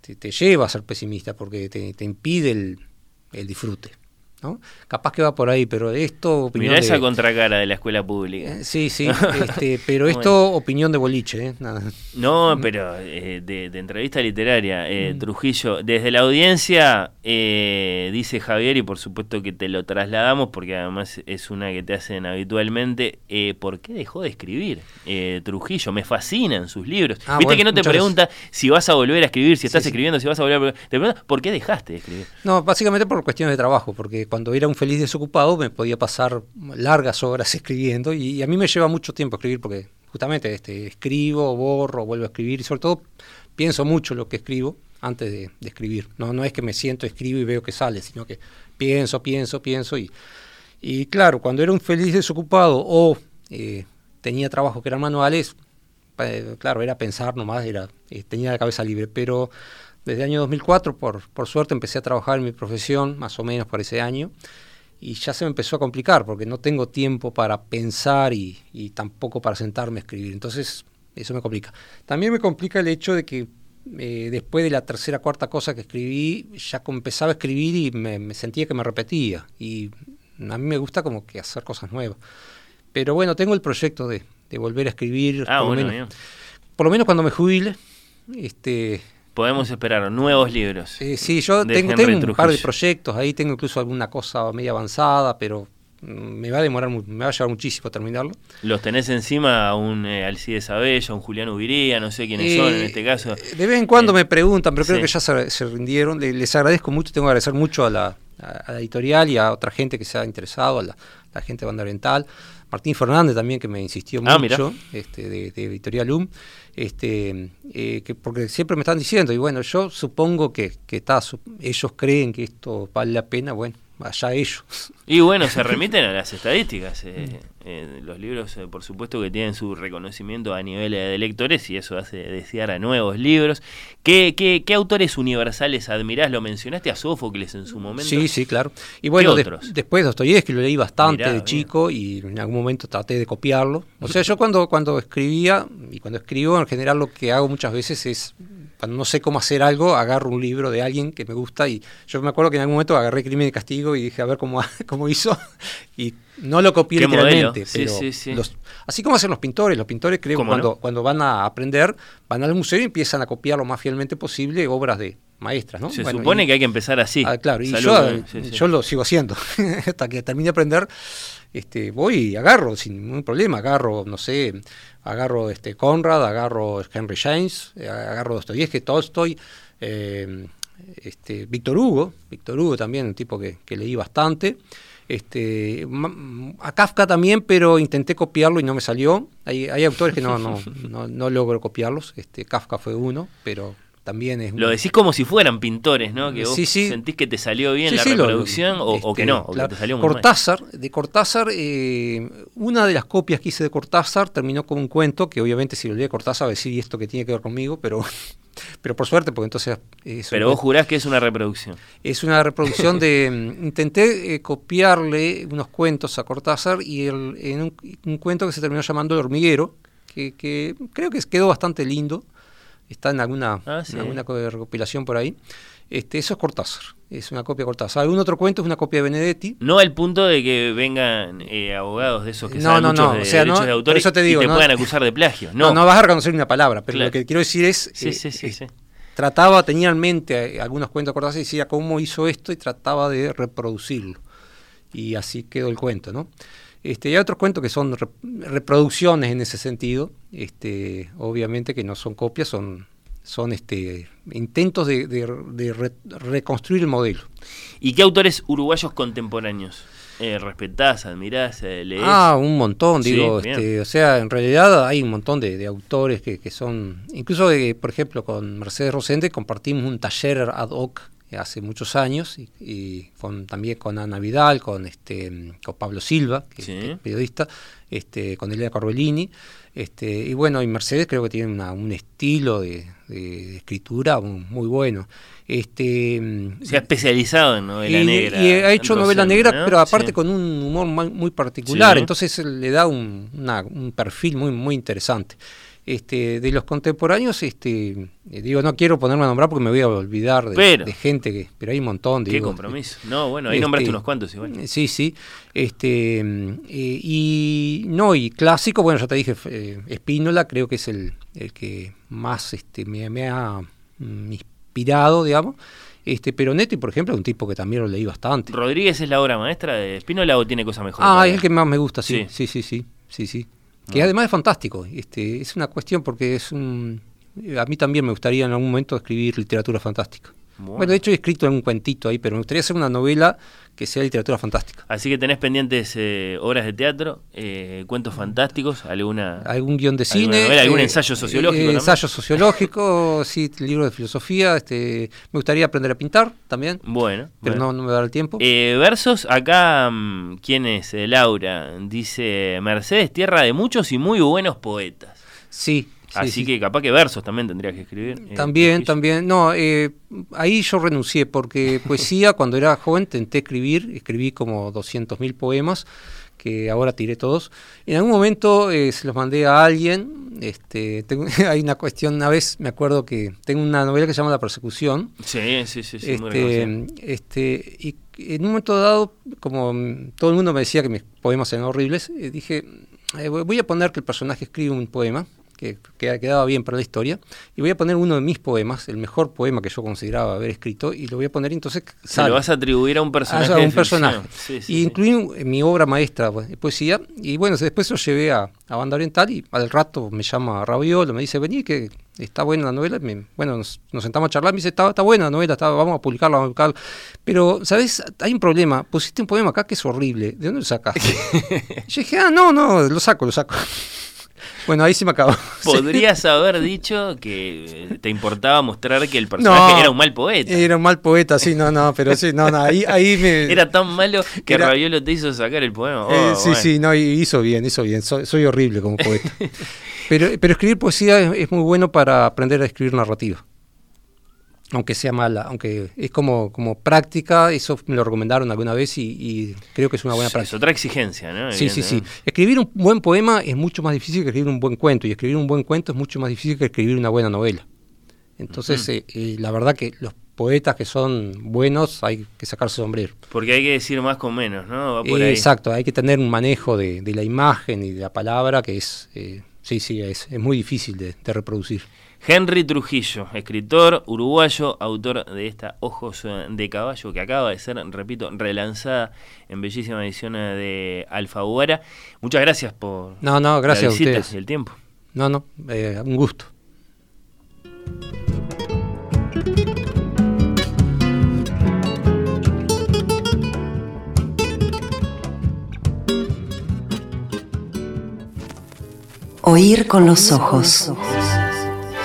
te, lleva a ser pesimista porque te, te impide el, el disfrute. Capaz que va por ahí, pero esto... Opinión esa contracara de la escuela pública. Eh, sí, sí, este, pero esto opinión de boliche. ¿eh? No, pero eh, de, entrevista literaria, mm. Trujillo, desde la audiencia, dice Javier, y por supuesto que te lo trasladamos, porque además es una que te hacen habitualmente, ¿por qué dejó de escribir Trujillo? Me fascinan sus libros. Ah, Viste que no te pregunta si vas a volver a escribir, si estás escribiendo, si vas a volver a... Te pregunta, ¿por qué dejaste de escribir? No, básicamente por cuestiones de trabajo, porque cuando era un feliz desocupado me podía pasar largas horas escribiendo y, a mí me lleva mucho tiempo escribir porque justamente este, escribo, borro, vuelvo a escribir y sobre todo pienso mucho lo que escribo antes de, escribir. No, no es que me siento, escribo y veo que sale, sino que pienso, pienso, pienso y, y claro, cuando era un feliz desocupado o eh, tenía trabajos que eran manuales, eh, claro, era pensar nomás, era, eh, tenía la cabeza libre, pero desde el año 2004, por, por suerte, empecé a trabajar en mi profesión, más o menos por ese año, y ya se me empezó a complicar porque no tengo tiempo para pensar y, tampoco para sentarme a escribir. Entonces, eso me complica. También me complica el hecho de que eh, después de la tercera cuarta cosa que escribí, ya empezaba a escribir y me, sentía que me repetía. Y a mí me gusta como que hacer cosas nuevas. Pero bueno, tengo el proyecto de, volver a escribir. Ah, por, bueno, por lo menos cuando me jubile. Este, podemos esperar nuevos libros. sí, yo tengo, un par de proyectos, ahí tengo incluso alguna cosa media avanzada, pero me va a demorar, me va a llevar muchísimo terminarlo. ¿Los tenés encima a un eh, Alcides Abello, a un Julián Ubiría, no sé quiénes son en este caso? De vez en cuando me preguntan, pero creo que ya se, rindieron. Les, agradezco mucho, tengo que agradecer mucho a la, editorial y a otra gente que se ha interesado, a la, gente de Banda Oriental. Martín Fernández también, que me insistió ah, mucho, este, de, Editorial UM, este, eh, que, porque siempre me están diciendo, y bueno, yo supongo que, que ellos creen que esto vale la pena, bueno, allá ellos. Y bueno, se remiten a las estadísticas. Eh, eh, los libros, eh, por supuesto, que tienen su reconocimiento a nivel de lectores y eso hace desear a nuevos libros. ¿Qué, qué, qué autores universales admirás? Lo mencionaste a Sófocles en su momento. Sí, sí, claro. Y bueno, después Dostoyevsky lo leí bastante de chico y en algún momento traté de copiarlo. O sea, yo cuando, cuando escribía y cuando escribo, en general lo que hago muchas veces es cuando no sé cómo hacer algo, agarro un libro de alguien que me gusta y yo me acuerdo que en algún momento agarré Crimen y Castigo y dije a ver cómo, cómo hizo no lo copié literalmente, pero así como hacen los pintores, los pintores creo que cuando, cuando van a aprender, van al museo y empiezan a copiar lo más fielmente posible obras de maestras, ¿no? Se supone que hay que empezar así. Ah, claro, y yo, yo, lo sigo haciendo. Hasta que termine de aprender, este, voy y agarro sin ningún problema, agarro, no sé, agarro este Conrad, agarro Henry James, eh, agarro Dostoyevsky, Tolstoy, eh, este, Víctor Hugo, Víctor Hugo también, un tipo que, leí bastante. Este, a Kafka también, pero intenté copiarlo y no me salió. Hay, hay autores que no, no, no, no logro copiarlos. Este, Kafka fue uno, pero también es... Lo decís como si fueran pintores, ¿no? Que vos sentís que te salió bien la reproducción o, que este, no, o que te salió muy Cortázar, de Cortázar, eh, una de las copias que hice de Cortázar terminó con un cuento, que obviamente si lo leí de Cortázar va a decir, ¿y esto que tiene que ver conmigo? Pero, pero por suerte, porque entonces... pero vos jurás que es una reproducción. Es una reproducción de... Mm, intenté eh, copiarle unos cuentos a Cortázar y el, en un, cuento que se terminó llamando El hormiguero, que, que creo que quedó bastante lindo está en alguna, ah, alguna recopilación por ahí. Este, eso es Cortázar, es una copia de Cortázar. Algún otro cuento es una copia de Benedetti. No al punto de que vengan eh, abogados de esos que saben muchos de derechos de autores y te puedan acusar de plagio. No, no, vas a reconocer una palabra, pero lo que quiero decir es... Sí, eh, sí, sí, eh, trataba, tenía en mente algunos cuentos de Cortázar y decía cómo hizo esto y trataba de reproducirlo. Y así quedó el cuento, ¿no? Este, y hay otros cuentos que son reproducciones en ese sentido, este, obviamente que no son copias, son, son este, intentos de, reconstruir el modelo. ¿Y qué autores uruguayos contemporáneos eh, respetás, admirás, eh, lees? Ah, un montón, digo, este, o sea, en realidad hay un montón de, autores que, que, son, incluso, por ejemplo, con Mercedes Rosende compartimos un taller ad hoc hace muchos años y, con, también con Ana Vidal, con este con Pablo Silva, que, es periodista, este, con Elena Corbellini, este, y bueno, y Mercedes creo que tiene un estilo de, escritura muy, bueno. Este, Se ha especializado en novela negra. Y ha hecho novela negra, pero aparte con un humor muy particular, entonces le da un, un perfil muy, muy interesante. Este, de los contemporáneos, este, eh, digo, no quiero ponerme a nombrar porque me voy a olvidar de, gente que, pero hay un montón. Digo, qué compromiso. No, bueno, ahí nombraste este, unos cuantos igual. Sí, sí. Este, eh, y no, y clásico, bueno, ya te dije, eh, Espínola creo que es el, el que más este, me, ha mm, inspirado, digamos. Este, pero Netti, por ejemplo, es un tipo que también lo leí bastante. ¿Rodríguez es la obra maestra de Espínola o tiene cosas mejores? Ah, es el que más me gusta, sí, sí, sí, sí, sí, sí que además es fantástico. Este, es una cuestión porque es un... A mí también me gustaría en algún momento escribir literatura fantástica. Bueno. de hecho he escrito un cuentito ahí, pero me gustaría hacer una novela que sea literatura fantástica. Así que tenés pendientes eh, obras de teatro, eh, cuentos fantásticos, alguna algún guion de cine, algún eh, ensayo sociológico, ensayo sociológico, sí, libro de filosofía. Este, me gustaría aprender a pintar también. Bueno, pero No, no me da el tiempo. versos acá, mm, ¿quién es? Laura dice Mercedes, tierra de muchos y muy buenos poetas. Sí, Así que capaz que versos también tendría que escribir. Eh, también, también. No, eh, ahí yo renuncié porque poesía, cuando era joven, intenté escribir, escribí como 200.000 poemas que ahora tiré todos. En algún momento eh, se los mandé a alguien. Este, hay una cuestión, una vez me acuerdo que tengo una novela que se llama La persecución. Sí, sí, sí. sí este, este, y en un momento dado, como todo el mundo me decía que mis poemas eran horribles, dije, voy a poner que el personaje escribe un poema que, que quedaba bien para la historia, y voy a poner uno de mis poemas, el mejor poema que yo consideraba haber escrito, y lo voy a poner entonces... Se lo vas a atribuir a un personaje. A, un personaje. y incluí mi obra maestra de poesía, y bueno, después lo llevé a, a Banda Oriental, y al rato me llama Rabiolo, me dice, vení, que está buena la novela. bueno, nos, sentamos a charlar, me dice, está, está buena la novela, está, vamos a publicarla, vamos a publicarla. Pero, ¿sabes? Hay un problema. Pusiste un poema acá que es horrible. ¿De dónde lo sacaste? yo dije, ah, no, no, lo saco, lo saco. Bueno, ahí sí me acabó. Podrías haber dicho que te importaba mostrar que el personaje era un mal poeta. Era un mal poeta, sí, no, no, pero sí, no, no, ahí, ahí me... Era tan malo que Raviolo te hizo sacar el poema. Eh, oh, sí, sí, no, hizo bien, hizo bien. Soy, horrible como poeta. pero, pero escribir poesía es muy bueno para aprender a escribir narrativa aunque sea mala, aunque es como, como práctica, eso me lo recomendaron alguna vez y, creo que es una buena práctica. Es otra exigencia, ¿no? Sí, sí, sí. Escribir un buen poema es mucho más difícil que escribir un buen cuento y escribir un buen cuento es mucho más difícil que escribir una buena novela. Entonces, eh, eh, la verdad que los poetas que son buenos hay que sacarse sombrero. Porque hay que decir más con menos, ¿no? Exacto, hay que tener un manejo de, la imagen y de la palabra que es, eh, sí, sí, es, muy difícil de reproducir. Henry Trujillo, escritor uruguayo, autor de esta Ojos de Caballo, que acaba de ser, repito, relanzada en bellísima edición de Alfaguara. Muchas gracias por no, no, gracias la visita y el tiempo. No, no, eh, un gusto. Oír con los ojos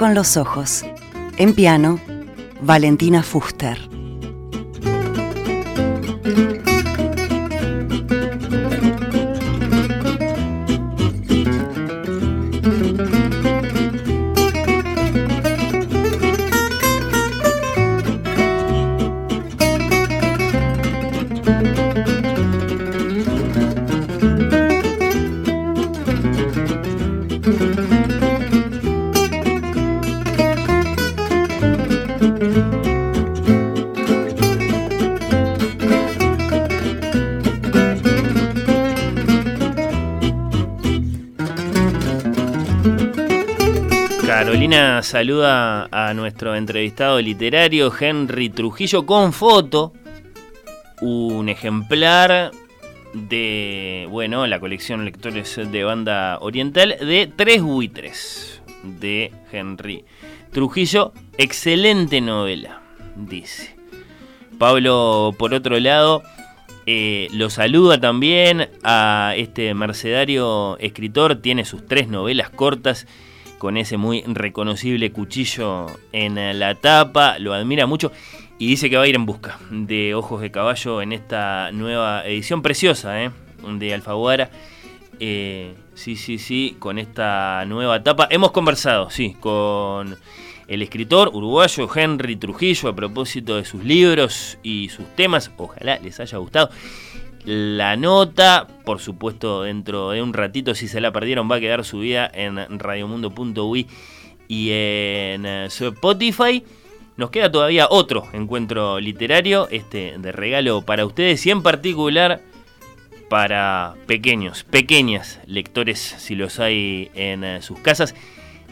Con los ojos. En piano, Valentina Fuster. Saluda a nuestro entrevistado literario Henry Trujillo con foto, un ejemplar de, bueno, la colección Lectores de Banda Oriental de Tres Buitres de Henry Trujillo. Excelente novela, dice. Pablo, por otro lado, eh, lo saluda también a este mercedario escritor, tiene sus tres novelas cortas con ese muy reconocible cuchillo en la tapa, lo admira mucho y dice que va a ir en busca de Ojos de Caballo en esta nueva edición preciosa ¿eh? de Alfaguara. Eh, sí, sí, sí, con esta nueva tapa. Hemos conversado, sí, con el escritor uruguayo Henry Trujillo a propósito de sus libros y sus temas. Ojalá les haya gustado. La nota, por supuesto, dentro de un ratito, si se la perdieron, va a quedar subida en radiomundo.ui y en eh, Spotify. Nos queda todavía otro encuentro literario, este de regalo para ustedes y en particular para pequeños, pequeñas lectores, si los hay en eh, sus casas.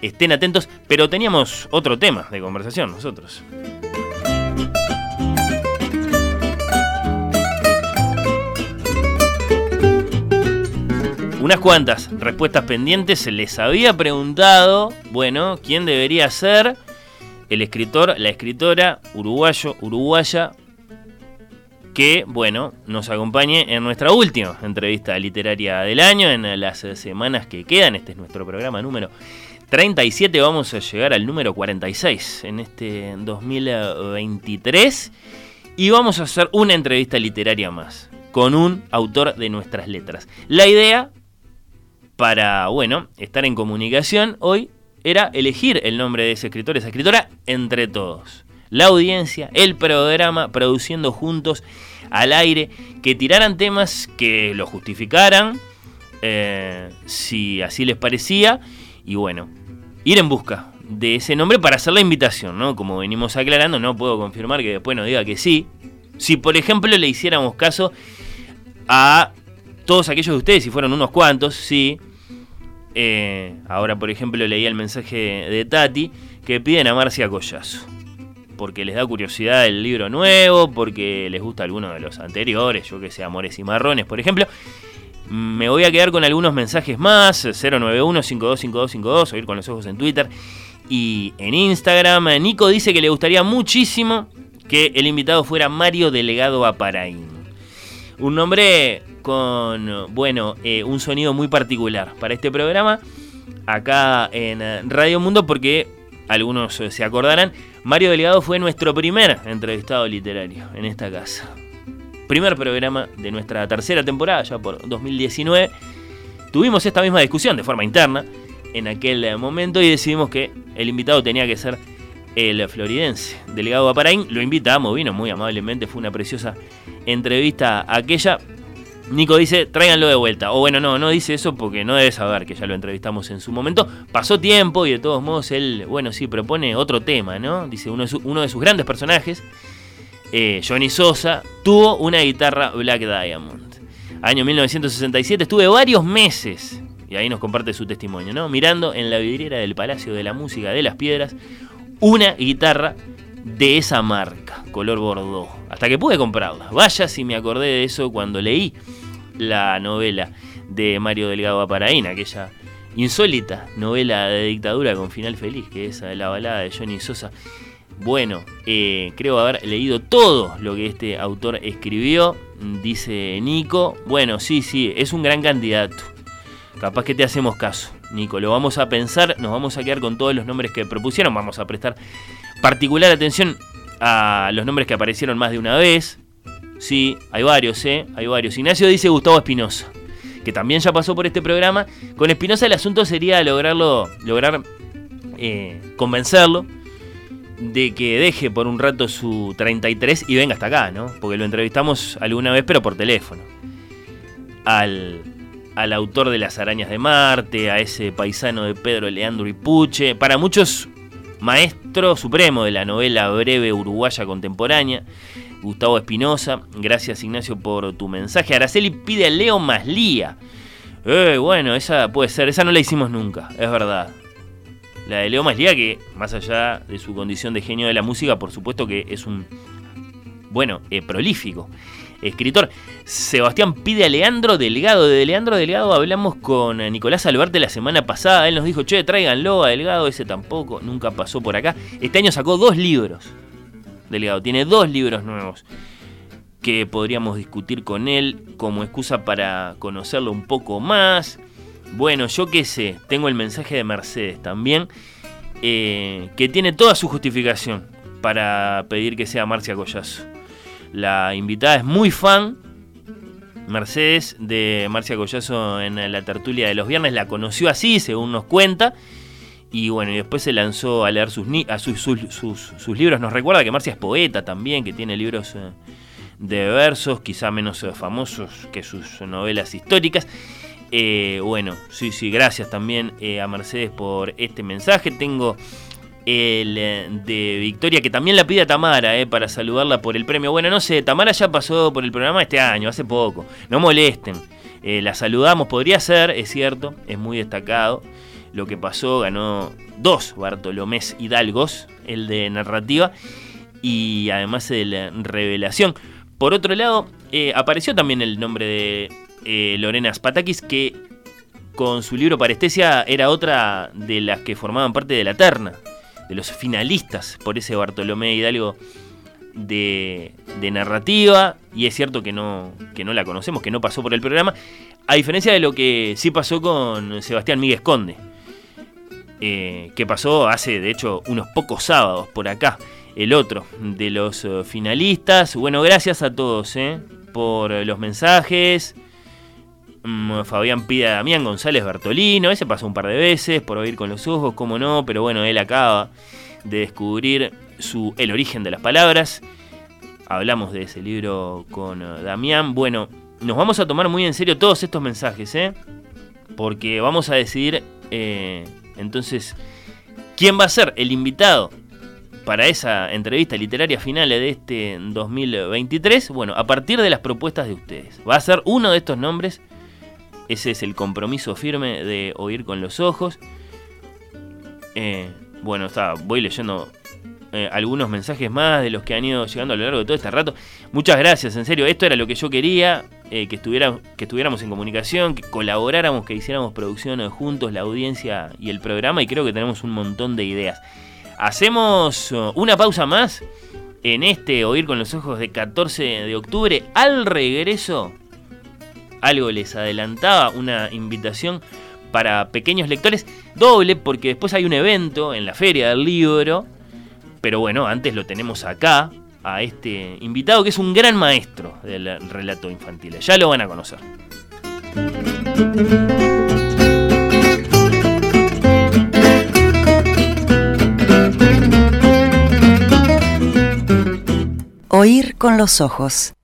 Estén atentos, pero teníamos otro tema de conversación nosotros. Unas cuantas respuestas pendientes. Se les había preguntado, bueno, quién debería ser el escritor, la escritora uruguayo, uruguaya, que, bueno, nos acompañe en nuestra última entrevista literaria del año, en las semanas que quedan. Este es nuestro programa número 37. Vamos a llegar al número 46 en este 2023. Y vamos a hacer una entrevista literaria más con un autor de nuestras letras. La idea para, bueno, estar en comunicación hoy era elegir el nombre de ese escritor, esa escritora, entre todos. La audiencia, el programa, produciendo juntos al aire, que tiraran temas que lo justificaran, eh, si así les parecía, y bueno, ir en busca de ese nombre para hacer la invitación, ¿no? Como venimos aclarando, no puedo confirmar que después nos diga que sí. Si por ejemplo le hiciéramos caso a todos aquellos de ustedes, si fueron unos cuantos, sí. Eh, ahora, por ejemplo, leí el mensaje de Tati que piden a Marcia Collazo. Porque les da curiosidad el libro nuevo, porque les gusta alguno de los anteriores, yo que sé, Amores y Marrones, por ejemplo. Me voy a quedar con algunos mensajes más, 091-525252, oír con los ojos en Twitter y en Instagram. Nico dice que le gustaría muchísimo que el invitado fuera Mario Delegado Aparaín. Un nombre con, bueno, eh, un sonido muy particular para este programa, acá en Radio Mundo, porque algunos se acordarán, Mario Delegado fue nuestro primer entrevistado literario en esta casa. Primer programa de nuestra tercera temporada, ya por 2019, tuvimos esta misma discusión de forma interna en aquel momento y decidimos que el invitado tenía que ser el floridense, delegado a Paraín. Lo invitamos, vino muy amablemente, fue una preciosa entrevista aquella. Nico dice, tráiganlo de vuelta. O bueno, no, no dice eso porque no debe saber que ya lo entrevistamos en su momento. Pasó tiempo y de todos modos él, bueno, sí, propone otro tema, ¿no? Dice, uno de, uno de sus grandes personajes eh, Johnny Sosa, tuvo una guitarra Black Diamond. Año 1967, estuve varios meses, y ahí nos comparte su testimonio, ¿no? Mirando en la vidriera del Palacio de la Música de las Piedras una guitarra de esa marca, color bordeaux, hasta que pude comprarla. Vaya si me acordé de eso cuando leí la novela de Mario Delgado Aparaín, aquella insólita novela de dictadura con final feliz, que es la balada de Johnny Sosa. Bueno, eh, creo haber leído todo lo que este autor escribió, dice Nico. Bueno, sí, sí, es un gran candidato. Capaz que te hacemos caso, Nico. Lo vamos a pensar, nos vamos a quedar con todos los nombres que propusieron. Vamos a prestar particular atención a los nombres que aparecieron más de una vez. Sí, hay varios, ¿eh? Hay varios. Ignacio dice Gustavo Espinosa, que también ya pasó por este programa. Con Espinosa el asunto sería lograrlo, lograr eh, convencerlo de que deje por un rato su 33 y venga hasta acá, ¿no? Porque lo entrevistamos alguna vez, pero por teléfono. Al, al autor de Las Arañas de Marte, a ese paisano de Pedro Leandro y Puche, para muchos maestro supremo de la novela breve uruguaya contemporánea, Gustavo Espinosa. Gracias Ignacio por tu mensaje. Araceli pide a Leo Maslía. Eh, bueno, esa puede ser, esa no la hicimos nunca, es verdad. La de Leo Maslía, que más allá de su condición de genio de la música, por supuesto que es un, bueno, eh, prolífico escritor. Sebastián pide a Leandro Delgado. De Leandro Delgado hablamos con Nicolás Albarte la semana pasada. Él nos dijo, che, tráiganlo a Delgado. Ese tampoco, nunca pasó por acá. Este año sacó dos libros. Delgado, tiene dos libros nuevos que podríamos discutir con él como excusa para conocerlo un poco más. Bueno, yo qué sé, tengo el mensaje de Mercedes también, eh, que tiene toda su justificación para pedir que sea Marcia Collazo. La invitada es muy fan, Mercedes, de Marcia Collazo en la tertulia de los viernes, la conoció así, según nos cuenta. Y bueno, y después se lanzó a leer sus, libros. Nos recuerda que Marcia es poeta también, que tiene libros eh, de versos, quizá menos eh, famosos que sus novelas históricas. Eh, bueno, sí, sí, gracias también a Mercedes por este mensaje. Tengo el eh, de Victoria que también la pide a Tamara para saludarla por el premio. Bueno, no sé, Tamara ya pasó por el programa este año, hace poco. No molesten. la saludamos, podría ser, es cierto, es muy destacado. Lo que pasó, ganó dos Bartolomés Hidalgos, el de narrativa y además el de revelación. Por otro lado, apareció también el nombre de eh, Lorena Spatakis, que con su libro Parestesia era otra de las que formaban parte de la terna, de los finalistas por ese Bartolomé Hidalgo de, narrativa, y es cierto que no, que no la conocemos, que no pasó por el programa, a diferencia de lo que sí pasó con Sebastián Miguel Conde, eh, que pasó hace de hecho unos pocos sábados por acá el otro de los eh, finalistas. Bueno, gracias a todos eh, por los mensajes. Mm, Fabián pide a Damián González Bertolino, ese pasó un par de veces por oír con los ojos, cómo no, pero bueno, él acaba de descubrir su, el origen de las palabras. Hablamos de ese libro con eh, Damián. Bueno, nos vamos a tomar muy en serio todos estos mensajes, ¿eh? Porque vamos a decidir eh, entonces quién va a ser el invitado para esa entrevista literaria final de este 2023. Bueno, a partir de las propuestas de ustedes. Va a ser uno de estos nombres. Ese es el compromiso firme de oír con los ojos. Eh, bueno, está, voy leyendo eh, algunos mensajes más de los que han ido llegando a lo largo de todo este rato. Muchas gracias, en serio, esto era lo que yo quería, eh, que, que estuviéramos en comunicación, que colaboráramos, que hiciéramos producción juntos, la audiencia y el programa, y creo que tenemos un montón de ideas. Hacemos uh, una pausa más en este Oír con los Ojos de 14 de octubre. Al regreso, algo les adelantaba, una invitación para pequeños lectores, doble porque después hay un evento en la Feria del Libro pero bueno, antes lo tenemos acá, a este invitado que es un gran maestro del relato infantil. Ya lo van a conocer. Oír con los ojos.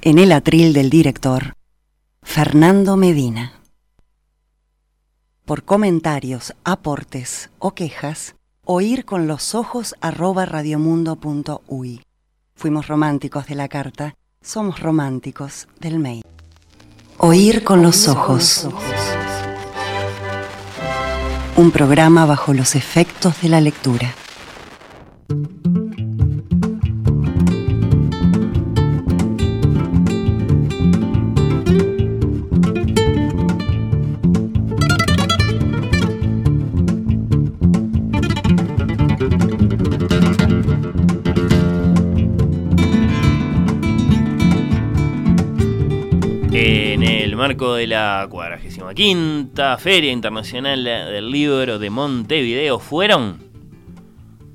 En el atril del director, Fernando Medina. Por comentarios, aportes o quejas, Oír con los ojos arroba radiomundo.ui. Fuimos románticos de la carta, somos románticos del mail. Oír con los ojos. Un programa bajo los efectos de la lectura. Marco de la 45 Feria Internacional del Libro de Montevideo fueron?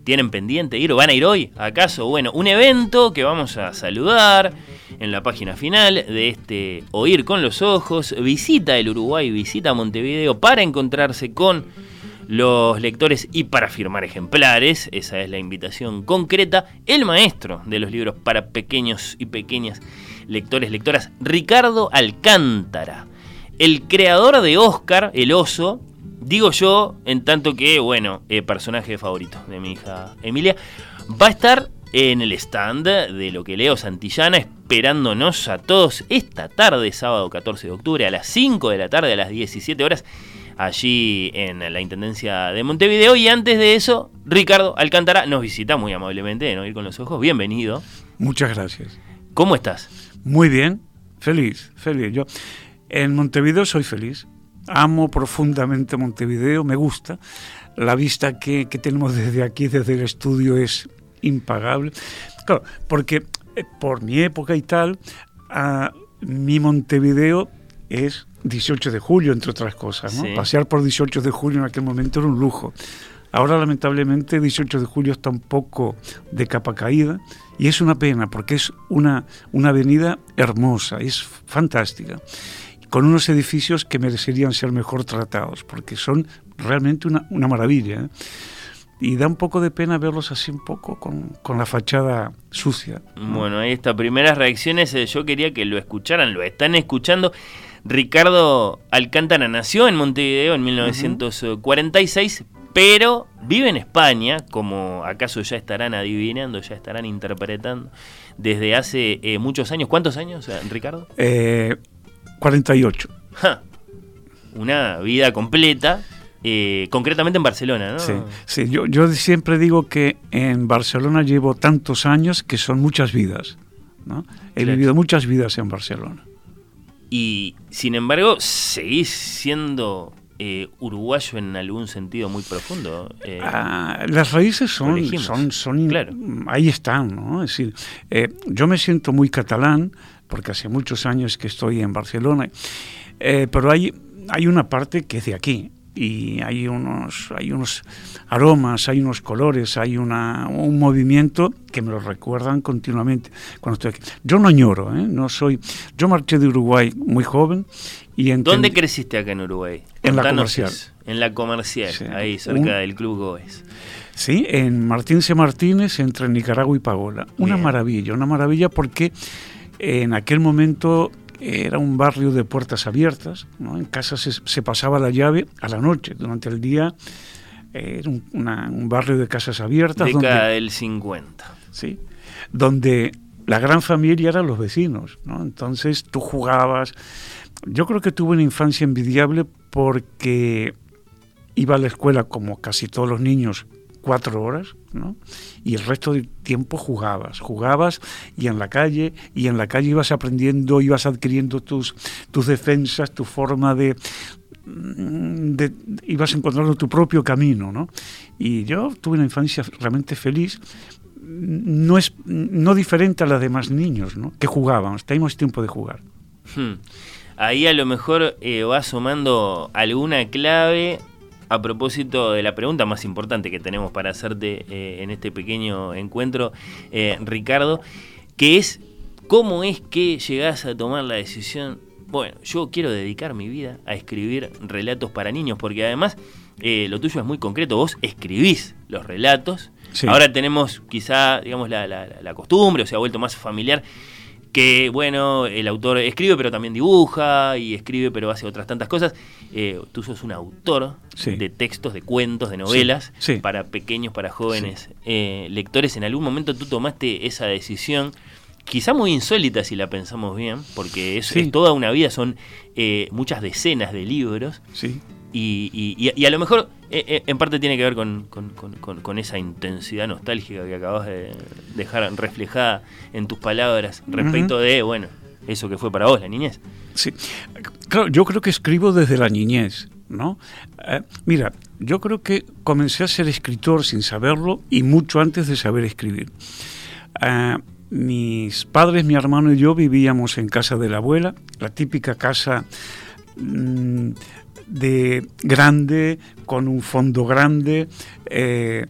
¿Tienen pendiente ir o van a ir hoy? ¿Acaso? Bueno, un evento que vamos a saludar en la página final de este Oír con los Ojos. Visita el Uruguay, visita Montevideo para encontrarse con los lectores y para firmar ejemplares. Esa es la invitación concreta. El maestro de los libros para pequeños y pequeñas lectores, lectoras, Ricardo Alcántara, el creador de Oscar, el oso, digo yo, en tanto que, bueno, eh, personaje favorito de mi hija Emilia, va a estar en el stand de lo que leo Santillana, esperándonos a todos esta tarde, sábado 14 de octubre, a las 5 de la tarde, a las 17 horas, allí en la Intendencia de Montevideo. Y antes de eso, Ricardo Alcántara nos visita muy amablemente, no ir con los ojos. Bienvenido. Muchas gracias. ¿Cómo estás? Muy bien, feliz, feliz. Yo en Montevideo soy feliz. Amo profundamente Montevideo, me gusta. La vista que, tenemos desde aquí, desde el estudio, es impagable. Claro, porque eh, por mi época y tal, mi Montevideo es 18 de julio, entre otras cosas. Pasear por 18 de julio en aquel momento era un lujo. Ahora, lamentablemente, 18 de julio está un poco de capa caída y es una pena porque es una, una avenida hermosa, es fantástica, con unos edificios que merecerían ser mejor tratados porque son realmente una, maravilla. ¿eh? y da un poco de pena verlos así un poco con, la fachada sucia. Bueno, ahí está, primeras reacciones, eh, yo quería que lo escucharan, lo están escuchando. Ricardo Alcántara nació en Montevideo en 1946, pero vive en España, como acaso ya estarán adivinando, ya estarán interpretando, desde hace eh, muchos años. ¿Cuántos años, eh, Ricardo? Eh, 48. Una vida completa, eh, concretamente en Barcelona, ¿no? Sí, sí. Yo, yo, siempre digo que en Barcelona llevo tantos años que son muchas vidas. ¿no? He vivido muchas vidas en Barcelona. Y sin embargo, seguís siendo eh, uruguayo en algún sentido muy profundo. Eh, ah, las raíces son, son, son ahí están, ¿no? Es decir, eh, yo me siento muy catalán porque hace muchos años que estoy en Barcelona, pero hay, hay una parte que es de aquí. Y hay unos, hay unos aromas, hay unos colores, hay una, un movimiento que me lo recuerdan continuamente cuando estoy aquí. Yo no añoro, ¿eh? no soy. Yo marché de Uruguay muy joven y ¿Dónde creciste acá en Uruguay? En la comercial. En la comercial, ahí cerca del Club Goes. Sí, en Martín C. Martínez, entre Nicaragua y Pagola. Una maravilla, una maravilla porque en aquel momento era un barrio de puertas abiertas, ¿no? en casa se, pasaba la llave a la noche, durante el día era un, barrio de casas abiertas. Década del 50. Sí, donde la gran familia eran los vecinos, ¿no? entonces tú jugabas. Yo creo que tuve una infancia envidiable porque iba a la escuela como casi todos los niños cuatro horas, ¿no? Y el resto del tiempo jugabas, jugabas y en la calle, y en la calle ibas aprendiendo, ibas adquiriendo tus, tus defensas, tu forma de, mm, de, ibas encontrando tu propio camino, ¿no? Y yo tuve una infancia realmente feliz, no es no diferente a la de demás niños, ¿no? Que jugábamos, teníamos tiempo de jugar. Hmm. Ahí a lo mejor eh, va sumando alguna clave a propósito de la pregunta más importante que tenemos para hacerte eh, en este pequeño encuentro, eh, Ricardo, que es cómo es que llegás a tomar la decisión, bueno, yo quiero dedicar mi vida a escribir relatos para niños, porque además eh, lo tuyo es muy concreto, vos escribís los relatos, ahora tenemos quizá, digamos, la, la costumbre, o se ha vuelto más familiar que bueno, el autor escribe pero también dibuja y escribe pero hace otras tantas cosas. Eh, tú sos un autor de textos, de cuentos, de novelas para pequeños, para jóvenes eh, lectores. En algún momento tú tomaste esa decisión, quizá muy insólita si la pensamos bien, porque es, toda una vida, son eh, muchas decenas de libros. Y, a lo mejor eh, eh, en parte tiene que ver con, esa intensidad nostálgica que acabas de dejar reflejada en tus palabras respecto de, bueno, eso que fue para vos, la niñez. Sí, claro, yo creo que escribo desde la niñez, ¿no? Eh, mira, yo creo que comencé a ser escritor sin saberlo y mucho antes de saber escribir. mis padres, mi hermano y yo vivíamos en casa de la abuela, la típica casa... De grande, con un fondo grande, eh,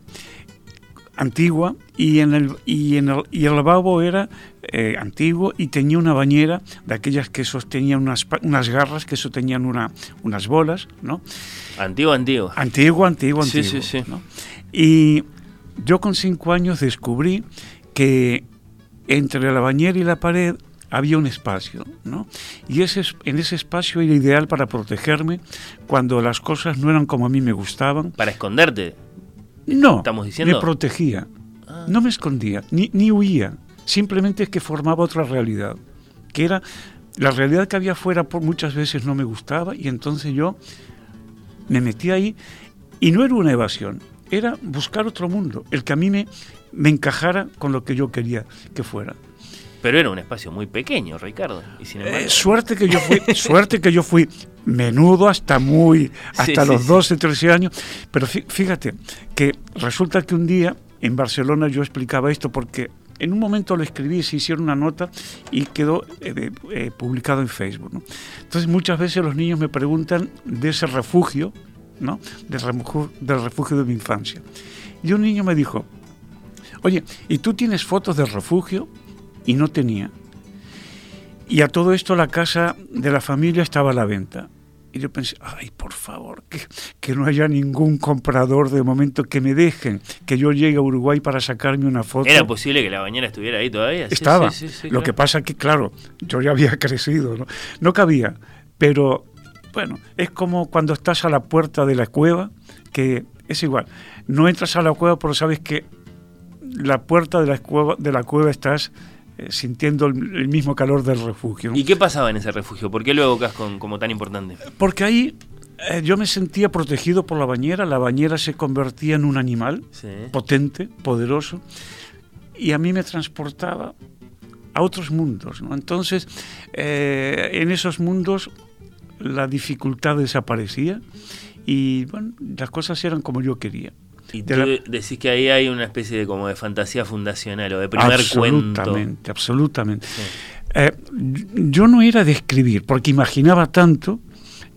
antigua, y, en el, y, en el, y el lavabo era eh, antiguo y tenía una bañera de aquellas que sostenían unas, unas garras que sostenían una, unas bolas, ¿no? Antiguo, antiguo. Antiguo, antiguo, antiguo. Sí, sí, sí. Y yo con cinco años descubrí que entre la bañera y la pared había un espacio, ¿no? Y ese, en ese espacio era ideal para protegerme cuando las cosas no eran como a mí me gustaban. ¿Para esconderte? No, ¿Estamos diciendo? me protegía. Ah. No me escondía, ni, ni huía. Simplemente es que formaba otra realidad, que era la realidad que había afuera por muchas veces no me gustaba y entonces yo me metí ahí y no era una evasión, era buscar otro mundo, el que a mí me, me encajara con lo que yo quería que fuera. Pero era un espacio muy pequeño, Ricardo. Eh, suerte que yo fui, suerte que yo fui menudo hasta muy, hasta los 12, 13 años. Pero fíjate que resulta que un día en Barcelona yo explicaba esto porque en un momento lo escribí, se hicieron una nota y quedó eh, eh, publicado en Facebook. Entonces muchas veces los niños me preguntan de ese refugio, ¿no? del, refugio, del refugio de mi infancia. Y un niño me dijo, oye, ¿y tú tienes fotos del refugio? Y no tenía. Y a todo esto la casa de la familia estaba a la venta. Y yo pensé, ay, por favor, que, que, no haya ningún comprador de momento que me dejen, que yo llegue a Uruguay para sacarme una foto. ¿Era posible que la bañera estuviera ahí todavía? Estaba. Lo que pasa que, claro, yo ya había crecido, ¿no? no cabía. Pero, bueno, es como cuando estás a la puerta de la cueva, que es igual. No entras a la cueva, pero sabes que la puerta de la cueva, de la cueva estás sintiendo el, mismo calor del refugio. ¿Y qué pasaba en ese refugio? ¿Por qué lo evocas como tan importante? Porque ahí eh, yo me sentía protegido por la bañera, la bañera se convertía en un animal potente, poderoso, y a mí me transportaba a otros mundos. Entonces, eh, en esos mundos la dificultad desaparecía y bueno, las cosas eran como yo quería. Y tú decís que ahí hay una especie de como de fantasía fundacional o de primer cuento. Absolutamente, absolutamente. Eh, yo no era de escribir, porque imaginaba tanto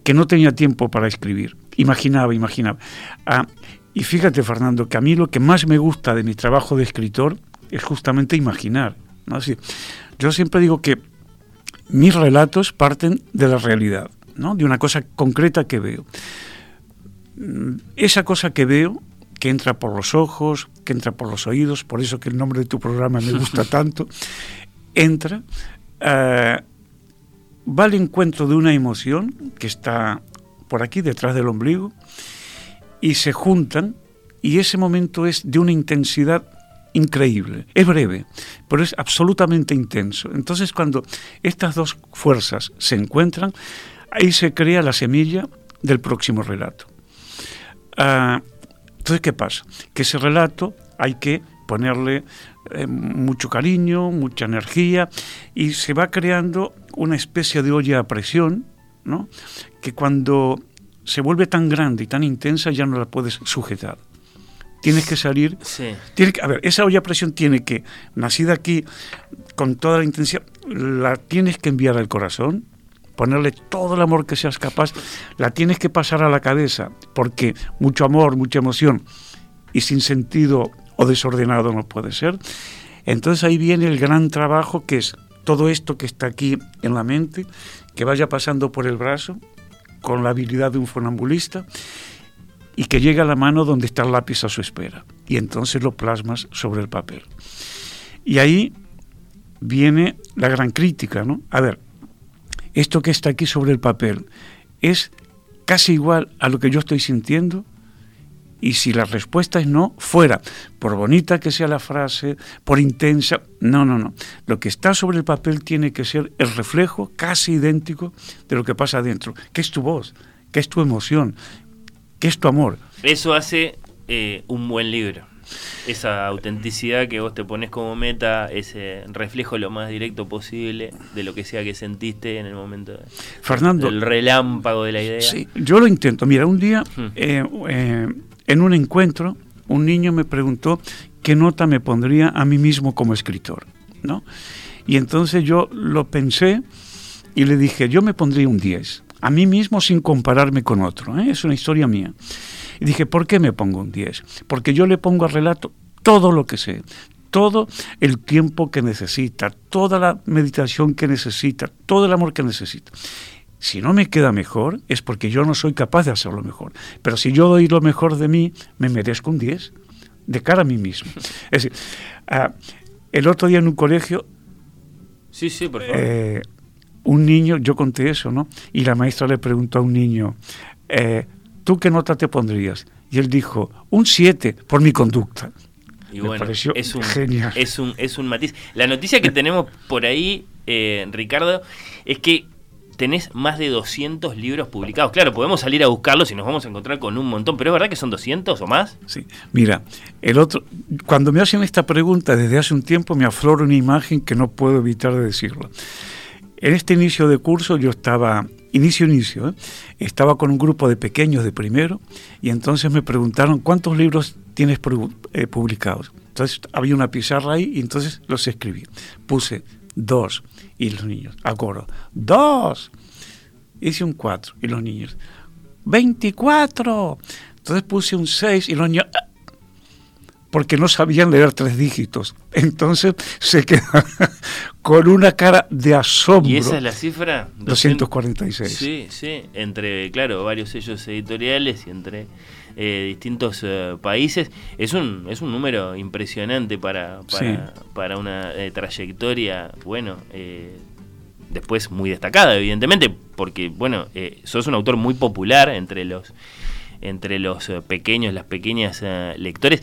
que no tenía tiempo para escribir. imaginaba, imaginaba. Ah, y fíjate, Fernando, que a mí lo que más me gusta de mi trabajo de escritor es justamente imaginar. ¿no? Así, yo siempre digo que mis relatos parten de la realidad, ¿no? de una cosa concreta que veo. Mm, esa cosa que veo, que entra por los ojos, que entra por los oídos, por eso que el nombre de tu programa me gusta tanto, entra, eh, va al encuentro de una emoción que está por aquí, detrás del ombligo, y se juntan, y ese momento es de una intensidad increíble. Es breve, pero es absolutamente intenso. Entonces, cuando estas dos fuerzas se encuentran, ahí se crea la semilla del próximo relato. Ah, entonces, ¿qué pasa? Que ese relato hay que ponerle eh, mucho cariño, mucha energía, y se va creando una especie de olla a presión, ¿no? que cuando se vuelve tan grande y tan intensa ya no la puedes sujetar. Tienes que salir. Sí. Tiene que, a ver, esa olla a presión tiene que, nacida aquí con toda la intensidad, la tienes que enviar al corazón, ponerle todo el amor que seas capaz, la tienes que pasar a la cabeza, porque mucho amor, mucha emoción y sin sentido o desordenado no puede ser. Entonces ahí viene el gran trabajo que es todo esto que está aquí en la mente, que vaya pasando por el brazo con la habilidad de un funambulista y que llegue a la mano donde está el lápiz a su espera. Y entonces lo plasmas sobre el papel. Y ahí viene la gran crítica, ¿no? A ver, esto que está aquí sobre el papel es casi igual a lo que yo estoy sintiendo y si la respuesta es no, fuera, por bonita que sea la frase, por intensa, no, no, no. Lo que está sobre el papel tiene que ser el reflejo casi idéntico de lo que pasa adentro, que es tu voz, que es tu emoción, que es tu amor. Eso hace eh, un buen libro. Esa autenticidad que vos te pones como meta, ese reflejo lo más directo posible de lo que sea que sentiste en el momento Fernando, del relámpago de la idea. Sí, yo lo intento. Mira, un día Hmm. eh, eh, en un encuentro, un niño me preguntó qué nota me pondría a mí mismo como escritor, ¿no? Y entonces yo lo pensé y le dije, yo me pondría un 10, a mí mismo sin compararme con otro, ¿eh? es una historia mía. Y dije, ¿por qué me pongo un 10? Porque yo le pongo al relato todo lo que sé, todo el tiempo que necesita, toda la meditación que necesita, todo el amor que necesita. Si no me queda mejor es porque yo no soy capaz de hacerlo mejor. Pero si yo doy lo mejor de mí, me merezco un 10 de cara a mí mismo. Es decir, ah, el otro día en un colegio, Sí, sí, por favor. eh, un niño, yo conté eso, ¿no? Y la maestra le preguntó a un niño, eh, ¿tú qué nota te pondrías? Y él dijo, un 7 por mi conducta. Y Me bueno, pareció es un, genial. es un es un matiz. La noticia que tenemos por ahí, eh, Ricardo, es que tenés más de 200 libros publicados. Claro, podemos salir a buscarlos y nos vamos a encontrar con un montón, pero es verdad que son 200 o más. Sí. Mira, el otro, cuando me hacen esta pregunta desde hace un tiempo me aflora una imagen que no puedo evitar de decirlo. En este inicio de curso yo estaba, inicio, inicio, ¿eh? estaba con un grupo de pequeños de primero y entonces me preguntaron cuántos libros tienes eh, publicados. Entonces había una pizarra ahí y entonces los escribí. Puse dos y los niños, a coro, dos. Hice un cuatro y los niños, 24. Entonces puse un 6 y los niños, "Ah", porque no sabían leer tres dígitos. Entonces se quedan con una cara de asombro. ¿Y esa es la cifra? 246. Sí, sí, entre, claro, varios sellos editoriales y entre eh, distintos eh, países. Es un, es un número impresionante para, para, para una eh, trayectoria, bueno, eh, después muy destacada, evidentemente, porque, bueno, eh, sos un autor muy popular entre los, entre los pequeños, las pequeñas lectores.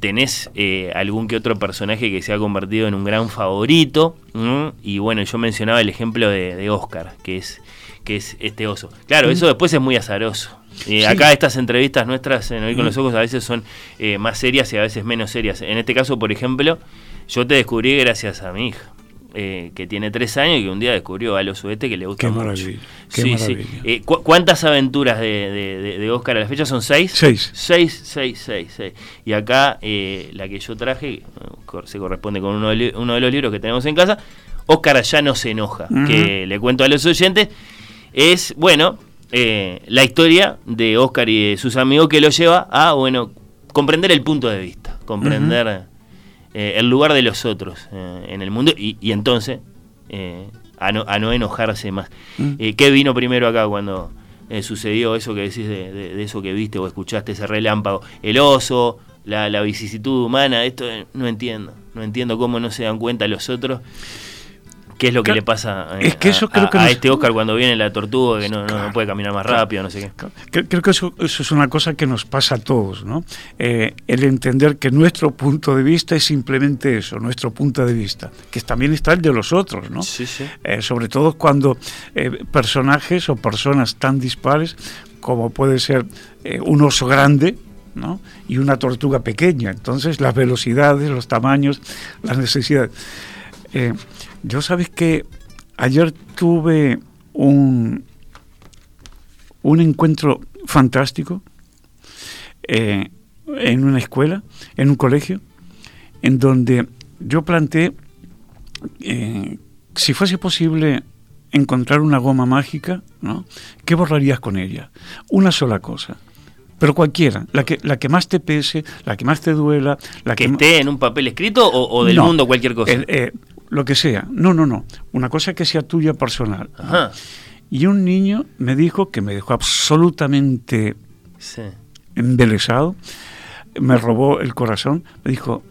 Tenés eh, algún que otro personaje que se ha convertido en un gran favorito. ¿no? Y bueno, yo mencionaba el ejemplo de, de Oscar, que es, que es este oso. Claro, eso después es muy azaroso. Eh, Sí. Acá estas entrevistas nuestras en Oír con los Ojos a veces son eh, más serias y a veces menos serias. En este caso, por ejemplo, yo te descubrí gracias a mi hija, eh, que tiene tres años y que un día descubrió al oso este que le gusta Qué mucho. maravilla, qué sí, sí. Eh, ¿cu- ¿Cuántas aventuras de, de- de- de Oscar a la fecha? ¿Son seis? Seis. Seis, seis, seis, seis. Y acá eh, la que yo traje, se corresponde con uno de, uno de los libros que tenemos en casa, Oscar ya no se enoja, que le cuento a los oyentes, es, bueno, eh, la historia de Oscar y de sus amigos que lo lleva a, bueno, comprender el punto de vista, comprender eh, el lugar de los otros eh, en el mundo y, y entonces a no, a, no, enojarse más. Mm. ¿Qué vino primero acá cuando sucedió eso que decís de, de, eso que viste o escuchaste, ese relámpago? El oso, la, la vicisitud humana, esto no entiendo, no entiendo cómo no se dan cuenta los otros qué es lo que le pasa a, este Oscar cuando viene la tortuga que no, puede caminar más rápido, no sé qué. Creo que eso, es una cosa que nos pasa a todos, ¿no? Eh, el entender que nuestro punto de vista es simplemente eso, nuestro punto de vista, que también está el de los otros, ¿no? Sí, sí. Eh, sobre todo cuando eh, personajes o personas tan dispares como puede ser un oso grande, ¿no? y una tortuga pequeña. Entonces las velocidades, los tamaños, las necesidades. Yo sabes que ayer tuve un, un encuentro fantástico eh, en una escuela, en un colegio, en donde yo planteé, eh, si fuese posible encontrar una goma mágica, ¿no? ¿qué borrarías con ella? Una sola cosa pero cualquiera, la que, la que más te pese, la que más te duela, la que, esté en un papel escrito o, del mundo cualquier cosa. Eh, lo que sea. No, no, no. Una cosa que sea tuya personal. Y un niño me dijo que me dejó absolutamente embelesado, me robó el corazón, me dijo,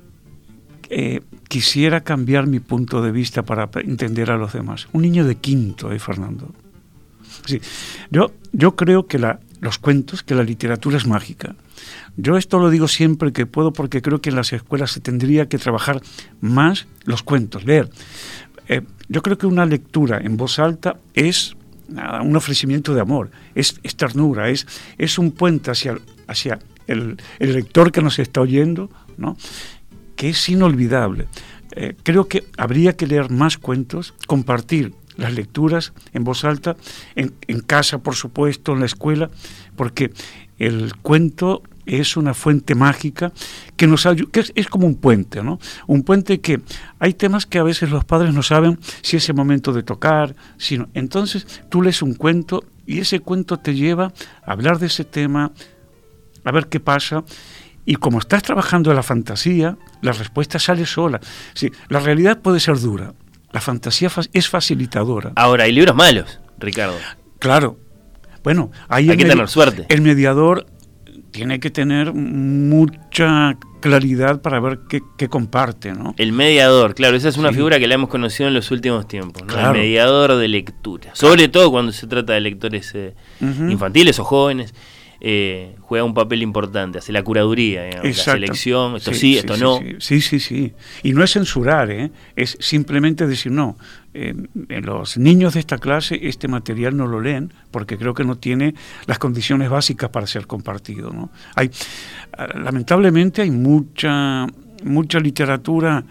eh, quisiera cambiar mi punto de vista para entender a los demás. Un niño de quinto, ¿eh, Fernando? Sí. Yo, yo creo que la, los cuentos, que la literatura es mágica. Yo esto lo digo siempre que puedo porque creo que en las escuelas se tendría que trabajar más los cuentos, leer. Eh, yo creo que una lectura en voz alta es un ofrecimiento de amor, es, ternura, es, es un puente hacia, hacia el, lector que nos está oyendo, ¿no? que es inolvidable. Eh, creo que habría que leer más cuentos, compartir las lecturas en voz alta, en, en casa, por supuesto, en la escuela, porque el cuento es una fuente mágica que nos ayuda, que es, como un puente, ¿no? Un puente que hay temas que a veces los padres no saben si es el momento de tocar, sino entonces tú lees un cuento y ese cuento te lleva a hablar de ese tema, a ver qué pasa. Y como estás trabajando en la fantasía, la respuesta sale sola. Sí, la realidad puede ser dura, la fantasía es facilitadora. Ahora, hay libros malos, Ricardo. Claro. Bueno, hay que tener suerte. El mediador tiene que tener mucha claridad para ver qué, comparte, ¿no? El mediador, claro, esa es una figura que la hemos conocido en los últimos tiempos, ¿no? El mediador de lectura, sobre todo cuando se trata de lectores eh, infantiles o jóvenes. Eh, juega un papel importante, hace la curaduría, la selección, esto sí, esto no. Sí, sí, sí, Y no es censurar, ¿eh? es simplemente decir, no, eh, los niños de esta clase este material no lo leen porque creo que no tiene las condiciones básicas para ser compartido. ¿no? Hay, ah, lamentablemente hay mucha, mucha literatura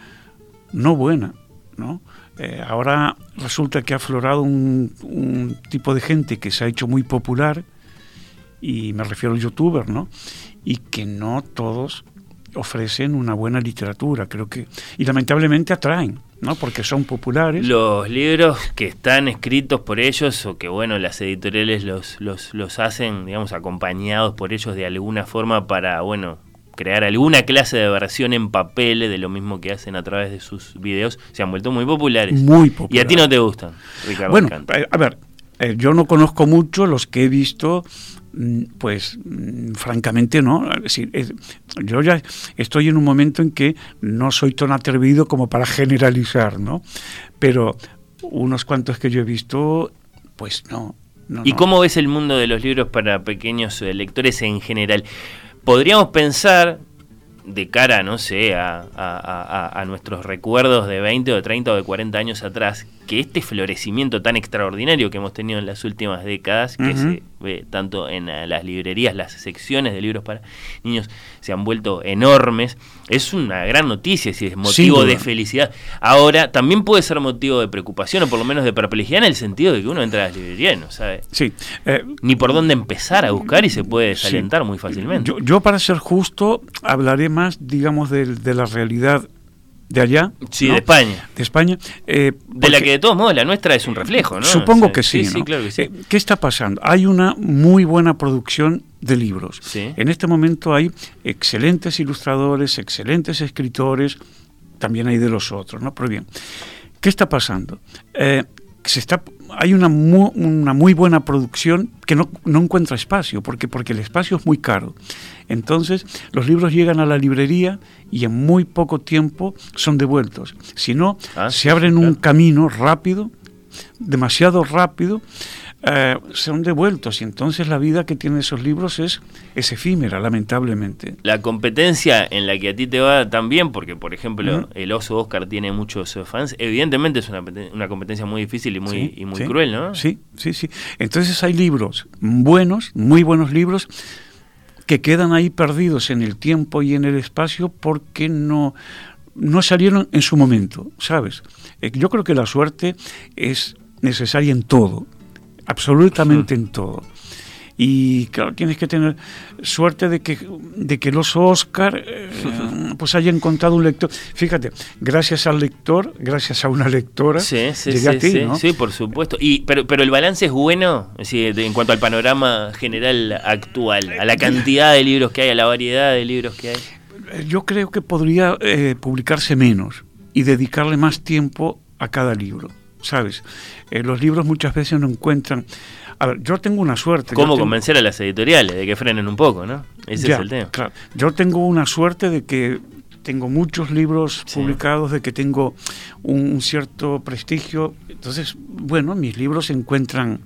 no buena, ¿no? ahora resulta que ha aflorado un, un tipo de gente que se ha hecho muy popular, y me refiero al youtuber, ¿no? Y que no todos ofrecen una buena literatura, creo que, y lamentablemente atraen, ¿no? Porque son populares. Los libros que están escritos por ellos o que, bueno, las editoriales los, los, los hacen, digamos, acompañados por ellos de alguna forma para, bueno, crear alguna clase de versión en papel de lo mismo que hacen a través de sus videos, se han vuelto muy populares. Muy populares. Y a ti no te gustan, Ricardo. Bueno, eh, a ver, eh, yo no conozco mucho los que he visto pues mm, francamente no. yo ya estoy en un momento en que no soy tan atrevido como para generalizar, ¿no? Pero unos cuantos que yo he visto, pues no. ¿Y cómo ves el mundo de los libros para pequeños eh, lectores en general? Podríamos pensar, de cara, no sé, a, a, nuestros recuerdos de 20 o de 30 o de 40 años atrás, que este florecimiento tan extraordinario que hemos tenido en las últimas décadas, que se ve tanto en eh, las librerías, las secciones de libros para niños se han vuelto enormes, es una gran noticia, si es motivo de felicidad. Ahora, también puede ser motivo de preocupación o por lo menos de perplejidad en el sentido de que uno entra a las librerías y no sabe sí, eh, ni por dónde empezar a buscar y se puede desalentar muy fácilmente. Yo, para ser justo, hablaré más, digamos, de, de la realidad de allá. Sí, ¿no? de España. De España. eh, De la que de todos modos la nuestra es un reflejo, ¿no? Supongo O sea, que sí. Sí, ¿no? claro que sí. Eh, ¿Qué está pasando? Hay una muy buena producción de libros. Sí. En este momento hay excelentes ilustradores, excelentes escritores, también hay de los otros, ¿no? Pero bien, ¿qué está pasando? Eh, se está, hay una, mu- una muy buena producción que no, no encuentra espacio, porque, porque el espacio es muy caro. Entonces, los libros llegan a la librería y en muy poco tiempo son devueltos. Si no, Ah, se abren un camino rápido, demasiado rápido, eh, son devueltos. Y entonces la vida que tienen esos libros es, es efímera, lamentablemente. La competencia en la que a ti te va tan bien, porque por ejemplo el oso Oscar tiene muchos eh, fans, evidentemente es una, una competencia muy difícil y muy, Sí, y muy sí, cruel, ¿no? Sí, sí, sí. Entonces hay libros buenos, muy buenos libros, que quedan ahí perdidos en el tiempo y en el espacio porque no, no salieron en su momento, ¿sabes? Eh, Yo creo que la suerte es necesaria en todo, absolutamente en todo. Y claro, tienes que tener suerte de que, de que los Oscar eh, pues haya encontrado un lector. Fíjate, gracias al lector, gracias a una lectora, Sí, sí, llegué sí, a ti, sí, ¿no? sí, por supuesto. Y, pero, pero el balance es bueno, en cuanto al panorama general actual, a la cantidad de libros que hay, a la variedad de libros que hay. Eh, Yo creo que podría eh, publicarse menos y dedicarle más tiempo a cada libro, ¿sabes? Eh, los libros muchas veces no encuentran... A ver, yo tengo una suerte. ¿Cómo tengo- convencer a las editoriales de que frenen un poco, no? Ese Ya, es el tema. claro. Yo tengo una suerte de que tengo muchos libros Sí. publicados, de que tengo un, un cierto prestigio. Entonces, bueno, mis libros encuentran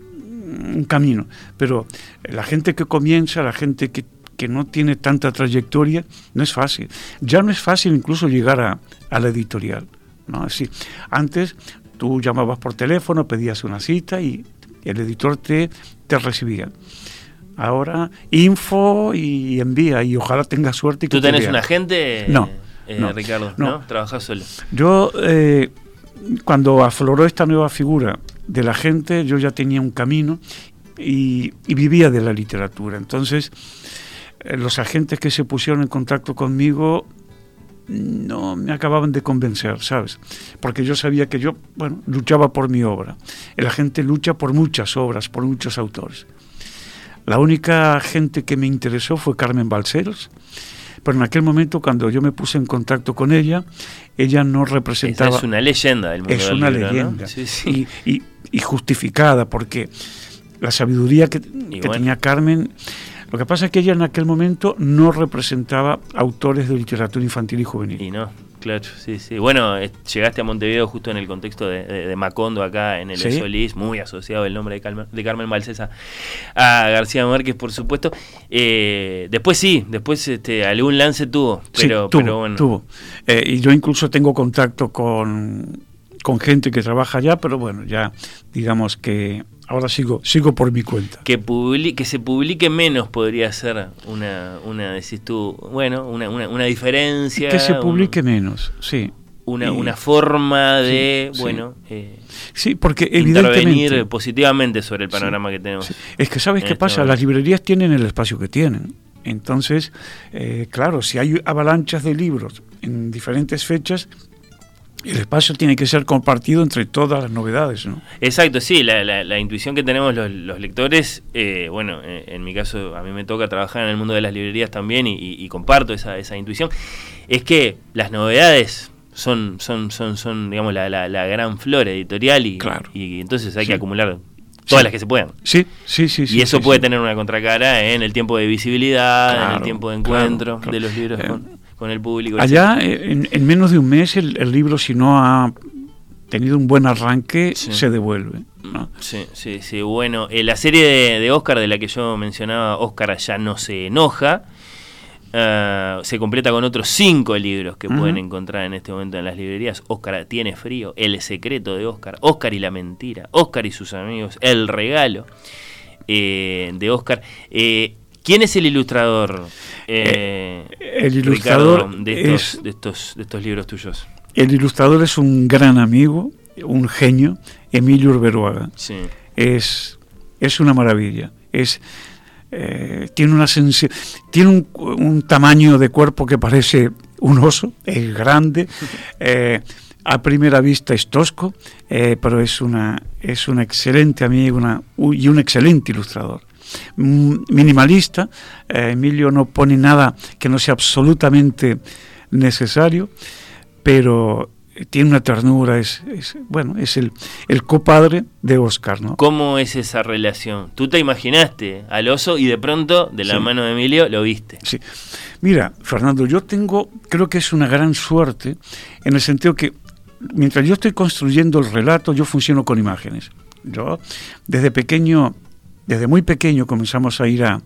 un camino. Pero la gente que comienza, la gente que, que no tiene tanta trayectoria, no es fácil. Ya no es fácil incluso llegar a, a la editorial. ¿No? Es decir, antes tú llamabas por teléfono, pedías una cita y el editor te, te recibía. Ahora info y envía y ojalá tengas suerte. Y ¿Tú te tenés un agente, No, eh, no, Ricardo? ¿No? no. ¿Trabajás solo? Yo, eh, cuando afloró esta nueva figura de la gente, yo ya tenía un camino y, y vivía de la literatura. Entonces, eh, los agentes que se pusieron en contacto conmigo no me acababan de convencer, ¿sabes? Porque yo sabía que yo, bueno, luchaba por mi obra. El agente lucha por muchas obras, por muchos autores. La única gente que me interesó fue Carmen Balceros, pero en aquel momento cuando yo me puse en contacto con ella, ella no Esa representaba... es una leyenda del mundo Es del una libro, ¿no? leyenda. Sí, sí. Y, y- y justificada, porque la sabiduría que, que bueno. tenía Carmen. Lo que pasa es que ella en aquel momento no representaba autores de literatura infantil y juvenil. Y no, claro, sí, sí. Bueno, eh, llegaste a Montevideo justo en el contexto de, de- de Macondo, acá en el Sí. Solís, muy asociado el nombre de, Calma- de Carmen Balcesa a García Márquez, por supuesto. Eh, después sí, después este, algún lance tuvo, Sí, pero, tuvo, pero bueno. tuvo. Eh, y yo incluso tengo contacto con, con gente que trabaja allá, pero bueno, ya digamos que ahora sigo, sigo por mi cuenta. Que, publi- que se publique menos podría ser una, una decís tú, bueno, una, una, una diferencia. Que se un- publique menos, sí. una, Y- una forma de, Sí, sí. bueno, eh, Sí, porque intervenir positivamente sobre el panorama que tenemos. Es que sabes qué este pasa, momento. las librerías tienen el espacio que tienen. Entonces, eh, claro, si hay avalanchas de libros en diferentes fechas, el espacio tiene que ser compartido entre todas las novedades, ¿no? Exacto, sí, la, la- la intuición que tenemos los, los lectores, eh, bueno, eh, en mi caso a mí me toca trabajar en el mundo de las librerías también y, y- y comparto esa, esa intuición, es que las novedades son, son, son, son digamos, la, gran flora editorial y, Claro. y entonces hay Sí. que acumular todas Sí. las que se puedan. Sí, sí, sí. y eso sí, puede sí. tener una contracara en el tiempo de visibilidad, en el tiempo de claro, encuentro claro. de los libros Eh, con, con el público. Allá, eh, en, en menos de un mes, el, el libro, si no ha tenido un buen arranque, Sí. se devuelve. ¿no? Sí, sí, sí. Bueno, eh, la serie de, de Oscar de la que yo mencionaba, Oscar ya no se enoja, eh, se completa con otros cinco libros que pueden encontrar en este momento en las librerías. Oscar tiene frío, El secreto de Oscar, Oscar y la mentira, Oscar y sus amigos, El regalo eh, de Oscar. Eh, ¿Quién es el ilustrador? eh, el ilustrador Ricardo, de estos, es- de estos, de estos libros tuyos. El ilustrador es un gran amigo, un genio, Emilio Urberuaga. Sí. es, es una maravilla. Es, eh, tiene una tiene un, un tamaño de cuerpo que parece un oso, es grande, eh, a primera vista es tosco, eh, pero es, una, es un excelente amigo una, y un excelente ilustrador. Mm, minimalista, eh, Emilio no pone nada que no sea absolutamente necesario, pero tiene una ternura, es, bueno, es el, el, copadre de Oscar, ¿no? ¿Cómo es esa relación? Tú te imaginaste al oso y de pronto, de la mano de Emilio, lo viste. Sí. Mira, Fernando, yo tengo, creo que es una gran suerte, en el sentido que mientras yo estoy construyendo el relato, yo funciono con imágenes. Yo, desde pequeño, desde muy pequeño comenzamos a ir a...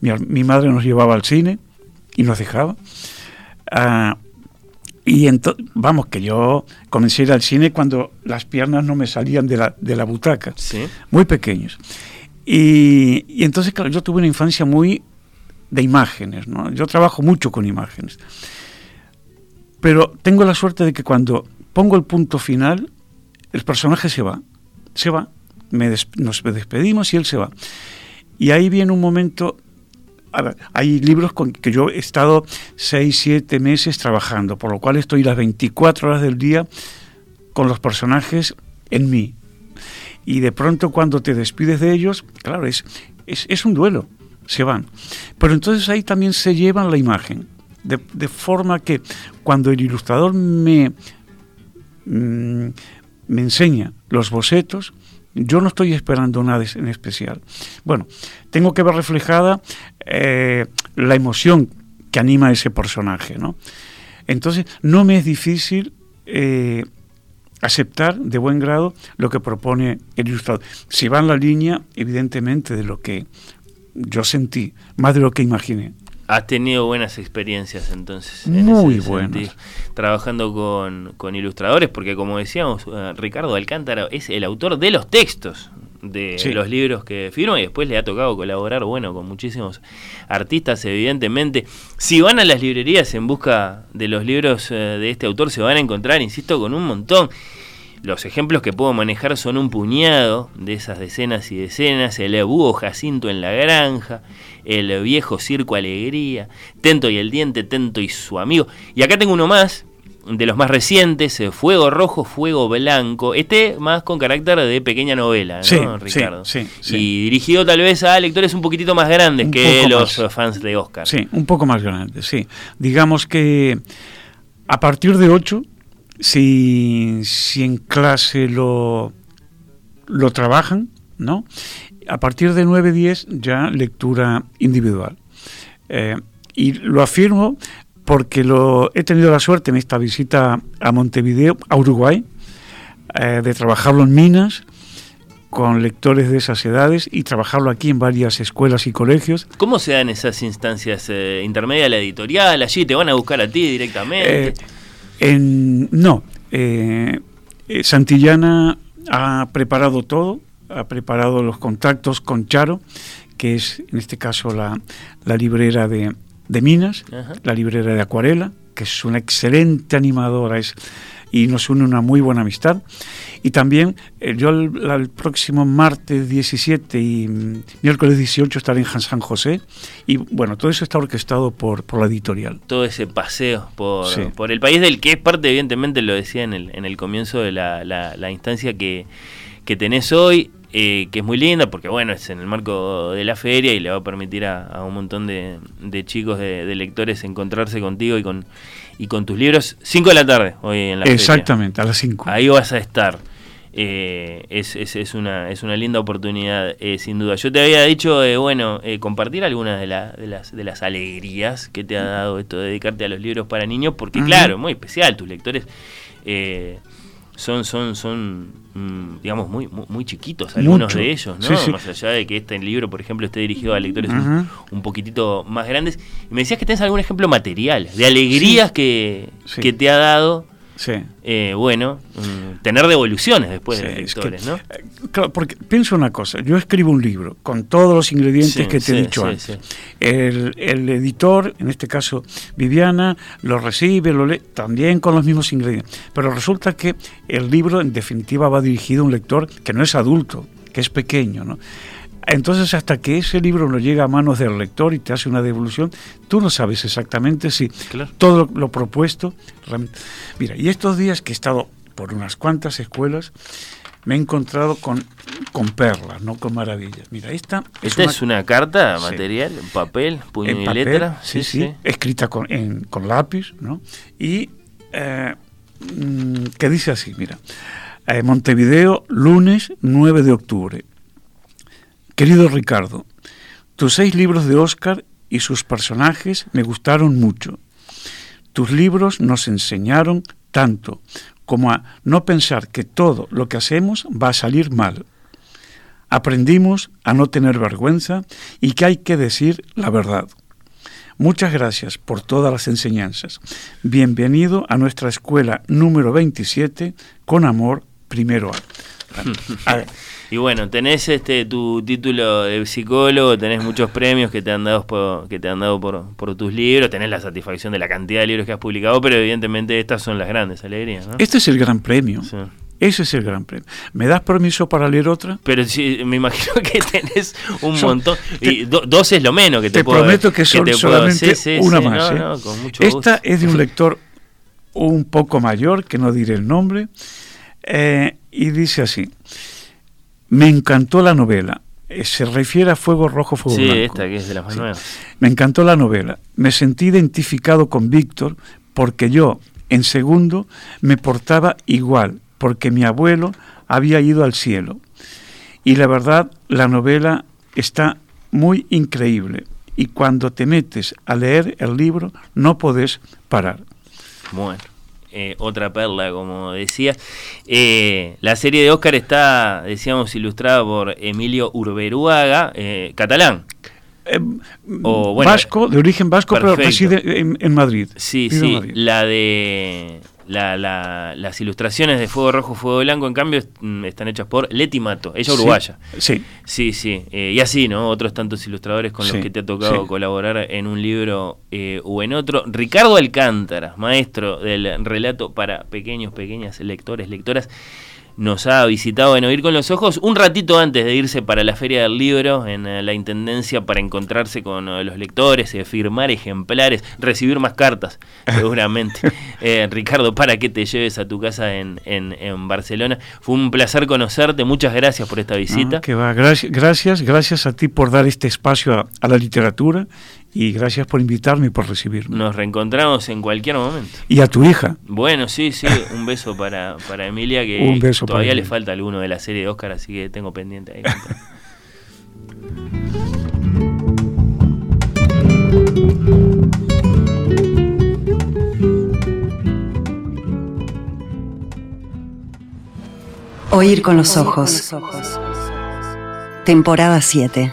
Mi, madre nos llevaba al cine y nos dejaba. Ah, y entonces, vamos, que yo comencé a ir al cine cuando las piernas no me salían de la, de la butaca, muy pequeños. Y, y, entonces, claro, yo tuve una infancia muy de imágenes, ¿no? Yo trabajo mucho con imágenes. Pero tengo la suerte de que cuando pongo el punto final, el personaje se va, se va, me nos despedimos y él se va. Y ahí viene un momento hay libros con que yo he estado seis, siete meses trabajando, por lo cual estoy las 24 horas del día con los personajes en mí. Y de pronto cuando te despides de ellos, claro, es, es, un duelo, se van. Pero entonces ahí también se llevan la imagen, de, forma que cuando el ilustrador me, mm, me enseña los bocetos, yo no estoy esperando nada en especial. Bueno, tengo que ver reflejada eh, la emoción que anima a ese personaje, ¿no? Entonces, no me es difícil eh, aceptar de buen grado lo que propone el ilustrador. Si va en la línea, evidentemente, de lo que yo sentí, más de lo que imaginé. Has tenido buenas experiencias entonces. Muy buenas. Trabajando con, ilustradores, porque como decíamos, eh, Ricardo Alcántara es el autor de los textos de los libros que firma y después le ha tocado colaborar, bueno, con muchísimos artistas, evidentemente. Si van a las librerías en busca de los libros eh, de este autor, se van a encontrar, insisto, con un montón. Los ejemplos que puedo manejar son un puñado de esas decenas y decenas, el búho Jacinto en la granja, el viejo Circo Alegría, Tento y el Diente, Tento y su amigo. Y acá tengo uno más, de los más recientes, eh, Fuego Rojo, Fuego Blanco, este más con carácter de pequeña novela, ¿no, Ricardo? Sí, Y dirigido tal vez a lectores un poquitito más grandes que los fans de Oscar. Sí, un poco más grandes, sí. Digamos que a partir de 8 si, si en clase lo, lo trabajan, ¿no? A partir de 9-10 ya lectura individual. Eh, y lo afirmo porque lo, he tenido la suerte en esta visita a Montevideo, a Uruguay, eh, de trabajarlo en minas con lectores de esas edades y trabajarlo aquí en varias escuelas y colegios. ¿Cómo se dan esas instancias eh, intermedias, la editorial? ¿Allí te van a buscar a ti directamente? No, eh, eh, Santillana ha preparado todo, ha preparado los contactos con Charo, que es en este caso la, librera de, Minas, la librera de Acuarela, que es una excelente animadora, es y nos une una muy buena amistad. Y también eh, yo el, próximo martes 17 y mm, miércoles 18 estaré en San José y bueno, todo eso está orquestado por, por la editorial. Todo ese paseo por, por el país del que es parte, evidentemente lo decía en el, en el comienzo de la, la, instancia que, que tenés hoy. Eh, que es muy linda porque bueno, es en el marco de la feria y le va a permitir a, un montón de, de chicos, de, de, lectores encontrarse contigo y con, y con tus libros. 5 de la tarde hoy en la Exactamente, a las 5. Ahí vas a estar. Eh, es, es, es, una, es una linda oportunidad, eh, sin duda. Yo te había dicho, eh, bueno, compartir algunas de, de, las, de las alegrías que te ha dado esto de dedicarte a los libros para niños, porque claro, muy especial, tus lectores son, son, son mm, digamos, muy, muy, chiquitos algunos de ellos, ¿no? Más allá de que este libro, por ejemplo, esté dirigido a lectores un, poquitito más grandes. Y me decías que tenés algún ejemplo material, de alegrías que, que te ha dado Sí. Eh, bueno, mm, tener devoluciones después de los lectores, ¿no? Eh, claro, porque pienso una cosa, yo escribo un libro con todos los ingredientes que te he dicho antes. El, el, editor, en este caso Viviana, lo recibe, lo lee, también con los mismos ingredientes. Pero resulta que el libro, en definitiva, va dirigido a un lector que no es adulto, que es pequeño, ¿no? Entonces, hasta que ese libro no llega a manos del lector y te hace una devolución, tú no sabes exactamente si todo lo, propuesto. Mira, y estos días que he estado por unas cuantas escuelas, me he encontrado con, con perlas, no con maravillas. Mira, esta es ¿Esta una, es una carta material, en papel, puño y letra. Sí, sí, escrita con, con lápiz, ¿no? Y eh, mm, que dice así, mira, eh, Montevideo, lunes 9 de octubre. Querido Ricardo, tus seis libros de Oscar y sus personajes me gustaron mucho. Tus libros nos enseñaron tanto como a no pensar que todo lo que hacemos va a salir mal. Aprendimos a no tener vergüenza y que hay que decir la verdad. Muchas gracias por todas las enseñanzas. Bienvenido a nuestra escuela número 27, con amor, primero A. Y bueno, tenés este tu título de psicólogo, tenés muchos premios que te han dado por, que te han dado por, por tus libros, tenés la satisfacción de la cantidad de libros que has publicado, pero evidentemente estas son las grandes alegrías. ¿no? Este es el gran premio. Ese es el gran premio. ¿Me das permiso para leer otra? Pero sí, me imagino que tenés un montón. y dos es lo menos que te, te prometo que son solamente una más. ¿eh? Esta es de un lector un poco mayor, que no diré el nombre, eh, y dice así. Me encantó la novela. Eh, se refiere a Fuego Rojo, Fuego sí, Blanco. esta que es de las más Me encantó la novela. Me sentí identificado con Víctor porque yo, en segundo, me portaba igual, porque mi abuelo había ido al cielo. Y la verdad, la novela está muy increíble. Y cuando te metes a leer el libro, no podés parar. Bueno. Eh, otra perla, como decía. Eh, la serie de Oscar está, decíamos, ilustrada por Emilio Urberuaga, eh, catalán. o, vasco, de origen vasco, pero reside en, Madrid. Sí, sí, la de la, las ilustraciones de Fuego Rojo, Fuego Blanco, en cambio, mm, están hechas por Leti Mato, ella uruguaya. Sí. Sí, sí. Eh, y así, ¿no? Otros tantos ilustradores con los que te ha tocado colaborar en un libro eh, o en otro. Ricardo Alcántara, maestro del relato para pequeños, pequeñas lectores, lectoras nos ha visitado en Oír con los Ojos un ratito antes de irse para la Feria del Libro en eh, la Intendencia para encontrarse con eh, los lectores, eh, firmar ejemplares, recibir más cartas, seguramente. Ricardo, para que te lleves a tu casa en, en, Barcelona. Fue un placer conocerte, muchas gracias por esta visita. que va, gracias, gracias, gracias a ti por dar este espacio a la literatura y gracias por invitarme y por recibirme. Nos reencontramos en cualquier momento. Y a tu hija. Bueno, sí, sí, un beso para, para Emilia, que todavía le falta alguno de la serie de Oscar, así que tengo pendiente ahí. Oír con los ojos. Temporada 7.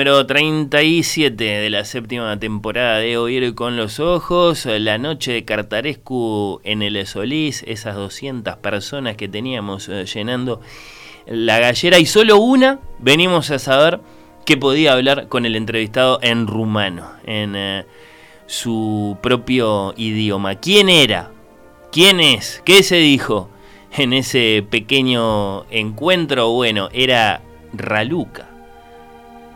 Número 37 de la séptima temporada de Oír con los Ojos. La noche de Cartarescu en el Solís, esas 200 personas que teníamos eh, llenando la gallera y solo una venimos a saber que podía hablar con el entrevistado en rumano, en eh, su propio idioma. ¿Quién era? ¿Quién es? ¿Qué se dijo en ese pequeño encuentro? Bueno, era Raluca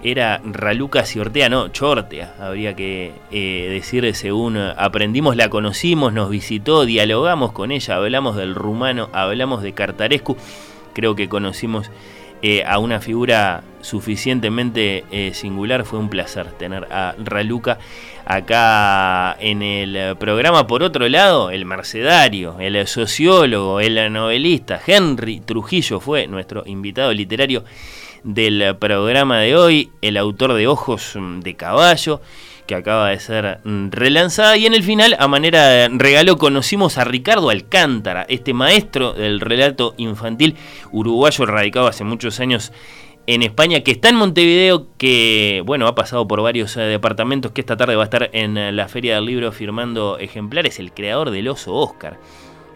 era Raluca Ciortea, no, Chortea, habría que eh, decir según aprendimos, la conocimos, nos visitó, dialogamos con ella, hablamos del rumano, hablamos de Cartarescu, creo que conocimos eh, a una figura suficientemente eh, singular. Fue un placer tener a Raluca acá en el programa. Por otro lado, el mercedario, el sociólogo, el novelista Henry Trujillo fue nuestro invitado literario del programa de hoy, el autor de Ojos de Caballo que acaba de ser mm, relanzada. Y en el final, a manera de regalo, conocimos a Ricardo Alcántara, este maestro del relato infantil uruguayo radicado hace muchos años en España, que está en Montevideo, que bueno, ha pasado por varios eh, departamentos, que esta tarde va a estar en eh, la Feria del Libro firmando ejemplares, el creador del oso Oscar.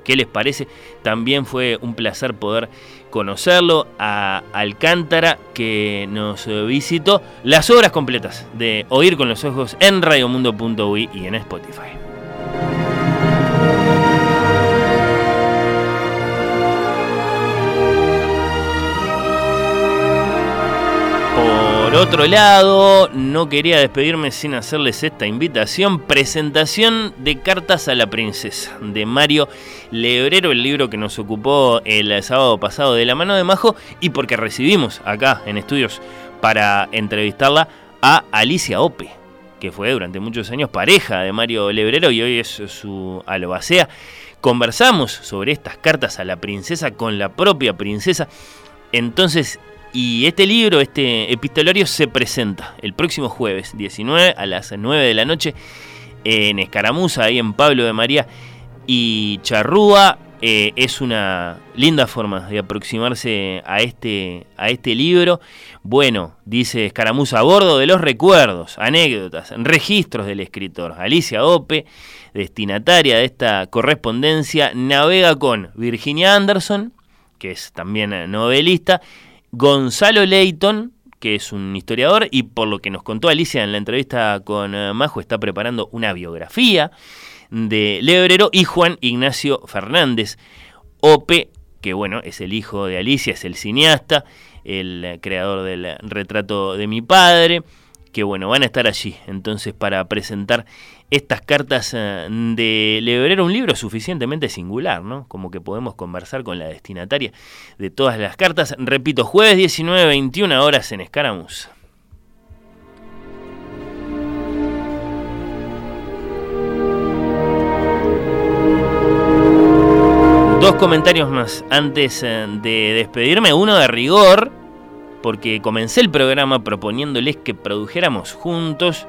¿Qué les parece? También fue un placer poder conocerlo, a Alcántara que nos visitó. Las obras completas de Oír con los Ojos en radiomundo.ui y en Spotify. Otro lado, no quería despedirme sin hacerles esta invitación. Presentación de Cartas a la Princesa de Mario Lebrero, el libro que nos ocupó el sábado pasado de la mano de Majo y porque recibimos acá en estudios para entrevistarla a Alicia Ope, que fue durante muchos años pareja de Mario Lebrero y hoy es su albacea. Conversamos sobre estas cartas a la princesa con la propia princesa. Entonces y este libro, este epistolario, se presenta el próximo jueves 19 a las 9 de la noche en Escaramuza, ahí en Pablo de María y Charrúa. Eh, es una linda forma de aproximarse a este, a este libro. Bueno, dice Escaramuza, a bordo de los recuerdos, anécdotas, registros del escritor. Alicia Ope, destinataria de esta correspondencia, navega con Virginia Anderson, que es también novelista, Gonzalo Leighton, que es un historiador y por lo que nos contó Alicia en la entrevista con eh, Majo, está preparando una biografía de Lebrero y Juan Ignacio Fernández, Ope, que bueno, es el hijo de Alicia, es el cineasta, el creador del retrato de mi padre, que bueno, van a estar allí entonces para presentar estas cartas eh, de Lebrero, un libro suficientemente singular, ¿no? Como que podemos conversar con la destinataria de todas las cartas. Repito, jueves 19, 21 horas en Escaramuza. Dos comentarios más antes eh, de despedirme. Uno de rigor, porque comencé el programa proponiéndoles que produjéramos juntos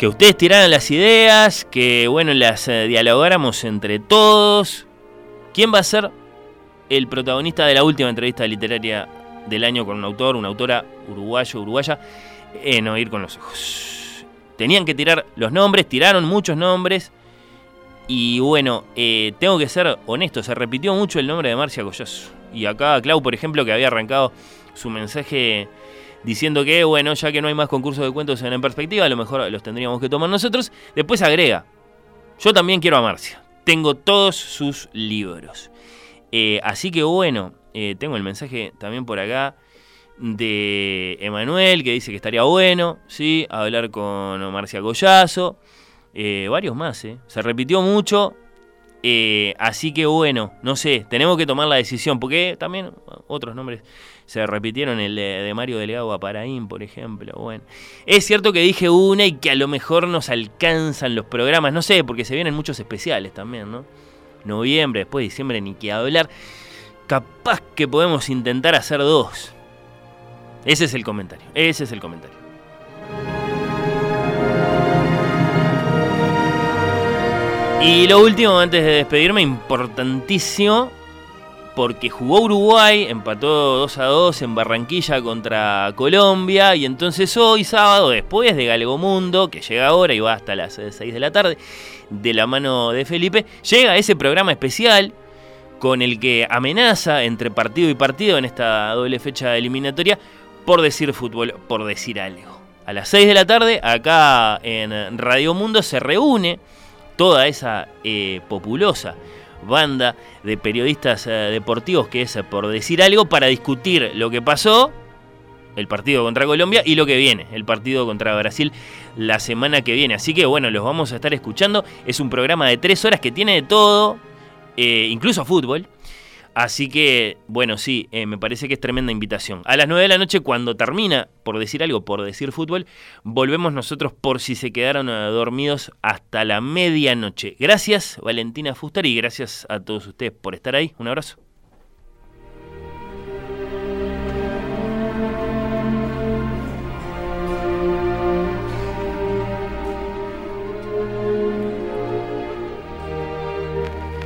que ustedes tiraran las ideas, que bueno, las eh, dialogáramos entre todos. ¿Quién va a ser el protagonista de la última entrevista literaria del año con un autor, una autora uruguayo, uruguaya? En Oír con los Ojos. Tenían que tirar los nombres, tiraron muchos nombres. Y bueno, eh, tengo que ser honesto, se repitió mucho el nombre de Marcia Collazo. Y acá Clau, por ejemplo, que había arrancado su mensaje diciendo que, bueno, ya que no hay más concursos de cuentos en, perspectiva, a lo mejor los tendríamos que tomar nosotros. Después agrega, yo también quiero a Marcia, tengo todos sus libros. Eh, así que bueno, eh, tengo el mensaje también por acá de Emanuel, que dice que estaría bueno, ¿sí? Hablar con Marcia Collazo. Eh, varios más, Se repitió mucho. así que bueno, no sé, tenemos que tomar la decisión, porque también otros nombres se repitieron el de, Mario Delegado a Paraín, por ejemplo. Bueno, es cierto que dije una y que a lo mejor nos alcanzan los programas, no sé, porque se vienen muchos especiales también, ¿no? Noviembre, después diciembre, ni que hablar. Capaz que podemos intentar hacer dos. Ese es el comentario, ese es el comentario. Y lo último, antes de despedirme, importantísimo, porque jugó Uruguay, empató 2 a 2 en Barranquilla contra Colombia y entonces hoy sábado, después de Galgo Mundo, que llega ahora y va hasta las 6 de la tarde, de la mano de Felipe, llega ese programa especial con el que amenaza entre partido y partido en esta doble fecha eliminatoria por decir fútbol, por decir algo. A las 6 de la tarde, acá en Radio Mundo, se reúne toda esa eh, populosa banda de periodistas eh, deportivos que es, por decir algo, para discutir lo que pasó, el partido contra Colombia, y lo que viene, el partido contra Brasil la semana que viene. Así que bueno, los vamos a estar escuchando. Es un programa de tres horas que tiene de todo, eh, incluso fútbol. Así que, bueno, sí, eh, me parece que es tremenda invitación. A las 9 de la noche, cuando termina, por decir algo, por decir fútbol, volvemos nosotros por si se quedaron eh, dormidos hasta la medianoche. Gracias, Valentina Fuster, y gracias a todos ustedes por estar ahí. Un abrazo.